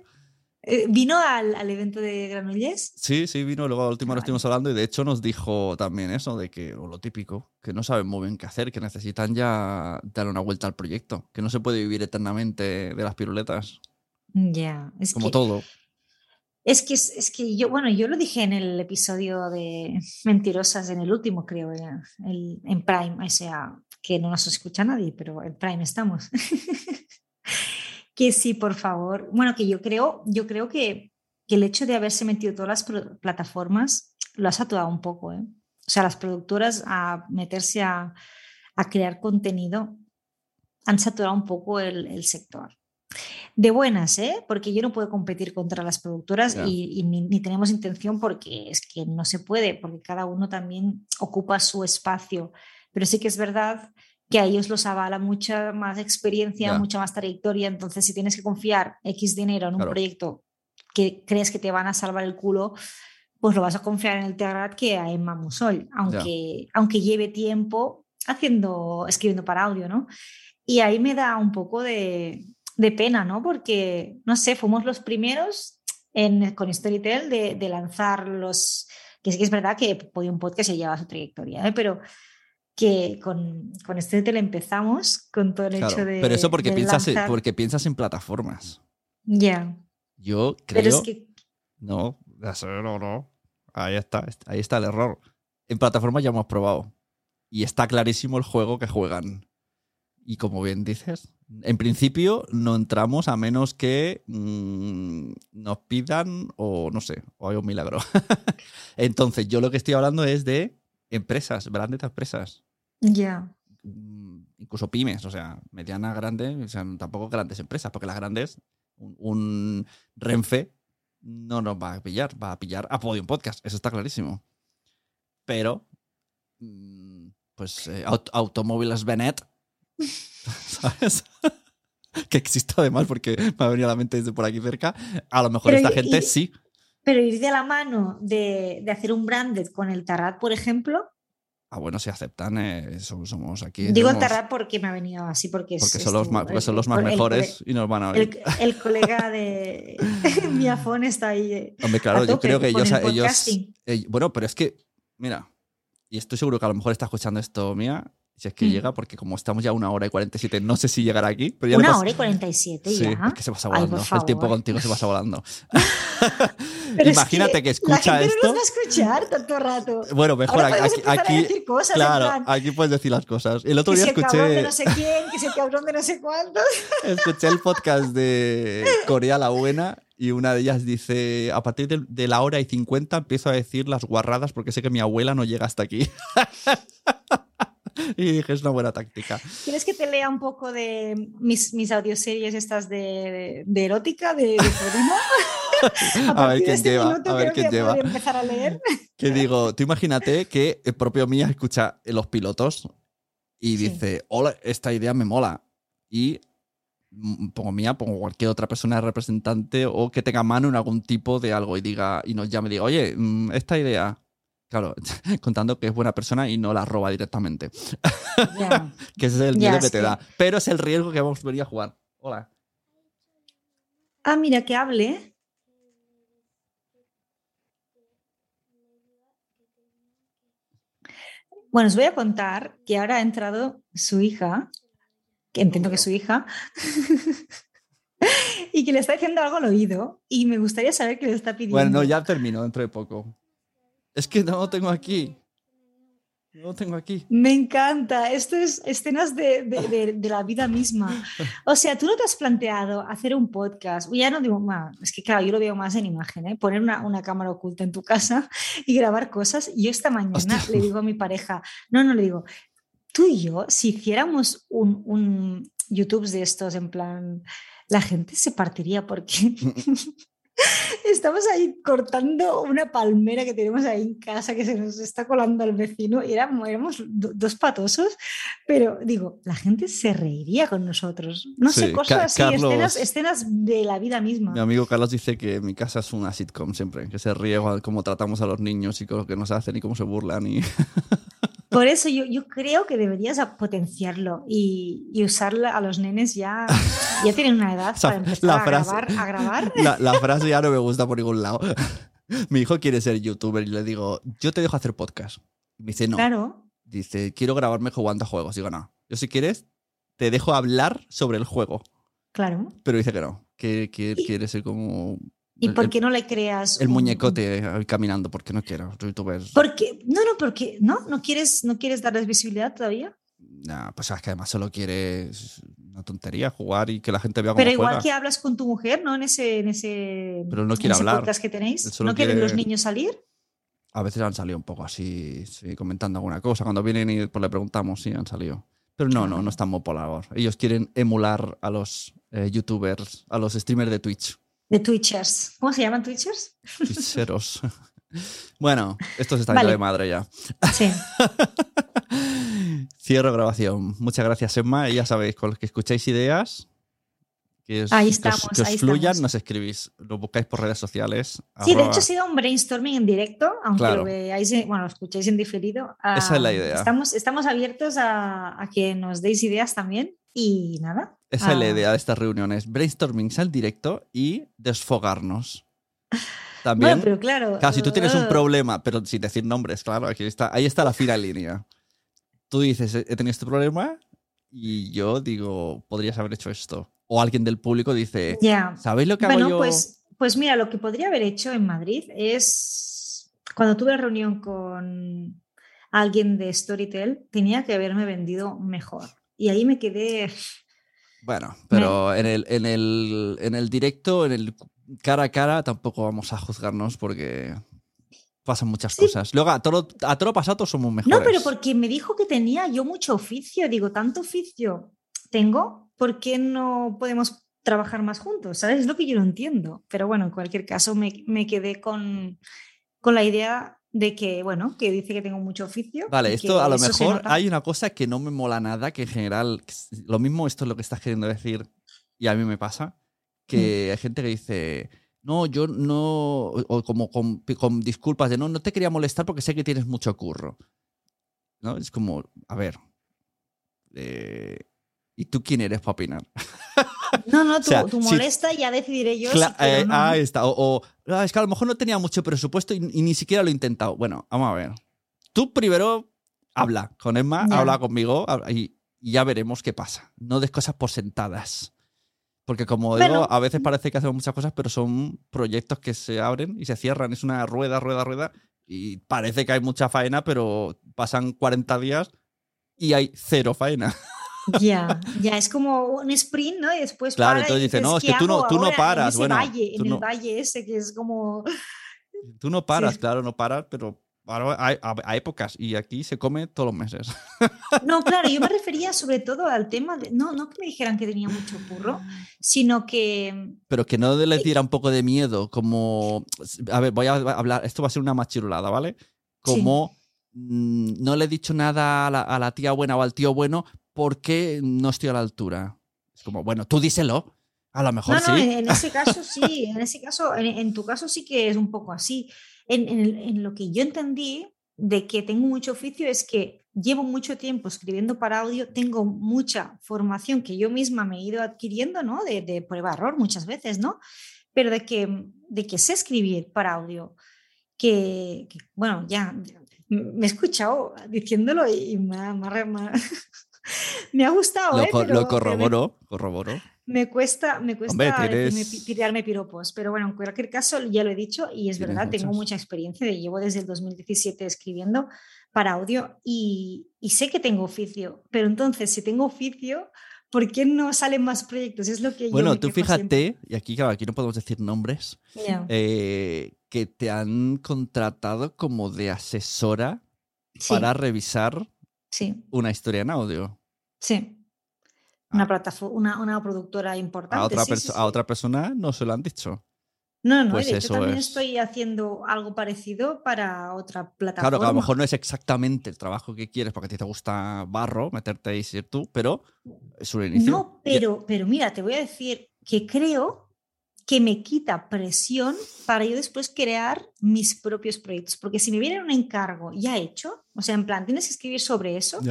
Eh, ¿Vino al, al evento de Granollers? Sí, sí, vino, luego a última hora Vale. estuvimos hablando y de hecho nos dijo también eso, de que, o lo típico, que no saben muy bien qué hacer, que necesitan ya dar una vuelta al proyecto, que no se puede vivir eternamente de las piruletas, Ya, es como que, todo. Es que es, que yo, bueno, yo lo dije en el episodio de Mentirosas, en el último, creo, en Prime, o que no nos escucha nadie, pero en Prime estamos. que sí, por favor. Bueno, que yo creo, yo creo que, que el hecho de haberse metido todas las plataformas lo ha saturado un poco, ¿eh? O sea, las productoras a meterse a, a crear contenido han saturado un poco el sector. De buenas, ¿eh? Porque yo no puedo competir contra las productoras y, y ni, ni tenemos intención porque es que no se puede, porque cada uno también ocupa su espacio. Pero sí que es verdad que a ellos los avala mucha más experiencia, mucha más trayectoria. Entonces, si tienes que confiar X dinero en un proyecto que crees que te van a salvar el culo, pues lo vas a confiar en el Terrat que a Emma Musol, aunque, aunque lleve tiempo haciendo, escribiendo para audio, ¿no? Y ahí me da un poco de, de pena, ¿no? Porque, no sé, fuimos los primeros en, con Storytel de, de lanzar los, que sí que es verdad que Podium Podcast ya lleva su trayectoria, ¿eh? pero que con, con Storytel empezamos con todo el Claro, hecho de... Pero eso porque piensas, lanzar- porque piensas en plataformas. Ya, Yo creo... pero es que... No, no, no. Ahí está, ahí está el error. En plataformas ya hemos probado. Y está clarísimo el juego que juegan. Y como bien dices, en principio no entramos a menos que mm, nos pidan o no sé, o hay un milagro. Entonces, yo lo que estoy hablando es de empresas, grandes empresas. Ya, mm, Incluso pymes, o sea, mediana, grande, o sea, tampoco grandes empresas, porque las grandes, un, un Renfe no nos va a pillar, va a pillar a Podium Podcast, eso está clarísimo. Pero, mm, pues, eh, Aut- Automóviles Benet, ¿sabes? que existe además, porque me ha venido a la mente desde por aquí cerca. A lo mejor Pero esta y- gente y- sí. pero ir de la mano de, de hacer un branded con el Tarrat, por ejemplo, Ah, bueno, si aceptan, eh, somos, somos aquí. digo somos- Tarrat porque me ha venido así, porque, porque es son los más, porque son los más el- mejores y nos van a oír. El, el colega de Miafón está ahí. eh, Hombre, claro, a yo creo que ellos, el ellos podcasting. eh, bueno, pero es que, mira, y estoy seguro que a lo mejor está escuchando esto mía, Si es que Mm. llega, porque como estamos ya a una hora y 47, no sé si llegará aquí. Pero ya Una hora y 47 Sí, ya. es que se pasa Ay, volando. por El tiempo contigo se pasa volando. Pero es Imagínate que, La escucha gente esto. no nos va a escuchar tanto rato. Bueno, mejor Ahora aquí, aquí- decir cosas, claro, aquí puedes decir las cosas. El otro que día el cabrón de escuché, no sé quién, que si el cabrón de no sé cuántos. escuché el podcast de Corea la Buena y una de ellas dice, a partir de, de la hora y 50 empiezo a decir las guarradas porque sé que mi abuela no llega hasta aquí. y dije, es una buena táctica. ¿Quieres que te lea un poco de mis, mis audioseries estas de, de erótica, de, de Podimo? A ver quién este lleva, minuto a ver quién lleva. empezar a leer. Que digo, tú imagínate que el propio Mía escucha los pilotos y Sí. dice, hola, esta idea me mola. Y pongo Mía, pongo cualquier otra persona representante o que tenga mano en algún tipo de algo y diga, y nos llame y diga, oye, mm, esta idea. Claro, contando que es buena persona y no la roba directamente. Que ese es el miedo que te da. Pero es el riesgo que vamos a venir a jugar. Hola. Ah, mira, que hable. Bueno, os voy a contar que ahora ha entrado su hija, que entiendo que es su hija, y que le está diciendo algo al oído y me gustaría saber qué le está pidiendo. Bueno, no, ya termino dentro de poco. Es que no lo tengo aquí. No lo tengo aquí. Me encanta. Esto es escenas de, de- de- de la vida misma. O sea, tú no te has planteado hacer un podcast. Ya no digo más, es que claro, yo lo veo más en imagen, ¿eh? poner una, una cámara oculta en tu casa y grabar cosas. Y yo esta mañana Hostia. le digo a mi pareja, no, no le digo, tú y yo, si hiciéramos un, un YouTube de estos en plan, la gente se partiría porque Estamos ahí cortando una palmera que tenemos ahí en casa que se nos está colando al vecino y éramos, éramos do- dos patosos, pero digo, la gente se reiría con nosotros. No Sí, sé, Ca- cosas así, Carlos- escenas, escenas de la vida misma. Mi amigo Carlos dice que mi casa es una sitcom siempre, que se ríe cómo tratamos a los niños y con lo que nos hacen y cómo se burlan. Y... Por eso yo, yo creo que deberías potenciarlo y, y usarla a los nenes ya, ya tienen una edad O sea, para empezar la a, frase- grabar, a grabar. La, la frase ya no me gusta por ningún lado. Mi hijo quiere ser youtuber y le digo, yo te dejo hacer podcast. Y me dice, no. Claro. Dice, quiero grabarme jugando a juegos. Digo, no. Yo si quieres, te dejo hablar sobre el juego. Claro. Pero dice que no, que, que Y- quiere ser como ¿Y el- por qué no le creas el un- muñecote caminando, porque no quiero. Youtuber. Porque, no, no, porque, ¿no? ¿No quieres, no quieres darles visibilidad todavía? Nah, pues es que además solo quiere es una tontería jugar y que la gente vea cómo Pero igual juega. que hablas con tu mujer, ¿no? En ese, en ese, Pero no en quiere ese hablar. podcast que tenéis. ¿No quieren quiere- los niños salir? A veces han salido un poco así, sí, comentando alguna cosa. Cuando vienen y pues le preguntamos, sí, han salido. Pero no, no, no están muy por la labor. Ellos quieren emular a los eh, youtubers, a los streamers de Twitch. De Twitchers. ¿Cómo se llaman Twitchers? Twitcheros. bueno, esto se está Vale. de madre ya. Sí. Cierro grabación. Muchas gracias, Emma. Y ya sabéis, con los que escucháis ideas, que os, Ahí que os- estamos, que os ahí fluyan, estamos. nos escribís. Lo buscáis por redes sociales. Sí, de hecho ha sido un brainstorming en directo, aunque Claro. lo veáis, en- bueno, lo escucháis en diferido. Esa es la Ah, idea. Estamos, estamos abiertos a, a que nos deis ideas también y nada. Esa es la ah, idea de estas reuniones. Brainstormings al directo y desfogarnos. También, Bueno, pero claro. claro, si tú tienes un uh, problema, pero sin decir nombres, claro, aquí está, ahí está la fina línea. Tú dices, he tenido este problema y yo digo, podrías haber hecho esto. O alguien del público dice, Ya. ¿sabéis lo que hago yo? pues, pues mira, lo que podría haber hecho en Madrid es cuando tuve reunión con alguien de Storytel, tenía que haberme vendido mejor. Y ahí me quedé. Bueno, pero en el, en, el, en el directo, en el cara a cara, tampoco vamos a juzgarnos porque pasan muchas Sí. cosas. Luego, a todo, a todo pasado somos mejores. No, pero porque me dijo que tenía yo mucho oficio. Digo, tanto oficio tengo, ¿por qué no podemos trabajar más juntos? ¿Sabes? Es lo que yo no entiendo. Pero bueno, en cualquier caso, me, me quedé con, con la idea de que, bueno, que dice que tengo mucho oficio. Vale, esto a lo mejor hay una cosa que no me mola nada, que en general, lo mismo esto es lo que estás queriendo decir y a mí me pasa, que hay gente que dice, no, yo no, o o como con, con disculpas de no, no te quería molestar porque sé que tienes mucho curro. ¿No? Es como, a ver, eh, ¿y tú quién eres para opinar? No, no, tú, sea, tú molesta, ya decidiré yo. Cla- si quiero o eh, no. ahí está. O, o, "Ah, es que a lo mejor no tenía mucho presupuesto y, y ni siquiera lo he intentado. Bueno, vamos a ver. Tú primero habla con Emma, Ya. habla conmigo y, y ya veremos qué pasa. No des cosas por sentadas. Porque como Bueno. digo, a veces parece que hacemos muchas cosas, pero son proyectos que se abren y se cierran. Es una rueda, rueda, rueda. Y parece que hay mucha faena, pero pasan 40 días y hay cero faena. Ya, ya, es como un sprint, ¿no? Y después Claro, para entonces dice, no, es ¿qué que tú no- tú no paras, En bueno, valle, tú en no- el valle ese que es como... Tú no paras, Sí. claro, no paras, pero ahora hay, épocas y aquí se come todos los meses. No, claro, yo me refería sobre todo al tema de, no, no que me dijeran que tenía mucho curro, sino que, Pero que no les diera un poco de miedo, como... A ver, voy a hablar, esto va a ser una machirulada, ¿vale? Como mm, no le he dicho nada a la, a la tía buena o al tío bueno porque no estoy a la altura. Es como, bueno, tú díselo. A lo mejor no, no, sí. en, en ese caso sí, en ese caso, en, en tu caso sí que es un poco así. En, en lo que yo entendí de que tengo mucho oficio es que llevo mucho tiempo escribiendo para audio, tengo mucha formación que yo misma me he ido adquiriendo, ¿no? De, de prueba-error muchas veces, ¿no? Pero de que, de que sé escribir para audio, que, que, bueno, ya me he escuchado diciéndolo y me ha, me ha- me ha- me gustado, Lo, ¿eh? Pero- lo me- corroboro, corroboro. me cuesta, me cuesta Hombre, tienes- tirarme piropos, pero bueno, en cualquier caso ya lo he dicho y es verdad, tengo mucha experiencia, llevo desde el 2017 escribiendo para audio y, y sé que tengo oficio, pero entonces si tengo oficio, ¿por qué no salen más proyectos? Es lo que yo Bueno, me tú siempre. fíjate, y aquí, claro, aquí no podemos decir nombres, eh, que te han contratado como de asesora sí, para revisar sí, una historia en audio. sí. Una, plataforma, una, una productora importante. A otra, sí, perso- sí, a sí. otra persona no se lo han dicho. No, no, pues y de hecho eso también es. estoy haciendo algo parecido para otra plataforma. Claro, que a lo mejor no es exactamente el trabajo que quieres porque a ti te gusta barro, meterte ahí y ser tú, pero es un inicio. No, pero, pero mira, te voy a decir que creo que me quita presión para yo después crear mis propios proyectos. Porque si me viene un encargo ya hecho, o sea, en plan, tienes que escribir sobre eso,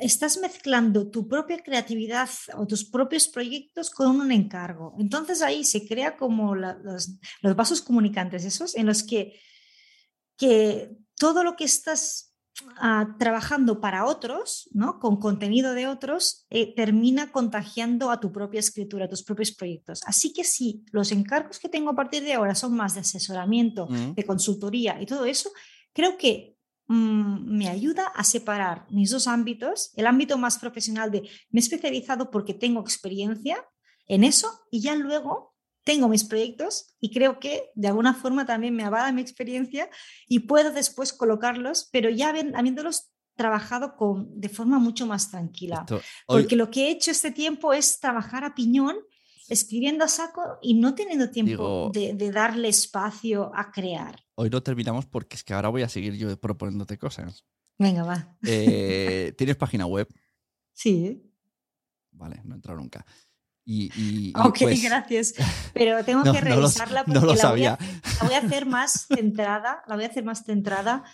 estás mezclando tu propia creatividad o tus propios proyectos con un encargo. Entonces ahí se crea como la- los, los vasos comunicantes esos en los que, que todo lo que estás ah, trabajando para otros, ¿no? con contenido de otros, eh, termina contagiando a tu propia escritura, a tus propios proyectos. Así que si los encargos que tengo a partir de ahora son más de asesoramiento, Mm. de consultoría y todo eso, creo que mm, me ayuda a separar mis dos ámbitos, el ámbito más profesional de me he especializado porque tengo experiencia en eso y ya luego tengo mis proyectos y creo que de alguna forma también me avala mi experiencia y puedo después colocarlos, pero ya habi- habiéndolos trabajado con, de forma mucho más tranquila. Esto- hoy- Porque lo que he hecho este tiempo es trabajar a piñón, escribiendo a saco y no teniendo tiempo Digo- de, de darle espacio a crear. hoy no terminamos porque es que ahora voy a seguir yo proponiéndote cosas. Venga, va. Eh, ¿Tienes página web? Sí. Vale, no he entrado nunca. Y, y- y, Ok, pues, gracias. Pero tengo No, que no lo- revisarla no porque lo la, voy a, sabía. la voy a hacer más centrada, la voy a hacer más centrada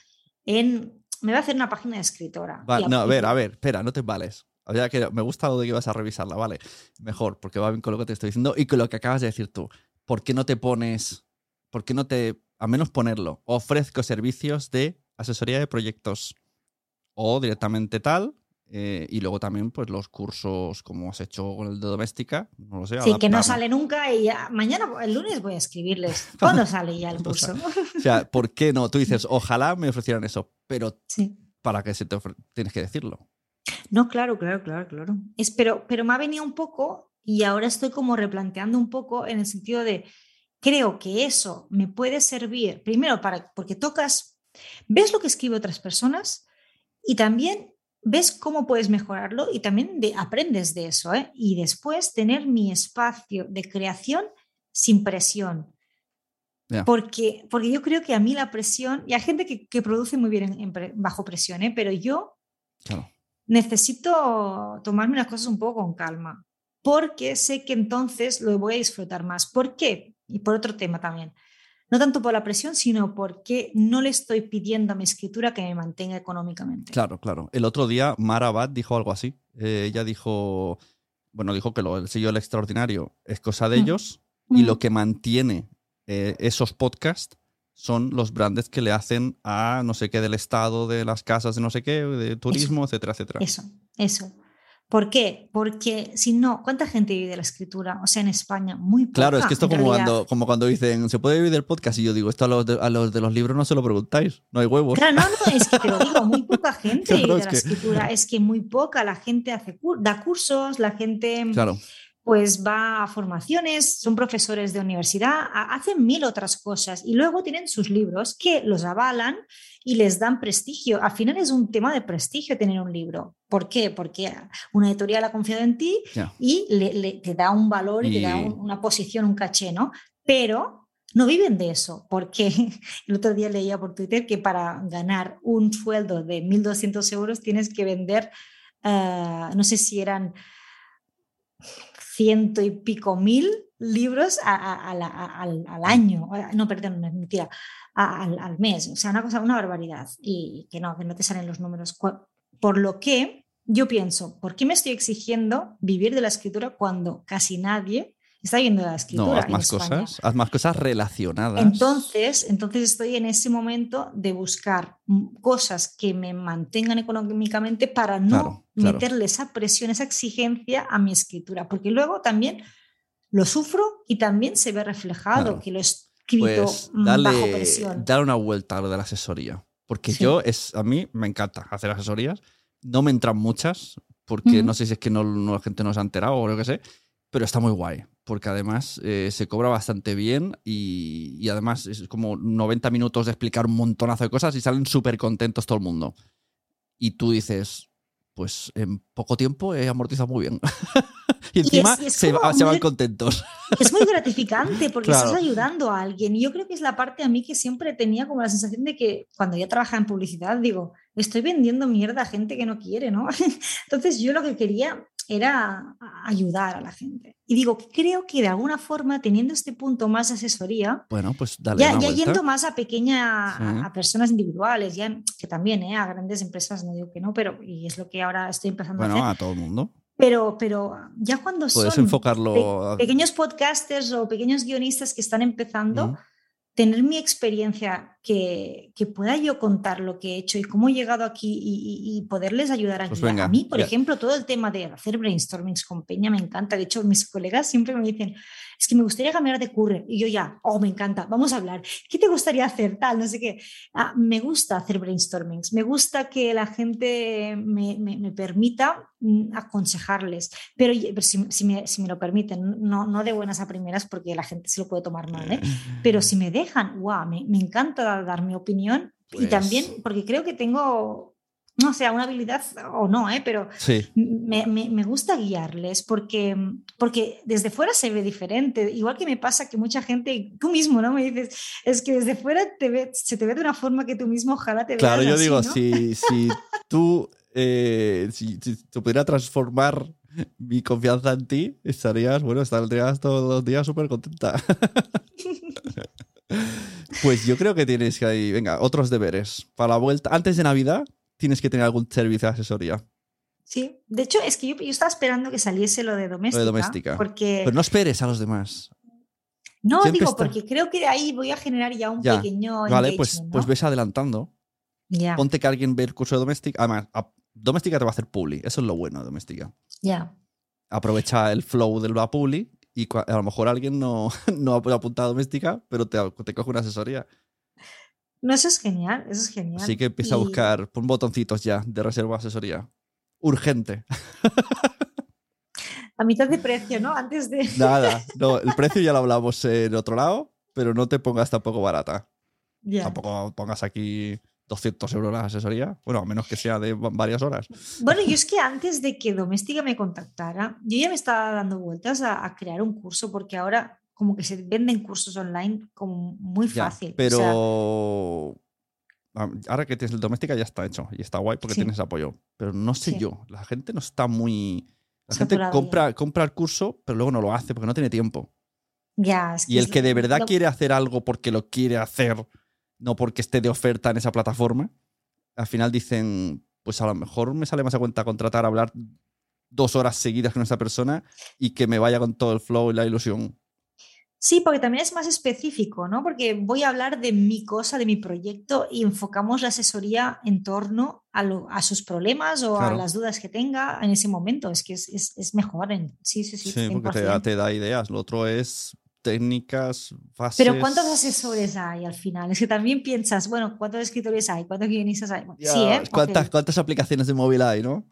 en... Me voy a hacer una página de escritora. Va- Y no, a ver, a ver, espera, no te vales. Había que, me gusta lo de que vas a revisarla, vale. Mejor, porque va bien con lo que te estoy diciendo y con lo que acabas de decir tú. ¿Por qué no te pones, por qué no te, a menos ponerlo, ofrezco servicios de asesoría de proyectos o directamente tal? Eh, y luego también, pues los cursos como has hecho con el de doméstica, no lo sé. Sí, que no sale nunca y ya- mañana, el lunes voy a escribirles. ¿Cuándo sale ya el ¿Cuándo curso? O sea, ¿por qué no? Tú dices, ojalá me ofrecieran eso, pero Sí. para que se te ofre- tienes que decirlo. No, claro, claro, claro, claro. Es, pero, pero me ha venido un poco y ahora estoy como replanteando un poco en el sentido de, creo que eso me puede servir, primero, para, porque tocas, ves lo que escriben otras personas y también ves cómo puedes mejorarlo y también de- aprendes de eso, ¿eh? Y después tener mi espacio de creación sin presión. Porque, porque yo creo que a mí la presión, y hay gente que, que produce muy bien en- en pre- bajo presión, ¿eh? pero yo Claro. necesito tomarme las cosas un poco con calma, porque sé que entonces lo voy a disfrutar más. ¿Por qué? Y por otro tema también. No tanto por la presión, sino porque no le estoy pidiendo a mi escritura que me mantenga económicamente. Claro, claro. El otro día Mara Abad dijo algo así. Eh, ella dijo, bueno, dijo que lo, el sello del extraordinario es cosa de Mm. ellos y Mm. lo que mantiene eh, esos podcasts son los brandes que le hacen a no sé qué del estado, de las casas de no sé qué, de turismo, etcétera, etcétera. Eso, eso. ¿Por qué? Porque si no, ¿cuánta gente vive de la escritura? O sea, en España, muy poca. Claro, es que esto como realidad. cuando, como cuando dicen, ¿se puede vivir del podcast? Y yo digo, esto a los, de, a los de los libros no se lo preguntáis, no hay huevos. Claro, no, no, es que te lo digo, muy poca gente Claro, vive de la que- escritura. Es que muy poca, la gente hace da cursos, la gente Claro, pues va a formaciones, son profesores de universidad, ha- hacen mil otras cosas y luego tienen sus libros que los avalan y les dan prestigio. Al final es un tema de prestigio tener un libro. ¿Por qué? Porque una editorial ha confiado en ti y le, le- te da un valor y, te da un- una posición, un caché, ¿no? Pero no viven de eso, porque el otro día leía por Twitter que para ganar un sueldo de 1.200 euros tienes que vender, ah, no sé si eran ciento y pico mil libros a- a- a la- a- al, al año, Ah, no, perdón, mentira, al, al mes, o sea, una cosa, una barbaridad, y que no, que no te salen los números. Por lo que yo pienso, ¿por qué me estoy exigiendo vivir de la escritura cuando casi nadie está viviendo de la escritura? No, haz en más España? cosas, haz más cosas relacionadas. Entonces, entonces estoy en ese momento de buscar cosas que me mantengan económicamente para no Claro, claro. meterle esa presión, esa exigencia a mi escritura, porque luego también lo sufro y también se ve reflejado Claro. que lo he escrito pues dale, bajo presión. dale una vuelta a lo de la asesoría. Porque Sí. yo, es, a mí me encanta hacer asesorías. No me entran muchas, porque Ujú. no sé si es que no, no- la gente no se ha enterado o lo que sé, pero está muy guay. Porque además eh, se cobra bastante bien y, y además es como 90 minutos de explicar un montonazo de cosas y salen súper contentos todo el mundo. Y tú dices, pues en poco tiempo he amortizado muy bien. y encima y es se, van contentos. Es muy gratificante porque Claro. estás ayudando a alguien. Y yo creo que es la parte a mí que siempre tenía como la sensación de que cuando yo trabajaba en publicidad, digo, estoy vendiendo mierda a gente que no quiere, ¿no? Entonces yo lo que quería era ayudar a la gente. Y digo, creo que de alguna forma, teniendo este punto más de asesoría, Bueno, pues dale ya, ya yendo más a pequeña, Sí. a, a personas individuales, ya que también, ¿eh? a grandes empresas, no digo que no, pero y es lo que ahora estoy empezando a Bueno, hacer. a todo el mundo. Pero, pero ya cuando Puedes son enfocarlo. pe- a- pequeños podcasters o pequeños guionistas que están empezando, Mm. Tener mi experiencia, que, que pueda yo contar lo que he hecho y cómo he llegado aquí y, y- y poderles ayudar a Pues venga, a mí, por ya. ejemplo, todo el tema de hacer brainstormings con Peña me encanta. De hecho, mis colegas siempre me dicen, es que me gustaría cambiar de curre. Y yo ya, oh, me encanta, vamos a hablar. ¿Qué te gustaría hacer? Tal, no sé qué. Ah, me gusta hacer brainstormings, me gusta que la gente me, me- me permita mm, aconsejarles, pero, y- pero si, si me, si me lo permiten, no, no de buenas a primeras porque la gente se lo puede tomar mal, ¿eh? pero si me dejan, wow, me, me encanta dar, dar mi opinión y Pues- también porque creo que tengo, no sé, una habilidad o no, ¿eh? pero Sí, me, me- me gusta guiarles porque, porque desde fuera se ve diferente. Igual que me pasa que mucha gente, tú mismo, ¿no? Me dices, es que desde fuera te ve, se te ve de una forma que tú mismo ojalá te claro, veas yo así, digo, ¿no? si, si tú, eh, si, si te pudiera transformar mi confianza en ti, estarías, bueno, estarías todos los días súper contenta. pues yo creo que tienes que ahí, venga, otros deberes. Para la vuelta, antes de Navidad, tienes que tener algún servicio de asesoría. Sí, de hecho es que yo, yo estaba esperando que saliese lo de doméstica. doméstica. Porque, Pero no esperes a los demás. no, siempre digo, está- porque creo que de ahí voy a generar ya un Ya, pequeño Vale, pues, pues ¿no? ves adelantando. Ya, Ponte que alguien ve el curso de doméstica. Además, a- doméstica te va a hacer publi. Eso es lo bueno de doméstica. ya. aprovecha el flow del la publi y a lo mejor alguien no, no ha apuntado a doméstica, pero te, te coge una asesoría. No, eso es genial, eso es genial. Así que empieza a buscar, pon botoncitos ya de reserva asesoría. Urgente. A mitad de precio, ¿no? Antes de... Nada, no, el precio ya lo hablamos en otro lado, pero no te pongas tampoco barata. Tampoco pongas aquí 200 euros la asesoría. Bueno, a menos que sea de va- varias horas. Bueno, yo es que antes de que Doméstica me contactara, yo ya me estaba dando vueltas a, a crear un curso porque ahora como que se venden cursos online como muy Ya, fácil. o pero sea, ah, ahora que tienes el doméstica ya está hecho y está guay porque Sí. tienes apoyo. Pero no sé Sí. yo, la gente no está muy... La gente ya. compra, el curso, pero luego no lo hace porque no tiene tiempo. ya, es Y el que de verdad lo- quiere hacer algo porque lo quiere hacer, no porque esté de oferta en esa plataforma, al final dicen, pues a lo mejor me sale más a cuenta contratar, hablar dos horas seguidas con esa persona y que me vaya con todo el flow y la ilusión. Sí, porque también es más específico, ¿no? Porque voy a hablar de mi cosa, de mi proyecto y enfocamos la asesoría en torno a, lo- a sus problemas o Claro. a las dudas que tenga en ese momento. Es que es, es- es mejor. En, sí, sí, sí. Sí, porque te da, 100%. te da ideas. Lo otro es técnicas, fases. Pero ¿cuántos asesores hay al final? Es que también piensas, bueno, ¿cuántos escritores hay? ¿Cuántos guionistas hay? Ya, sí, ¿eh? ¿cuántas, Ok. ¿Cuántas aplicaciones de móvil hay, no?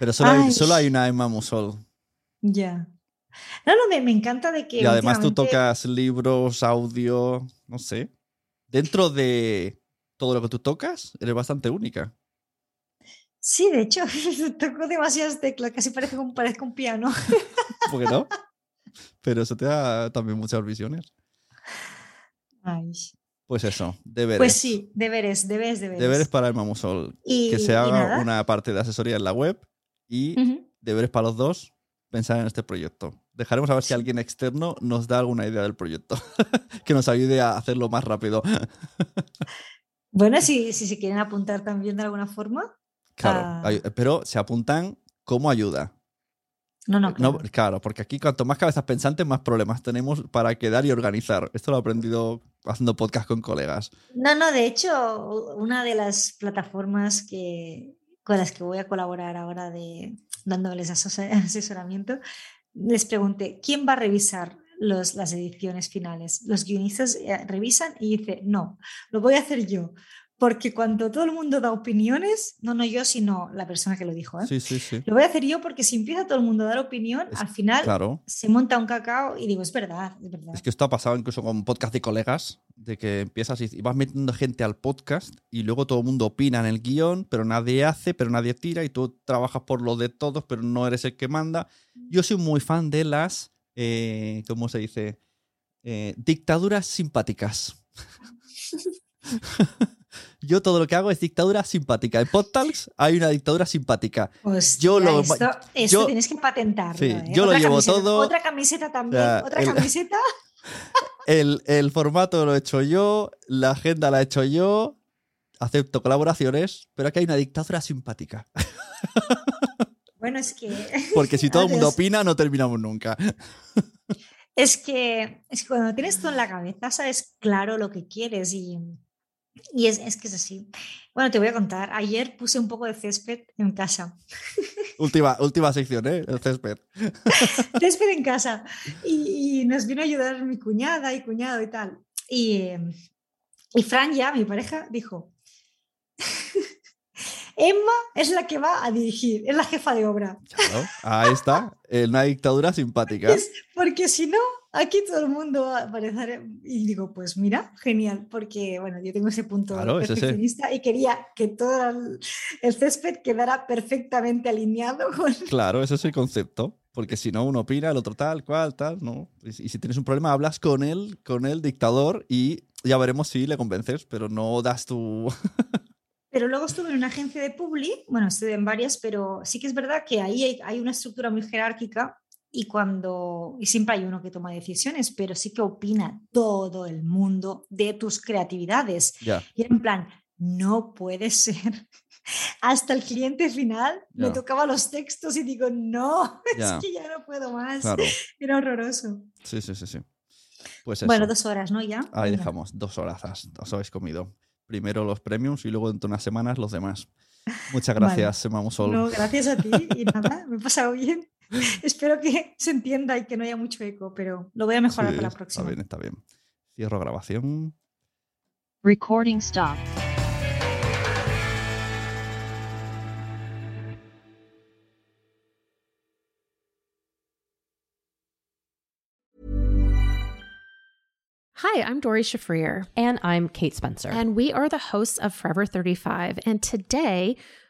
Pero solo, hay, Ay. solo hay una Emma Musol. Ya. No, no, me, me encanta de que Y además tú tocas libros, audio, no sé. Dentro de todo lo que tú tocas, eres bastante única. Sí, de hecho, toco demasiadas teclas, casi parece un, parezco un piano. ¿Por qué no? Pero eso te da también muchas visiones. Ay. Pues eso, deberes. Pues sí, deberes, deberes, deberes. Deberes para Emma Musol. Y- Que se haga una parte de asesoría en la web y Ujú. deberes para los dos, pensar en este proyecto. Dejaremos a ver si alguien externo nos da alguna idea del proyecto que nos ayude a hacerlo más rápido. Bueno, si, si se quieren apuntar también de alguna forma. Claro, Ah. pero se apuntan como ayuda. No, no, No, claro. claro, porque aquí cuanto más cabezas pensantes, más problemas tenemos para quedar y organizar. Esto lo he aprendido haciendo podcast con colegas. No, no, de hecho, una de las plataformas que, con las que voy a colaborar ahora de dándoles asesoramiento, les pregunté, ¿quién va a revisar los, las ediciones finales? Los guionistas eh, revisan y dice, no, lo voy a hacer yo. Porque cuando todo el mundo da opiniones, no, no yo, sino la persona que lo dijo, ¿eh? Sí, sí, sí. Lo voy a hacer yo porque si empieza todo el mundo a dar opinión, Es- al final Claro. se monta un cacao y digo, es verdad, es verdad. Es que esto ha pasado incluso con podcast de colegas, de que empiezas y vas metiendo gente al podcast y luego todo el mundo opina en el guion, pero nadie hace, pero nadie tira y tú trabajas por lo de todos, pero no eres el que manda. Yo soy muy fan de las, eh, ¿cómo se dice? Eh, dictaduras simpáticas. Yo todo lo que hago es dictadura simpática. En Podtalks hay una dictadura simpática. Hostia, yo lo- esto, esto yo- tienes que patentarlo. Sí, ¿eh? yo lo Otra llevo camiseta- todo. Otra camiseta también, otra el- camiseta. El, el formato lo he hecho yo, la agenda la he hecho yo, acepto colaboraciones, pero aquí hay una dictadura simpática. Bueno, es que. Porque si todo el mundo opina, no terminamos nunca. Es que, es que cuando tienes todo en la cabeza, sabes claro lo que quieres y, y es, es que es así. Bueno, te voy a contar. Ayer puse un poco de césped en casa. Última, última sección, ¿eh? El césped. césped en casa. Y, y nos vino a ayudar mi cuñada y cuñado y tal. Y, y Fran ya, mi pareja, dijo, Emma es la que va a dirigir, es la jefa de obra. Claro, ahí está. eh, Una dictadura simpática. Es- porque si no, aquí todo el mundo va a parecer... Y digo, pues mira, genial, porque bueno, yo tengo ese punto Claro, ese. perfeccionista y quería que todo el, el césped quedara perfectamente alineado con... Claro, ese es el concepto. Porque si no, uno opina, el otro tal, cual, tal, ¿no? Y si y si tienes un problema, hablas con él, con el dictador, y ya veremos si le convences, pero no das tu. Pero luego estuve en una agencia de Publi, bueno, estuve en varias, pero sí que es verdad que ahí hay, hay una estructura muy jerárquica y cuando, y siempre hay uno que toma decisiones, pero sí que opina todo el mundo de tus creatividades. Y en plan, no puede ser. Hasta el cliente final me tocaba los textos y digo, no, es que ya no puedo más. Claro. Era horroroso. Sí, sí, sí, sí. Pues eso. Bueno, dos horas, ¿no? Ya. Ahí dejamos, dos horas, os habéis comido. Primero los premiums y luego dentro de unas semanas los demás. Muchas Vale. gracias, Emma Musol. No, gracias a ti y nada, me he pasado bien. Espero que se entienda y que no haya mucho eco, pero lo voy a mejorar Sí, para la Está próxima. bien, está bien. Cierro grabación. Recording stopped. Hi, I'm Dory Shafrir, And I'm Kate Spencer. and we are the hosts of Forever 35. And today